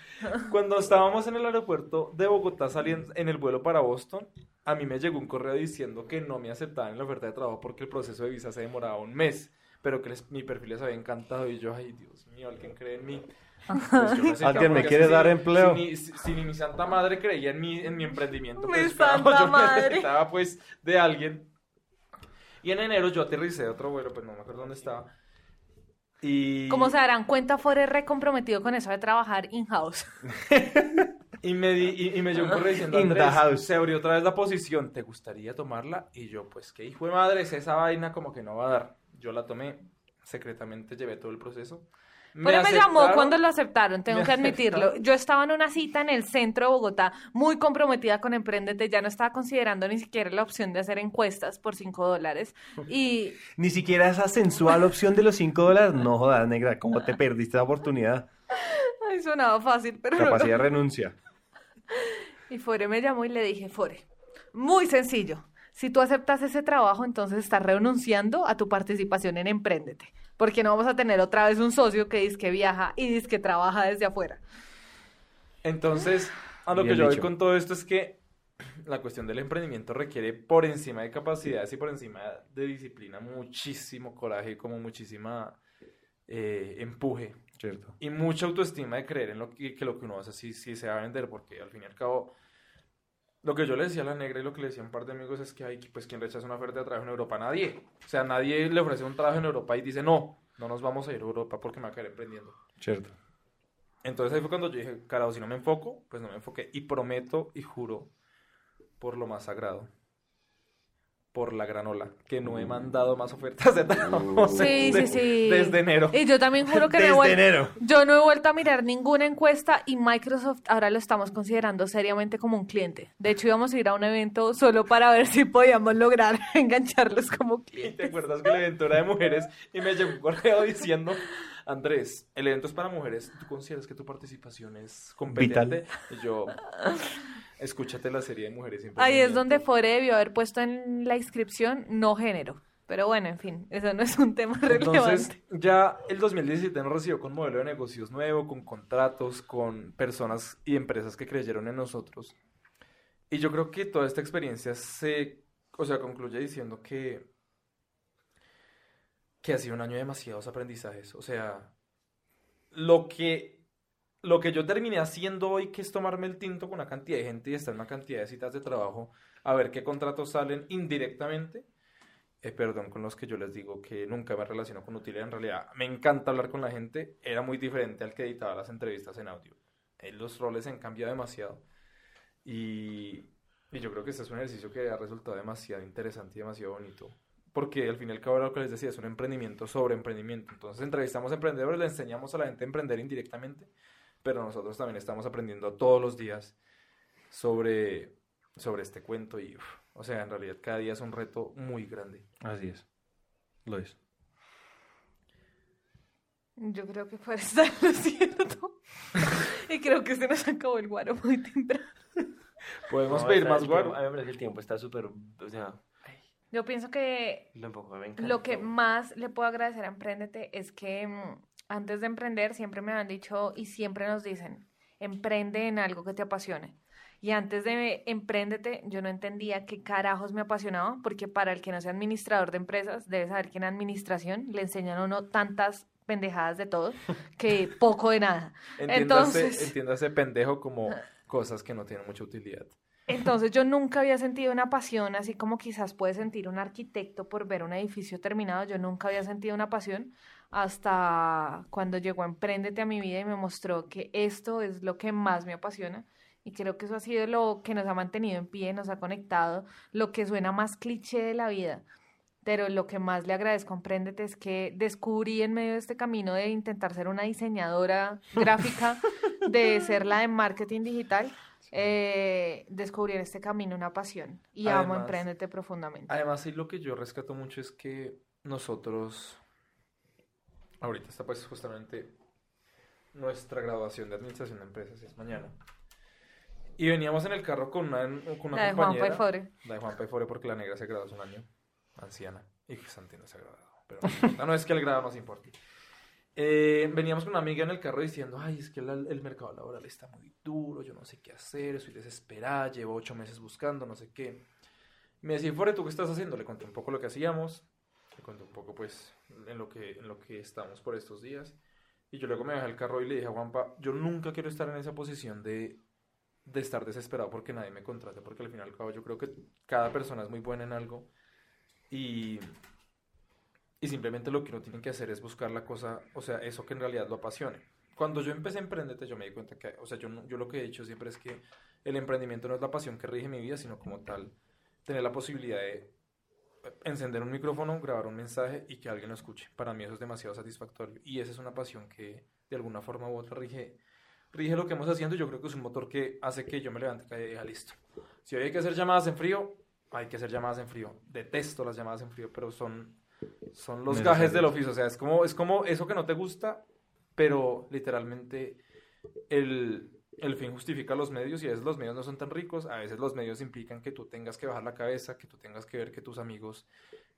Speaker 3: cuando estábamos en el aeropuerto de Bogotá saliendo en el vuelo para Boston, a mí me llegó un correo diciendo que no me aceptaban en la oferta de trabajo porque el proceso de visa se demoraba un mes, pero que les- mi perfil les había encantado y yo, ay Dios mío, alguien cree en mí. Pues sentía
Speaker 2: ¿Alguien me quiere
Speaker 3: si-
Speaker 2: dar
Speaker 3: si
Speaker 2: empleo?
Speaker 3: ni- Si, si ni mi santa madre creía en mi, en mi emprendimiento,
Speaker 1: Mi
Speaker 3: pues
Speaker 1: santa
Speaker 3: yo
Speaker 1: madre.
Speaker 3: necesitaba pues de alguien. Y en enero yo aterricé de otro vuelo, pues no me acuerdo dónde estaba. Y...
Speaker 1: Como se darán cuenta, Fore re comprometido con eso de trabajar in-house.
Speaker 3: Y me, di- y, y me llegó un correo diciendo,
Speaker 2: In the
Speaker 3: Andrés,
Speaker 2: house.
Speaker 3: se abrió otra vez la posición, ¿te gustaría tomarla? Y yo, pues, qué hijo de madre, es esa vaina como que no va a dar. Yo la tomé, secretamente llevé todo el proceso.
Speaker 1: Pero me llamó cuando lo aceptaron, tengo que admitirlo.
Speaker 3: aceptaron.
Speaker 1: Yo estaba en una cita en el centro de Bogotá, muy comprometida con Emprendete, ya no estaba considerando ni siquiera la opción de hacer encuestas por 5 dólares. Y
Speaker 2: Ni siquiera esa sensual opción de los 5 dólares. No jodas, negra, ¿cómo te perdiste esa oportunidad?
Speaker 1: ay, sonaba fácil, pero no.
Speaker 2: Capacidad de renuncia.
Speaker 1: Y Fore me llamó y le dije, Fore, muy sencillo. Si tú aceptas ese trabajo, entonces estás renunciando a tu participación en Emprendete. Porque no vamos a tener otra vez un socio que dice que viaja y dice que trabaja desde afuera.
Speaker 3: Entonces, a lo
Speaker 2: Bien
Speaker 3: que yo voy
Speaker 2: dicho.
Speaker 3: con todo esto es que la cuestión del emprendimiento requiere por encima de capacidades y por encima de disciplina muchísimo coraje y como muchísima eh, empuje
Speaker 2: Cierto.
Speaker 3: y mucha autoestima de creer en lo que, que lo que uno hace sí, sí se va a vender, porque al fin y al cabo, lo que yo le decía a la negra y lo que le decía a un par de amigos es que hay, pues, quien rechaza una oferta de trabajo en Europa, nadie. O sea, nadie le ofrece un trabajo en Europa y dice, no, no nos vamos a ir a Europa porque me va a caer emprendiendo.
Speaker 2: Cierto.
Speaker 3: Entonces ahí fue cuando yo dije, carajo, si no me enfoco, pues no me enfoqué. Y prometo y juro por lo más sagrado, por la granola, que no he mandado más ofertas de trabajo
Speaker 1: Sí,
Speaker 3: desde,
Speaker 1: sí, sí.
Speaker 3: desde enero.
Speaker 1: Y yo también juro que no he
Speaker 2: Desde enero.
Speaker 1: Yo no he vuelto a mirar ninguna encuesta y Microsoft ahora lo estamos considerando seriamente como un cliente. De hecho, íbamos a ir a un evento solo para ver si podíamos lograr engancharlos como
Speaker 3: ¿Y te
Speaker 1: clientes.
Speaker 3: acuerdas que el evento era de mujeres? Y me llegó un correo diciendo, Andrés, el evento es para mujeres, ¿tú consideras que tu participación es competente? Y yo, escúchate la serie de mujeres.
Speaker 1: Ahí es donde
Speaker 3: Emprendimiento".
Speaker 1: Fore debió haber puesto en la inscripción no género. Pero bueno, en fin, eso no es un tema
Speaker 3: Entonces,
Speaker 1: relevante.
Speaker 3: ya el 2017 nos recibió con modelo de negocios nuevo, con contratos, con personas y empresas que creyeron en nosotros. Y yo creo que toda esta experiencia se, o sea, concluye diciendo que, que ha sido un año de demasiados aprendizajes. O sea, lo que, lo que yo terminé haciendo hoy, que es tomarme el tinto con una cantidad de gente y estar en una cantidad de citas de trabajo, a ver qué contratos salen indirectamente, eh, perdón, con los que yo les digo que nunca me relaciono con utilidad, en realidad me encanta hablar con la gente, era muy diferente al que editaba las entrevistas en audio. Eh, los roles han cambiado demasiado y, y yo creo que este es un ejercicio que ha resultado demasiado interesante y demasiado bonito. Porque al fin y al cabo lo que les decía es un emprendimiento sobre emprendimiento. Entonces entrevistamos emprendedores, le enseñamos a la gente a emprender indirectamente, pero nosotros también estamos aprendiendo todos los días sobre, sobre este cuento y, uf, o sea, en realidad cada día es un reto muy grande.
Speaker 2: Así es. Lo es.
Speaker 1: Yo creo que puede estar lo cierto. y creo que se nos acabó el guaro muy temprano.
Speaker 3: Podemos
Speaker 4: No,
Speaker 3: pedir más guaro.
Speaker 4: tiempo- A mí me parece que el tiempo está súper, o sea,
Speaker 1: Yo pienso que
Speaker 4: tampoco me encanta.
Speaker 1: Lo que más le puedo agradecer a Emprendete es que mm, antes de emprender siempre me han dicho y siempre nos dicen, emprende en algo que te apasione. Y antes de Emprendete yo no entendía qué carajos me apasionaba, porque para el que no sea administrador de empresas, debe saber que en administración le enseñan a uno tantas pendejadas de todo que poco de nada.
Speaker 3: Entiéndase,
Speaker 1: Entonces-
Speaker 3: entiéndase pendejo como cosas que no tienen mucha utilidad.
Speaker 1: Entonces yo nunca había sentido una pasión, así como quizás puede sentir un arquitecto por ver un edificio terminado, yo nunca había sentido una pasión hasta cuando llegó Emprendete a mi vida y me mostró que esto es lo que más me apasiona. Y creo que eso ha sido lo que nos ha mantenido en pie, nos ha conectado, lo que suena más cliché de la vida. Pero lo que más le agradezco a Emprendete es que descubrí en medio de este camino de intentar ser una diseñadora gráfica, de ser la de marketing digital, eh, descubrí en este camino una pasión. Y amo
Speaker 3: Además-
Speaker 1: Emprendete profundamente.
Speaker 3: Además, sí, lo que yo rescato mucho es que nosotros, ahorita está pues justamente nuestra graduación de administración de empresas, es mañana. Y veníamos en el carro con una, con una
Speaker 1: La de Juan
Speaker 3: compañera.
Speaker 1: Paifore.
Speaker 3: La de Juan Paifore porque la negra se graduó hace un año, anciana, y Santi no se ha graduado. Pero no, no es que el grado nos importe. Eh, veníamos con una amiga en el carro diciendo, ay, es que el mercado laboral está muy duro, yo no sé qué hacer, estoy desesperada, llevo ocho meses buscando, no sé qué. Me decía, Fore, ¿tú qué estás haciendo? Le conté un poco lo que hacíamos, le conté un poco, pues, en lo que, en lo que estamos por estos días. Y yo luego me bajé al carro y le dije a Juanpa, yo nunca quiero estar en esa posición de, de estar desesperado porque nadie me contrate, porque al final cabo yo creo que cada persona es muy buena en algo y, y simplemente lo que uno tiene que hacer es buscar la cosa, o sea, eso que en realidad lo apasione. Cuando yo empecé a emprenderte, yo me di cuenta que, o sea, yo, yo lo que he dicho siempre es que el emprendimiento no es la pasión que rige mi vida, sino como tal, tener la posibilidad de encender un micrófono, grabar un mensaje y que alguien lo escuche. Para mí eso es demasiado satisfactorio y esa es una pasión que de alguna forma u otra rige, rige lo que hemos haciendo. Yo creo que es un motor que hace que yo me levante y diga, listo. Si hay que hacer llamadas en frío, hay que hacer llamadas en frío. Detesto las llamadas en frío, pero son, son los gajes del oficio. O sea, es como, es como eso que no te gusta, pero literalmente el, el fin justifica los medios y a veces los medios no son tan ricos, a veces los medios implican que tú tengas que bajar la cabeza, que tú tengas que ver que tus amigos,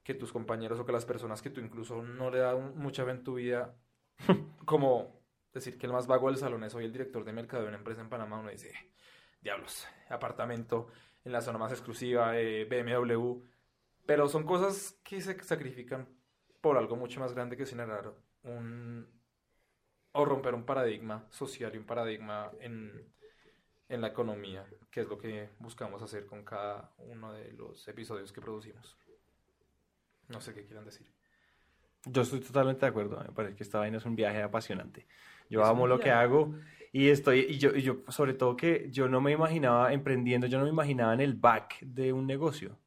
Speaker 3: que tus compañeros o que las personas que tú incluso no le dan mucha fe en tu vida, como decir que el más vago del salón es hoy el director de mercado de una empresa en Panamá, uno dice, diablos, apartamento en la zona más exclusiva, eh, BMW, pero son cosas que se sacrifican por algo mucho más grande que generar un o romper un paradigma social y un paradigma en, en la economía, que es lo que buscamos hacer con cada uno de los episodios que producimos. No sé qué quieran decir.
Speaker 2: Yo estoy totalmente de acuerdo. Me parece que esta vaina es un viaje apasionante. Yo
Speaker 3: Es
Speaker 2: amo lo que hago y estoy, y yo, y yo, sobre todo que yo no me imaginaba emprendiendo, yo no me imaginaba en el back de un negocio.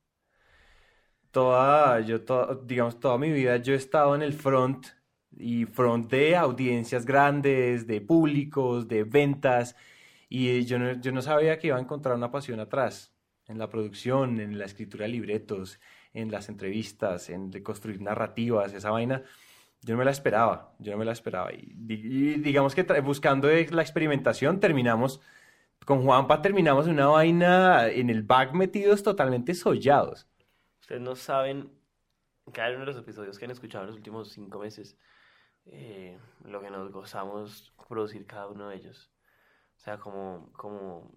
Speaker 2: Toda, yo, to- digamos, toda mi vida yo he estado en el front y front de audiencias grandes, de públicos, de ventas y yo no, yo no sabía que iba a encontrar una pasión atrás, en la producción, en la escritura de libretos, en las entrevistas, en de construir narrativas, esa vaina. Yo no me la esperaba, yo no me la esperaba. Y, y digamos que buscando de la experimentación terminamos, con Juanpa terminamos una vaina en el back metidos totalmente sollados.
Speaker 4: Ustedes no saben, cada uno de los episodios que han escuchado en los últimos cinco meses, eh, lo que nos gozamos producir cada uno de ellos. O sea, como, como,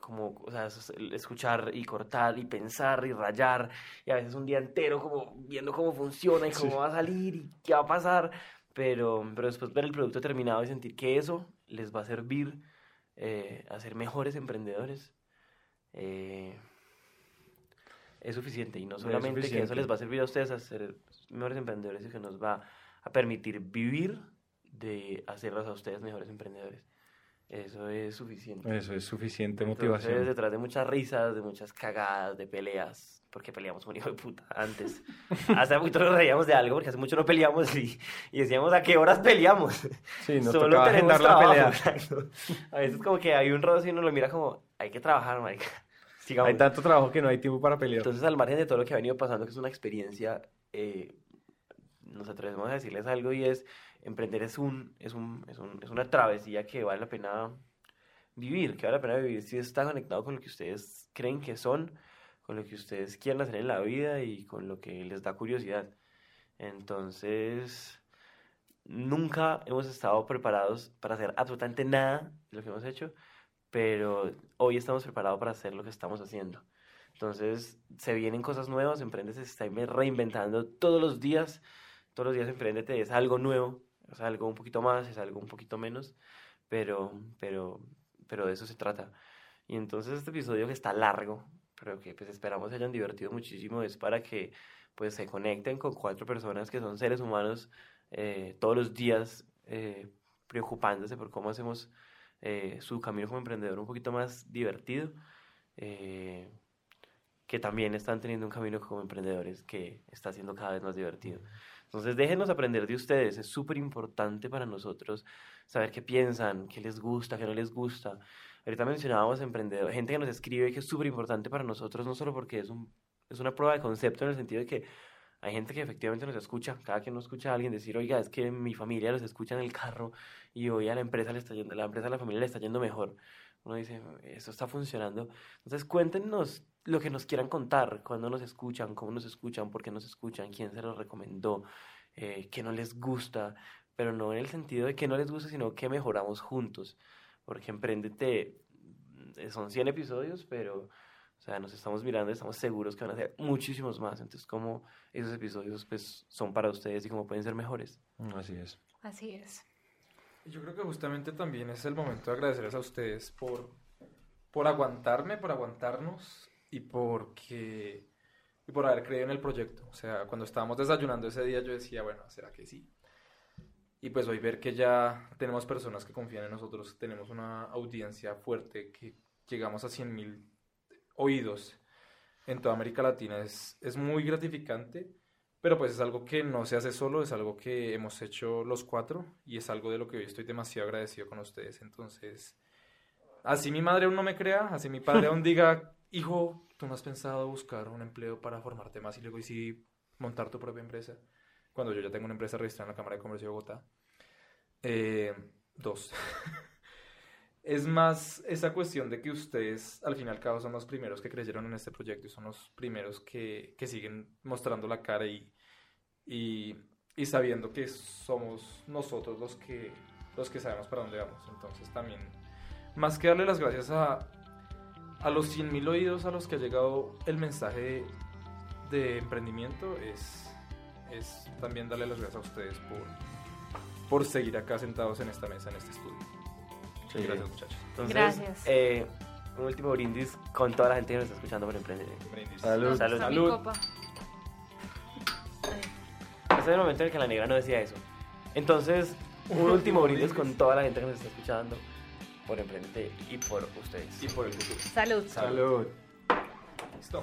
Speaker 4: como, o sea, escuchar y cortar y pensar y rayar y a veces un día entero como viendo cómo funciona y cómo va a salir y qué va a pasar. pero, pero después ver el producto terminado y sentir que eso les va a servir eh, a ser mejores emprendedores, eh, es suficiente. Y no solamente que eso les va a servir a ustedes a ser mejores emprendedores, sino que nos va a permitir vivir de hacerlos a ustedes mejores emprendedores. Eso es suficiente.
Speaker 6: Eso es suficiente
Speaker 4: Entonces,
Speaker 6: motivación.
Speaker 4: detrás de muchas risas, de muchas cagadas, de peleas, porque peleamos un hijo de puta antes. Hace mucho nos reíamos de algo, porque hace mucho no peleamos y, y decíamos a qué horas peleamos.
Speaker 6: Sí, nos
Speaker 4: Solo tenemos
Speaker 6: la pelea.
Speaker 4: exacto. A veces como que hay un roce y uno lo mira como, hay que trabajar, marica. Sigamos.
Speaker 6: Hay tanto trabajo que no hay tiempo para pelear.
Speaker 4: Entonces, al margen de todo lo que ha venido pasando, que es una experiencia, eh, nos atrevemos a decirles algo y es, emprender es, un, es, un, es, un- es una travesía que vale la pena vivir, que vale la pena vivir si está conectado con lo que ustedes creen que son, con lo que ustedes quieren hacer en la vida y con lo que les da curiosidad. Entonces, nunca hemos estado preparados para hacer absolutamente nada de lo que hemos hecho, pero hoy estamos preparados para hacer lo que estamos haciendo. Entonces, se vienen cosas nuevas, Emprende se está reinventando todos los días. Todos los días Emprendete es algo nuevo, es algo un poquito más, es algo un poquito menos, pero, pero, pero de eso se trata. Y entonces este episodio que está largo, pero que pues esperamos se hayan divertido muchísimo, es para que pues se conecten con cuatro personas que son seres humanos eh, todos los días eh, preocupándose por cómo hacemos eh, su camino como emprendedor un poquito más divertido. eh, que también están teniendo un camino como emprendedores que está siendo cada vez más divertido. Entonces, déjenos aprender de ustedes. Es súper importante para nosotros saber qué piensan, qué les gusta, qué no les gusta. Ahorita mencionábamos emprendedores, gente que nos escribe que es súper importante para nosotros, no solo porque es, un, es una prueba de concepto en el sentido de que hay gente que efectivamente nos escucha. Cada que uno escucha a alguien decir, oiga, es que mi familia los escucha en el carro y hoy a la empresa le está yendo, la empresa a la familia le está yendo mejor. Uno dice, eso está funcionando. Entonces, cuéntenos lo que nos quieran contar, cuándo nos escuchan, cómo nos escuchan, por qué nos escuchan, quién se los recomendó, eh, qué no les gusta, pero no en el sentido de que no les gusta, sino que mejoramos juntos. Porque Emprendete eh, son 100 episodios, pero sea, nos estamos mirando y estamos seguros que van a ser muchísimos más. Entonces, como esos episodios pues, son para ustedes y cómo pueden ser mejores.
Speaker 6: Así es.
Speaker 1: Así es.
Speaker 3: Yo creo que justamente también es el momento de agradecerles a ustedes por, por aguantarme, por aguantarnos y porque y por haber creído en el proyecto. O sea, cuando estábamos desayunando ese día yo decía, bueno, ¿será que sí? Y pues hoy ver que ya tenemos personas que confían en nosotros, tenemos una audiencia fuerte, que llegamos a 100 mil oídos en toda América Latina es, es muy gratificante. Pero pues es algo que no se hace solo, es algo que hemos hecho los cuatro y es algo de lo que hoy estoy demasiado agradecido con ustedes. Entonces, así mi madre aún no me crea, así mi padre aún diga, hijo, ¿tú no has pensado buscar un empleo para formarte más y luego y sí montar tu propia empresa? Cuando yo ya tengo una empresa registrada en la Cámara de Comercio de Bogotá. Eh, dos. es más esa cuestión de que ustedes al fin y al cabo son los primeros que creyeron en este proyecto y son los primeros que, que siguen mostrando la cara y, y, y sabiendo que somos nosotros los que, los que sabemos para dónde vamos. Entonces también, más que darle las gracias a, a los 100.000 oídos a los que ha llegado el mensaje de, de emprendimiento, es, es también darle las gracias a ustedes por, por seguir acá sentados en esta mesa, en este estudio. Muchas
Speaker 4: Sí.
Speaker 3: gracias muchachos.
Speaker 4: Entonces,
Speaker 1: Gracias.
Speaker 4: eh, un último brindis con toda la gente que nos está escuchando por Emprender.
Speaker 6: Salud.
Speaker 4: Salud.
Speaker 3: Salud.
Speaker 1: copa.
Speaker 4: Este es el momento en el que la negra no decía eso. Entonces, un último brindis con toda la gente que nos está escuchando por Emprendete y por ustedes.
Speaker 3: Y por el futuro.
Speaker 1: Salud.
Speaker 6: Salud.
Speaker 3: Listo.